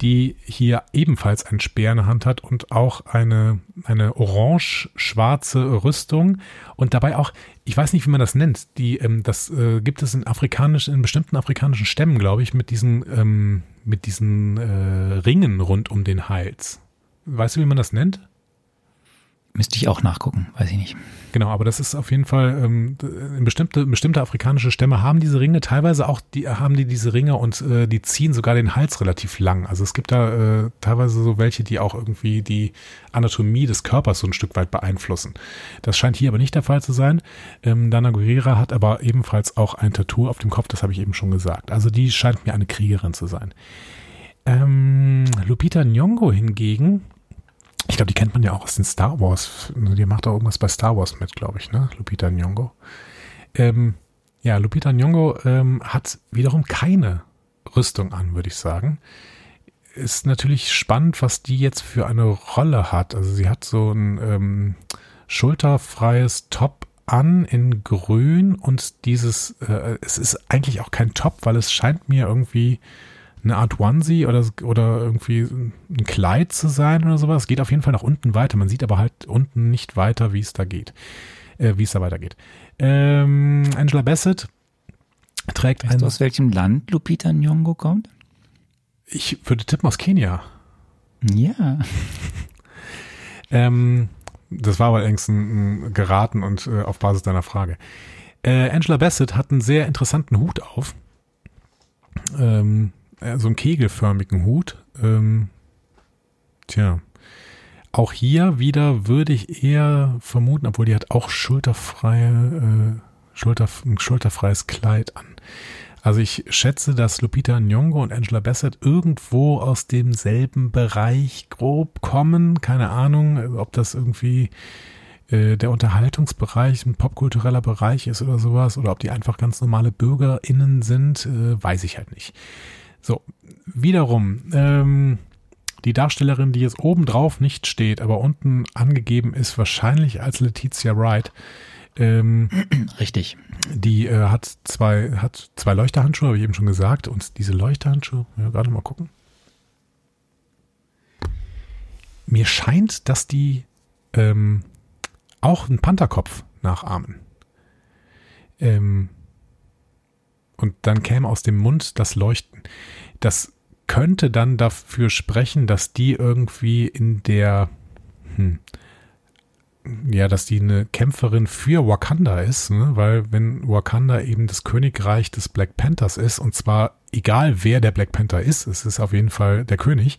die hier ebenfalls ein Speer in der Hand hat und auch eine, eine orange-schwarze Rüstung und dabei auch, ich weiß nicht, wie man das nennt, die, ähm, das äh, gibt es in afrikanischen, in bestimmten afrikanischen Stämmen, glaube ich, mit diesen, ähm, mit diesen äh, Ringen rund um den Hals. Weißt du, wie man das nennt? Müsste ich auch nachgucken, weiß ich nicht. Genau, aber das ist auf jeden Fall, ähm, bestimmte, bestimmte afrikanische Stämme haben diese Ringe, teilweise auch die haben die diese Ringe und äh, die ziehen sogar den Hals relativ lang. Also es gibt da äh, teilweise so welche, die auch irgendwie die Anatomie des Körpers so ein Stück weit beeinflussen. Das scheint hier aber nicht der Fall zu sein. Ähm, Dana Guerrera hat aber ebenfalls auch ein Tattoo auf dem Kopf, das habe ich eben schon gesagt. Also die scheint mir eine Kriegerin zu sein. Ähm, Lupita Nyong'o hingegen ich glaube, die kennt man ja auch aus den Star Wars. Die macht auch irgendwas bei Star Wars mit, glaube ich, ne? Lupita Nyong'o. Ähm, ja, Lupita Nyong'o ähm, hat wiederum keine Rüstung an, würde ich sagen. Ist natürlich spannend, was die jetzt für eine Rolle hat. Also sie hat so ein ähm, schulterfreies Top an in grün und dieses, äh, es ist eigentlich auch kein Top, weil es scheint mir irgendwie eine Art Onesie oder, oder irgendwie ein Kleid zu sein oder sowas. Geht auf jeden Fall nach unten weiter. Man sieht aber halt unten nicht weiter, wie es da geht, äh, wie es da weitergeht. Ähm, Angela Bassett trägt weißt ein. Du, aus welchem Land Lupita Nyong'o kommt? Ich würde tippen aus Kenia. Ja. ähm, das war aber allerdings ein, ein geraten und äh, auf Basis deiner Frage. Äh, Angela Bassett hat einen sehr interessanten Hut auf. Ähm, äh, so einen kegelförmigen Hut. Ähm, tja. Auch hier wieder würde ich eher vermuten, obwohl die hat auch schulterfreie, äh, Schulter, ein schulterfreies Kleid an. Also ich schätze, dass Lupita Nyong'o und Angela Bassett irgendwo aus demselben Bereich grob kommen. Keine Ahnung, ob das irgendwie äh, der Unterhaltungsbereich ein popkultureller Bereich ist oder sowas, oder ob die einfach ganz normale BürgerInnen sind, äh, weiß ich halt nicht. So, wiederum, ähm, die Darstellerin, die jetzt oben drauf nicht steht, aber unten angegeben ist, wahrscheinlich als Letizia Wright. Ähm, Richtig. Die äh, hat zwei, hat zwei Leuchterhandschuhe, habe ich eben schon gesagt. Und diese Leuchterhandschuhe, ja, gerade mal gucken. Mir scheint, dass die ähm, auch einen Pantherkopf nachahmen. Ähm, und dann käme aus dem Mund das Leuchten. Das könnte dann dafür sprechen, dass die irgendwie in der, hm, ja, dass die eine Kämpferin für Wakanda ist, ne? weil wenn Wakanda eben das Königreich des Black Panthers ist, und zwar egal wer der Black Panther ist, es ist auf jeden Fall der König,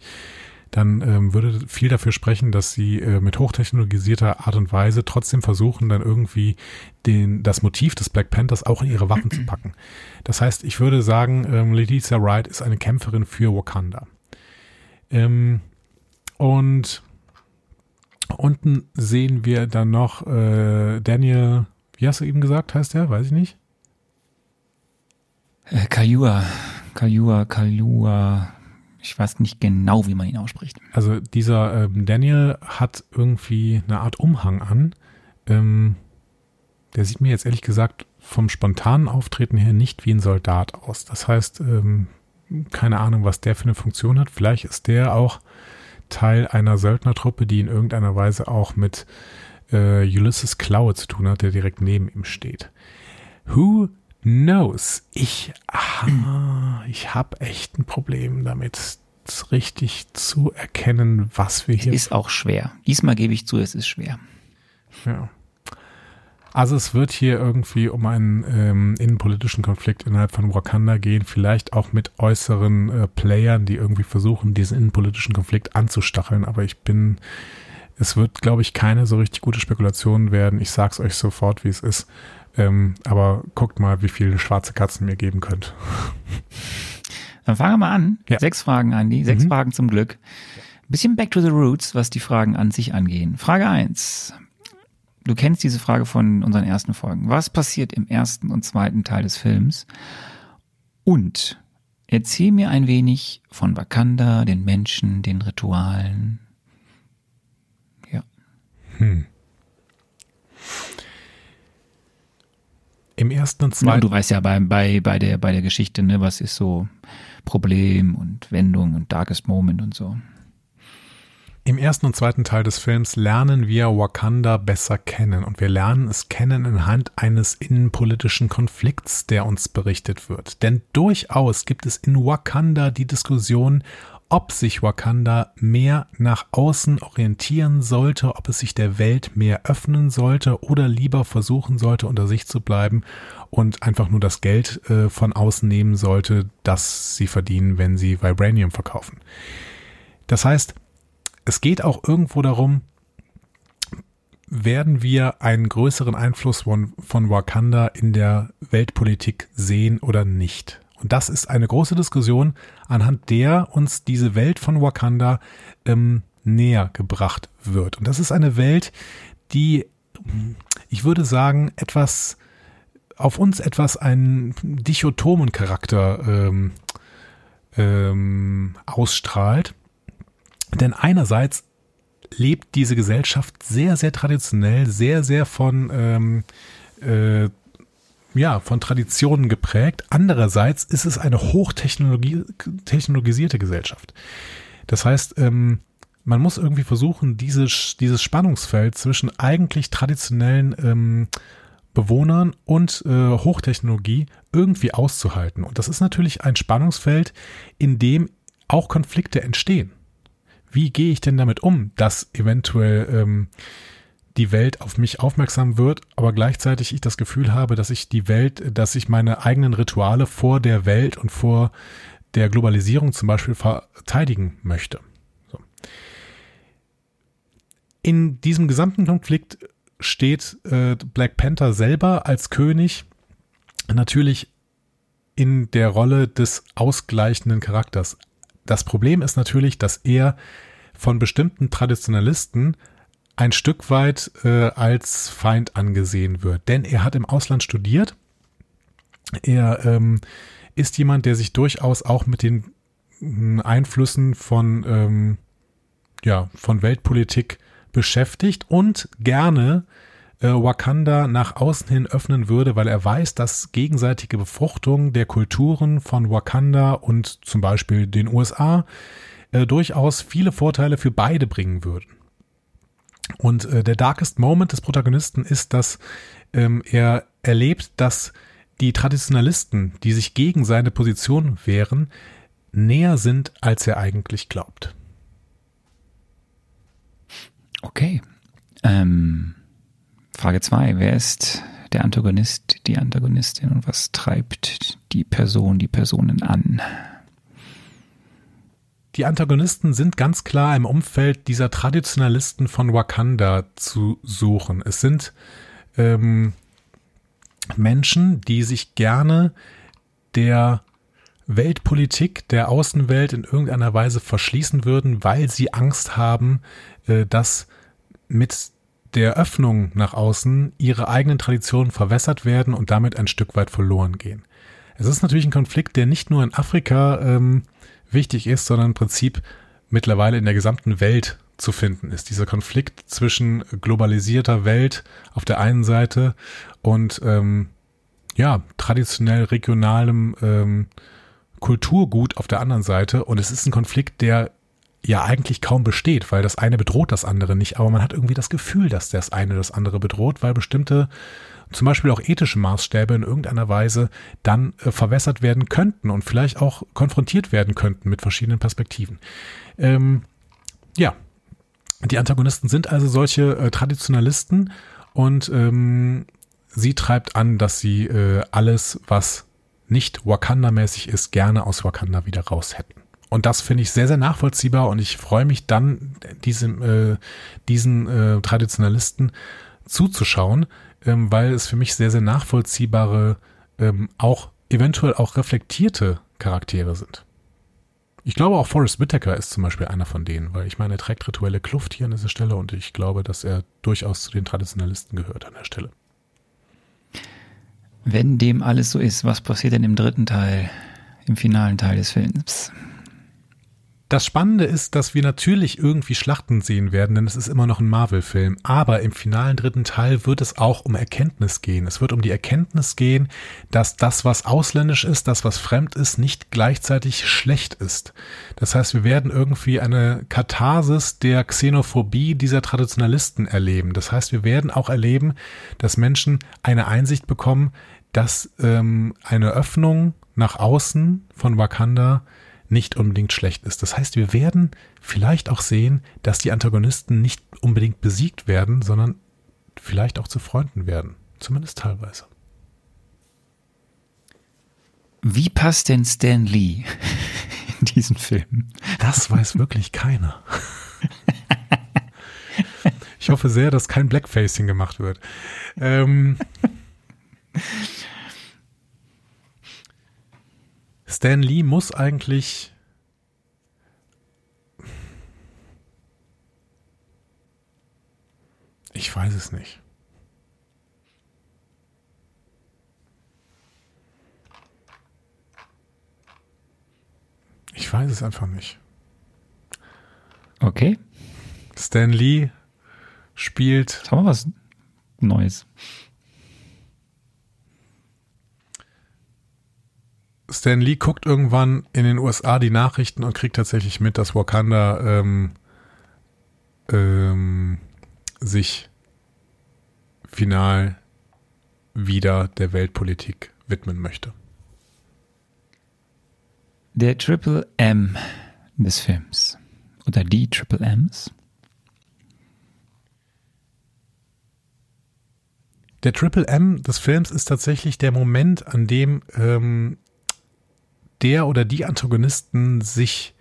dann ähm, würde viel dafür sprechen, dass sie äh, mit hochtechnologisierter Art und Weise trotzdem versuchen, dann irgendwie den, das Motiv des Black Panthers auch in ihre Waffen zu packen. Das heißt, ich würde sagen, ähm, Letizia Wright ist eine Kämpferin für Wakanda. Ähm, und unten sehen wir dann noch äh, Daniel, wie hast du eben gesagt, heißt der? Weiß ich nicht. Äh, Kayua, Kayua, Kayua, ich weiß nicht genau, wie man ihn ausspricht. Also dieser ähm, Daniel hat irgendwie eine Art Umhang an. Ähm, der sieht mir jetzt ehrlich gesagt vom spontanen Auftreten her nicht wie ein Soldat aus. Das heißt, ähm, keine Ahnung, was der für eine Funktion hat. Vielleicht ist der auch Teil einer Söldnertruppe, die in irgendeiner Weise auch mit äh, Ulysses Klaue zu tun hat, der direkt neben ihm steht. Who knows? Ich, ah, ich habe echt ein Problem damit, richtig zu erkennen, was wir hier. Es ist auch schwer. Diesmal gebe ich zu, es ist schwer. Ja. Also es wird hier irgendwie um einen ähm, innenpolitischen Konflikt innerhalb von Wakanda gehen, vielleicht auch mit äußeren äh, Playern, die irgendwie versuchen, diesen innenpolitischen Konflikt anzustacheln. Aber ich bin, es wird, glaube ich, keine so richtig gute Spekulation werden. Ich sag's euch sofort, wie es ist. Ähm, aber guckt mal, wie viele schwarze Katzen mir geben könnt. Dann fangen wir mal an. Ja. Sechs Fragen, Andi. Sechs mhm. Fragen zum Glück. Ein bisschen back to the roots, was die Fragen an sich angehen. Frage eins. Du kennst diese Frage von unseren ersten Folgen. Was passiert im ersten und zweiten Teil des Films? Und erzähl mir ein wenig von Wakanda, den Menschen, den Ritualen. Ja. Hm. Im ersten und zweiten. Ja, du weißt ja bei, bei, bei, der, bei der Geschichte, ne, was ist so Problem und Wendung und Darkest Moment und so. Im ersten und zweiten Teil des Films lernen wir Wakanda besser kennen und wir lernen es kennen anhand eines innenpolitischen Konflikts, der uns berichtet wird. Denn durchaus gibt es in Wakanda die Diskussion, ob sich Wakanda mehr nach außen orientieren sollte, ob es sich der Welt mehr öffnen sollte oder lieber versuchen sollte, unter sich zu bleiben und einfach nur das Geld äh, von außen nehmen sollte, das sie verdienen, wenn sie Vibranium verkaufen. Das heißt, es geht auch irgendwo darum, werden wir einen größeren Einfluss von, von Wakanda in der Weltpolitik sehen oder nicht? Und das ist eine große Diskussion, anhand der uns diese Welt von Wakanda ähm, näher gebracht wird. Und das ist eine Welt, die, ich würde sagen, etwas auf uns etwas einen dichotomen Charakter ähm, ähm, ausstrahlt. Denn einerseits lebt diese Gesellschaft sehr, sehr traditionell, sehr, sehr von, ähm, äh, ja, von Traditionen geprägt. Andererseits ist es eine hochtechnologisierte Gesellschaft. Das heißt, ähm, man muss irgendwie versuchen, dieses, dieses Spannungsfeld zwischen eigentlich traditionellen ähm, Bewohnern und äh, Hochtechnologie irgendwie auszuhalten. Und das ist natürlich ein Spannungsfeld, in dem auch Konflikte entstehen wie gehe ich denn damit um, dass eventuell ähm, die Welt auf mich aufmerksam wird, aber gleichzeitig ich das Gefühl habe, dass ich die Welt, dass ich meine eigenen Rituale vor der Welt und vor der Globalisierung zum Beispiel verteidigen möchte. So. In diesem gesamten Konflikt steht äh, Black Panther selber als König natürlich in der Rolle des ausgleichenden Charakters. Das Problem ist natürlich, dass er von bestimmten Traditionalisten ein Stück weit äh, als Feind angesehen wird. Denn er hat im Ausland studiert. Er ähm, ist jemand, der sich durchaus auch mit den hm, Einflüssen von, ähm, ja, von Weltpolitik beschäftigt und gerne äh, Wakanda nach außen hin öffnen würde, weil er weiß, dass gegenseitige Befruchtung der Kulturen von Wakanda und zum Beispiel den USA äh, durchaus viele Vorteile für beide bringen würden. Und äh, der darkest Moment des Protagonisten ist, dass ähm, er erlebt, dass die Traditionalisten, die sich gegen seine Position wehren, näher sind, als er eigentlich glaubt. Okay. Ähm, Frage 2. Wer ist der Antagonist, die Antagonistin und was treibt die Person, die Personen an? Die Antagonisten sind ganz klar im Umfeld dieser Traditionalisten von Wakanda zu suchen. Es sind ähm, Menschen, die sich gerne der Weltpolitik, der Außenwelt in irgendeiner Weise verschließen würden, weil sie Angst haben, äh, dass mit der Öffnung nach außen ihre eigenen Traditionen verwässert werden und damit ein Stück weit verloren gehen. Es ist natürlich ein Konflikt, der nicht nur in Afrika ähm, wichtig ist, sondern im Prinzip mittlerweile in der gesamten Welt zu finden ist. Dieser Konflikt zwischen globalisierter Welt auf der einen Seite und ähm, ja, traditionell regionalem ähm, Kulturgut auf der anderen Seite. Und es ist ein Konflikt, der ja eigentlich kaum besteht, weil das eine bedroht das andere nicht, aber man hat irgendwie das Gefühl, dass das eine das andere bedroht, weil bestimmte zum Beispiel auch ethische Maßstäbe in irgendeiner Weise dann äh, verwässert werden könnten und vielleicht auch konfrontiert werden könnten mit verschiedenen Perspektiven. Ähm, ja, die Antagonisten sind also solche äh, Traditionalisten und ähm, sie treibt an, dass sie äh, alles, was nicht Wakanda-mäßig ist, gerne aus Wakanda wieder raus hätten. Und das finde ich sehr, sehr nachvollziehbar und ich freue mich dann, diesem, äh, diesen äh, Traditionalisten zuzuschauen, ähm, weil es für mich sehr, sehr nachvollziehbare, ähm, auch eventuell auch reflektierte Charaktere sind. Ich glaube auch Forrest Whitaker ist zum Beispiel einer von denen, weil ich meine, er trägt rituelle Kluft hier an dieser Stelle und ich glaube, dass er durchaus zu den Traditionalisten gehört an der Stelle. Wenn dem alles so ist, was passiert denn im dritten Teil, im finalen Teil des Films? Das Spannende ist, dass wir natürlich irgendwie Schlachten sehen werden, denn es ist immer noch ein Marvel-Film. Aber im finalen dritten Teil wird es auch um Erkenntnis gehen. Es wird um die Erkenntnis gehen, dass das, was ausländisch ist, das, was fremd ist, nicht gleichzeitig schlecht ist. Das heißt, wir werden irgendwie eine Katharsis der Xenophobie dieser Traditionalisten erleben. Das heißt, wir werden auch erleben, dass Menschen eine Einsicht bekommen, dass ähm, eine Öffnung nach außen von Wakanda nicht unbedingt schlecht ist. Das heißt, wir werden vielleicht auch sehen, dass die Antagonisten nicht unbedingt besiegt werden, sondern vielleicht auch zu Freunden werden. Zumindest teilweise. Wie passt denn Stan Lee in diesen Film? Das weiß wirklich keiner. Ich hoffe sehr, dass kein Blackfacing gemacht wird. Ähm, Stan Lee muss eigentlich Ich weiß es nicht. Ich weiß es einfach nicht. Okay. Stan Lee spielt. Haben wir was Neues. Stan Lee guckt irgendwann in den USA die Nachrichten und kriegt tatsächlich mit, dass Wakanda ähm, ähm, sich final wieder der Weltpolitik widmen möchte. Der Triple M des Films oder die Triple Ms. Der Triple M des Films ist tatsächlich der Moment, an dem ähm, der oder die Antagonisten sich,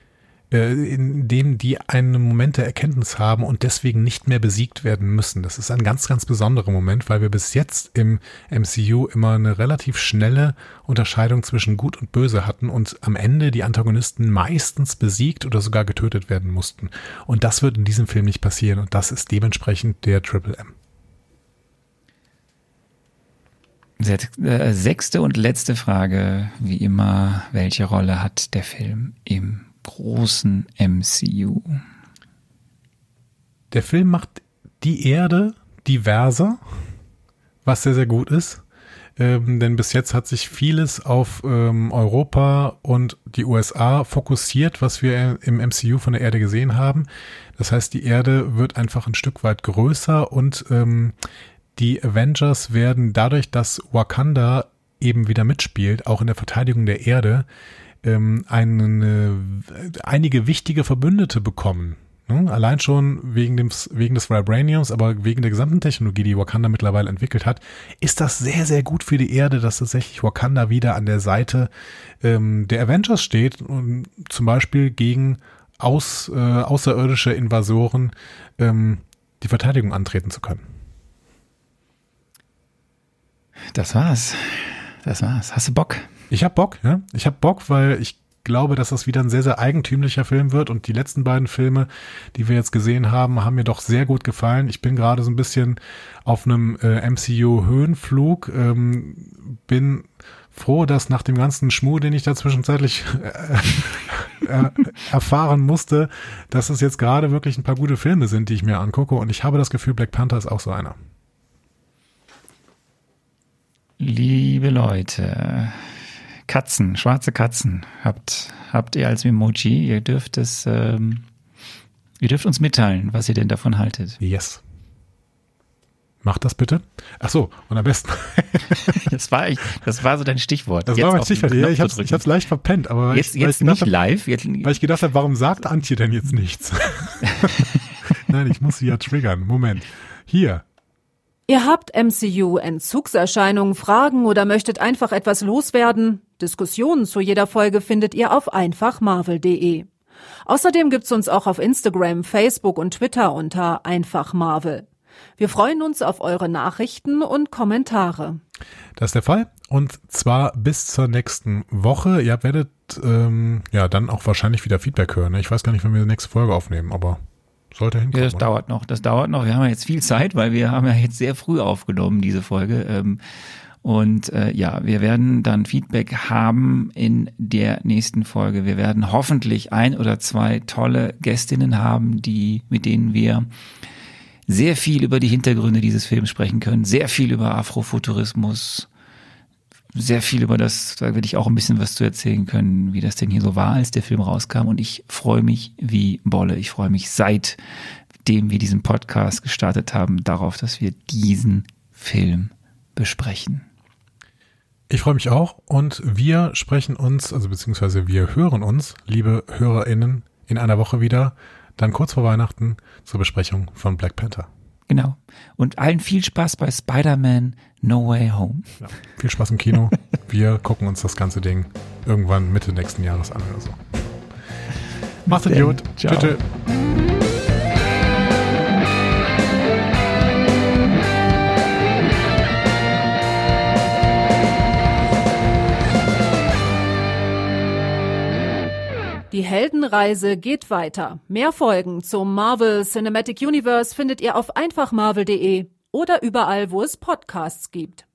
äh, in dem die einen Moment der Erkenntnis haben und deswegen nicht mehr besiegt werden müssen. Das ist ein ganz, ganz besonderer Moment, weil wir bis jetzt im MCU immer eine relativ schnelle Unterscheidung zwischen Gut und Böse hatten und am Ende die Antagonisten meistens besiegt oder sogar getötet werden mussten. Und das wird in diesem Film nicht passieren und das ist dementsprechend der Triple M. Äh, sechste und letzte Frage, wie immer, welche Rolle hat der Film im großen MCU? Der Film macht die Erde diverser, was sehr, sehr gut ist. Ähm, denn bis jetzt hat sich vieles auf ähm, Europa und die USA fokussiert, was wir im MCU von der Erde gesehen haben. Das heißt, die Erde wird einfach ein Stück weit größer und ähm, die Avengers werden dadurch, dass Wakanda eben wieder mitspielt, auch in der Verteidigung der Erde, ähm, eine, einige wichtige Verbündete bekommen. Ne? Allein schon wegen, dem, wegen des Vibraniums, aber wegen der gesamten Technologie, die Wakanda mittlerweile entwickelt hat, ist das sehr, sehr gut für die Erde, dass tatsächlich Wakanda wieder an der Seite ähm, der Avengers steht und zum Beispiel gegen aus, äh, außerirdische Invasoren ähm, die Verteidigung antreten zu können. Das war's. Das war's. Hast du Bock? Ich hab Bock, ja. Ich hab Bock, weil ich glaube, dass das wieder ein sehr, sehr eigentümlicher Film wird und die letzten beiden Filme, die wir jetzt gesehen haben, haben mir doch sehr gut gefallen. Ich bin gerade so ein bisschen auf einem äh, MCU-Höhenflug, ähm, bin froh, dass nach dem ganzen Schmuh, den ich da zwischenzeitlich äh, äh, erfahren musste, dass es jetzt gerade wirklich ein paar gute Filme sind, die ich mir angucke und ich habe das Gefühl, Black Panther ist auch so einer. Liebe Leute, Katzen, schwarze Katzen, habt, habt ihr als Emoji, ihr dürft es, ähm, ihr dürft uns mitteilen, was ihr denn davon haltet. Yes. Macht das bitte. Ach so, und am besten. das war ich, das war so dein Stichwort. Das jetzt war mein Stichwort. Ja, ich hab's, ich hab's leicht verpennt, aber jetzt, ich, jetzt ich nicht hab, live. Jetzt, weil ich gedacht habe, warum sagt Antje denn jetzt nichts? Nein, ich muss sie ja triggern. Moment. Hier. Ihr habt MCU-Entzugserscheinungen, Fragen oder möchtet einfach etwas loswerden? Diskussionen zu jeder Folge findet ihr auf einfachmarvel.de. Außerdem gibt's uns auch auf Instagram, Facebook und Twitter unter einfachmarvel. Wir freuen uns auf eure Nachrichten und Kommentare. Das ist der Fall. Und zwar bis zur nächsten Woche. Ihr werdet ähm, ja dann auch wahrscheinlich wieder Feedback hören. Ich weiß gar nicht, wann wir die nächste Folge aufnehmen, aber sollte hinkommen. Ja, das oder? dauert noch. Das dauert noch. Wir haben ja jetzt viel Zeit, weil wir haben ja jetzt sehr früh aufgenommen, diese Folge. Ähm, Und äh, ja, wir werden dann Feedback haben in der nächsten Folge. Wir werden hoffentlich ein oder zwei tolle Gästinnen haben, die mit denen wir sehr viel über die Hintergründe dieses Films sprechen können, sehr viel über Afrofuturismus, sehr viel über das, da werde ich auch ein bisschen was zu erzählen können, wie das denn hier so war, als der Film rauskam. Und ich freue mich wie Bolle. Ich freue mich seitdem wir diesen Podcast gestartet haben, darauf, dass wir diesen Film besprechen. Ich freue mich auch und wir sprechen uns, also beziehungsweise wir hören uns, liebe HörerInnen, in einer Woche wieder, dann kurz vor Weihnachten zur Besprechung von Black Panther. Genau. Und allen viel Spaß bei Spider-Man No Way Home. Ja, viel Spaß im Kino. Wir gucken uns das ganze Ding irgendwann Mitte nächsten Jahres an oder so. Macht's gut. Ciao. Tschüss. Die Heldenreise geht weiter. Mehr Folgen zum Marvel Cinematic Universe findet ihr auf einfachmarvel.de oder überall, wo es Podcasts gibt.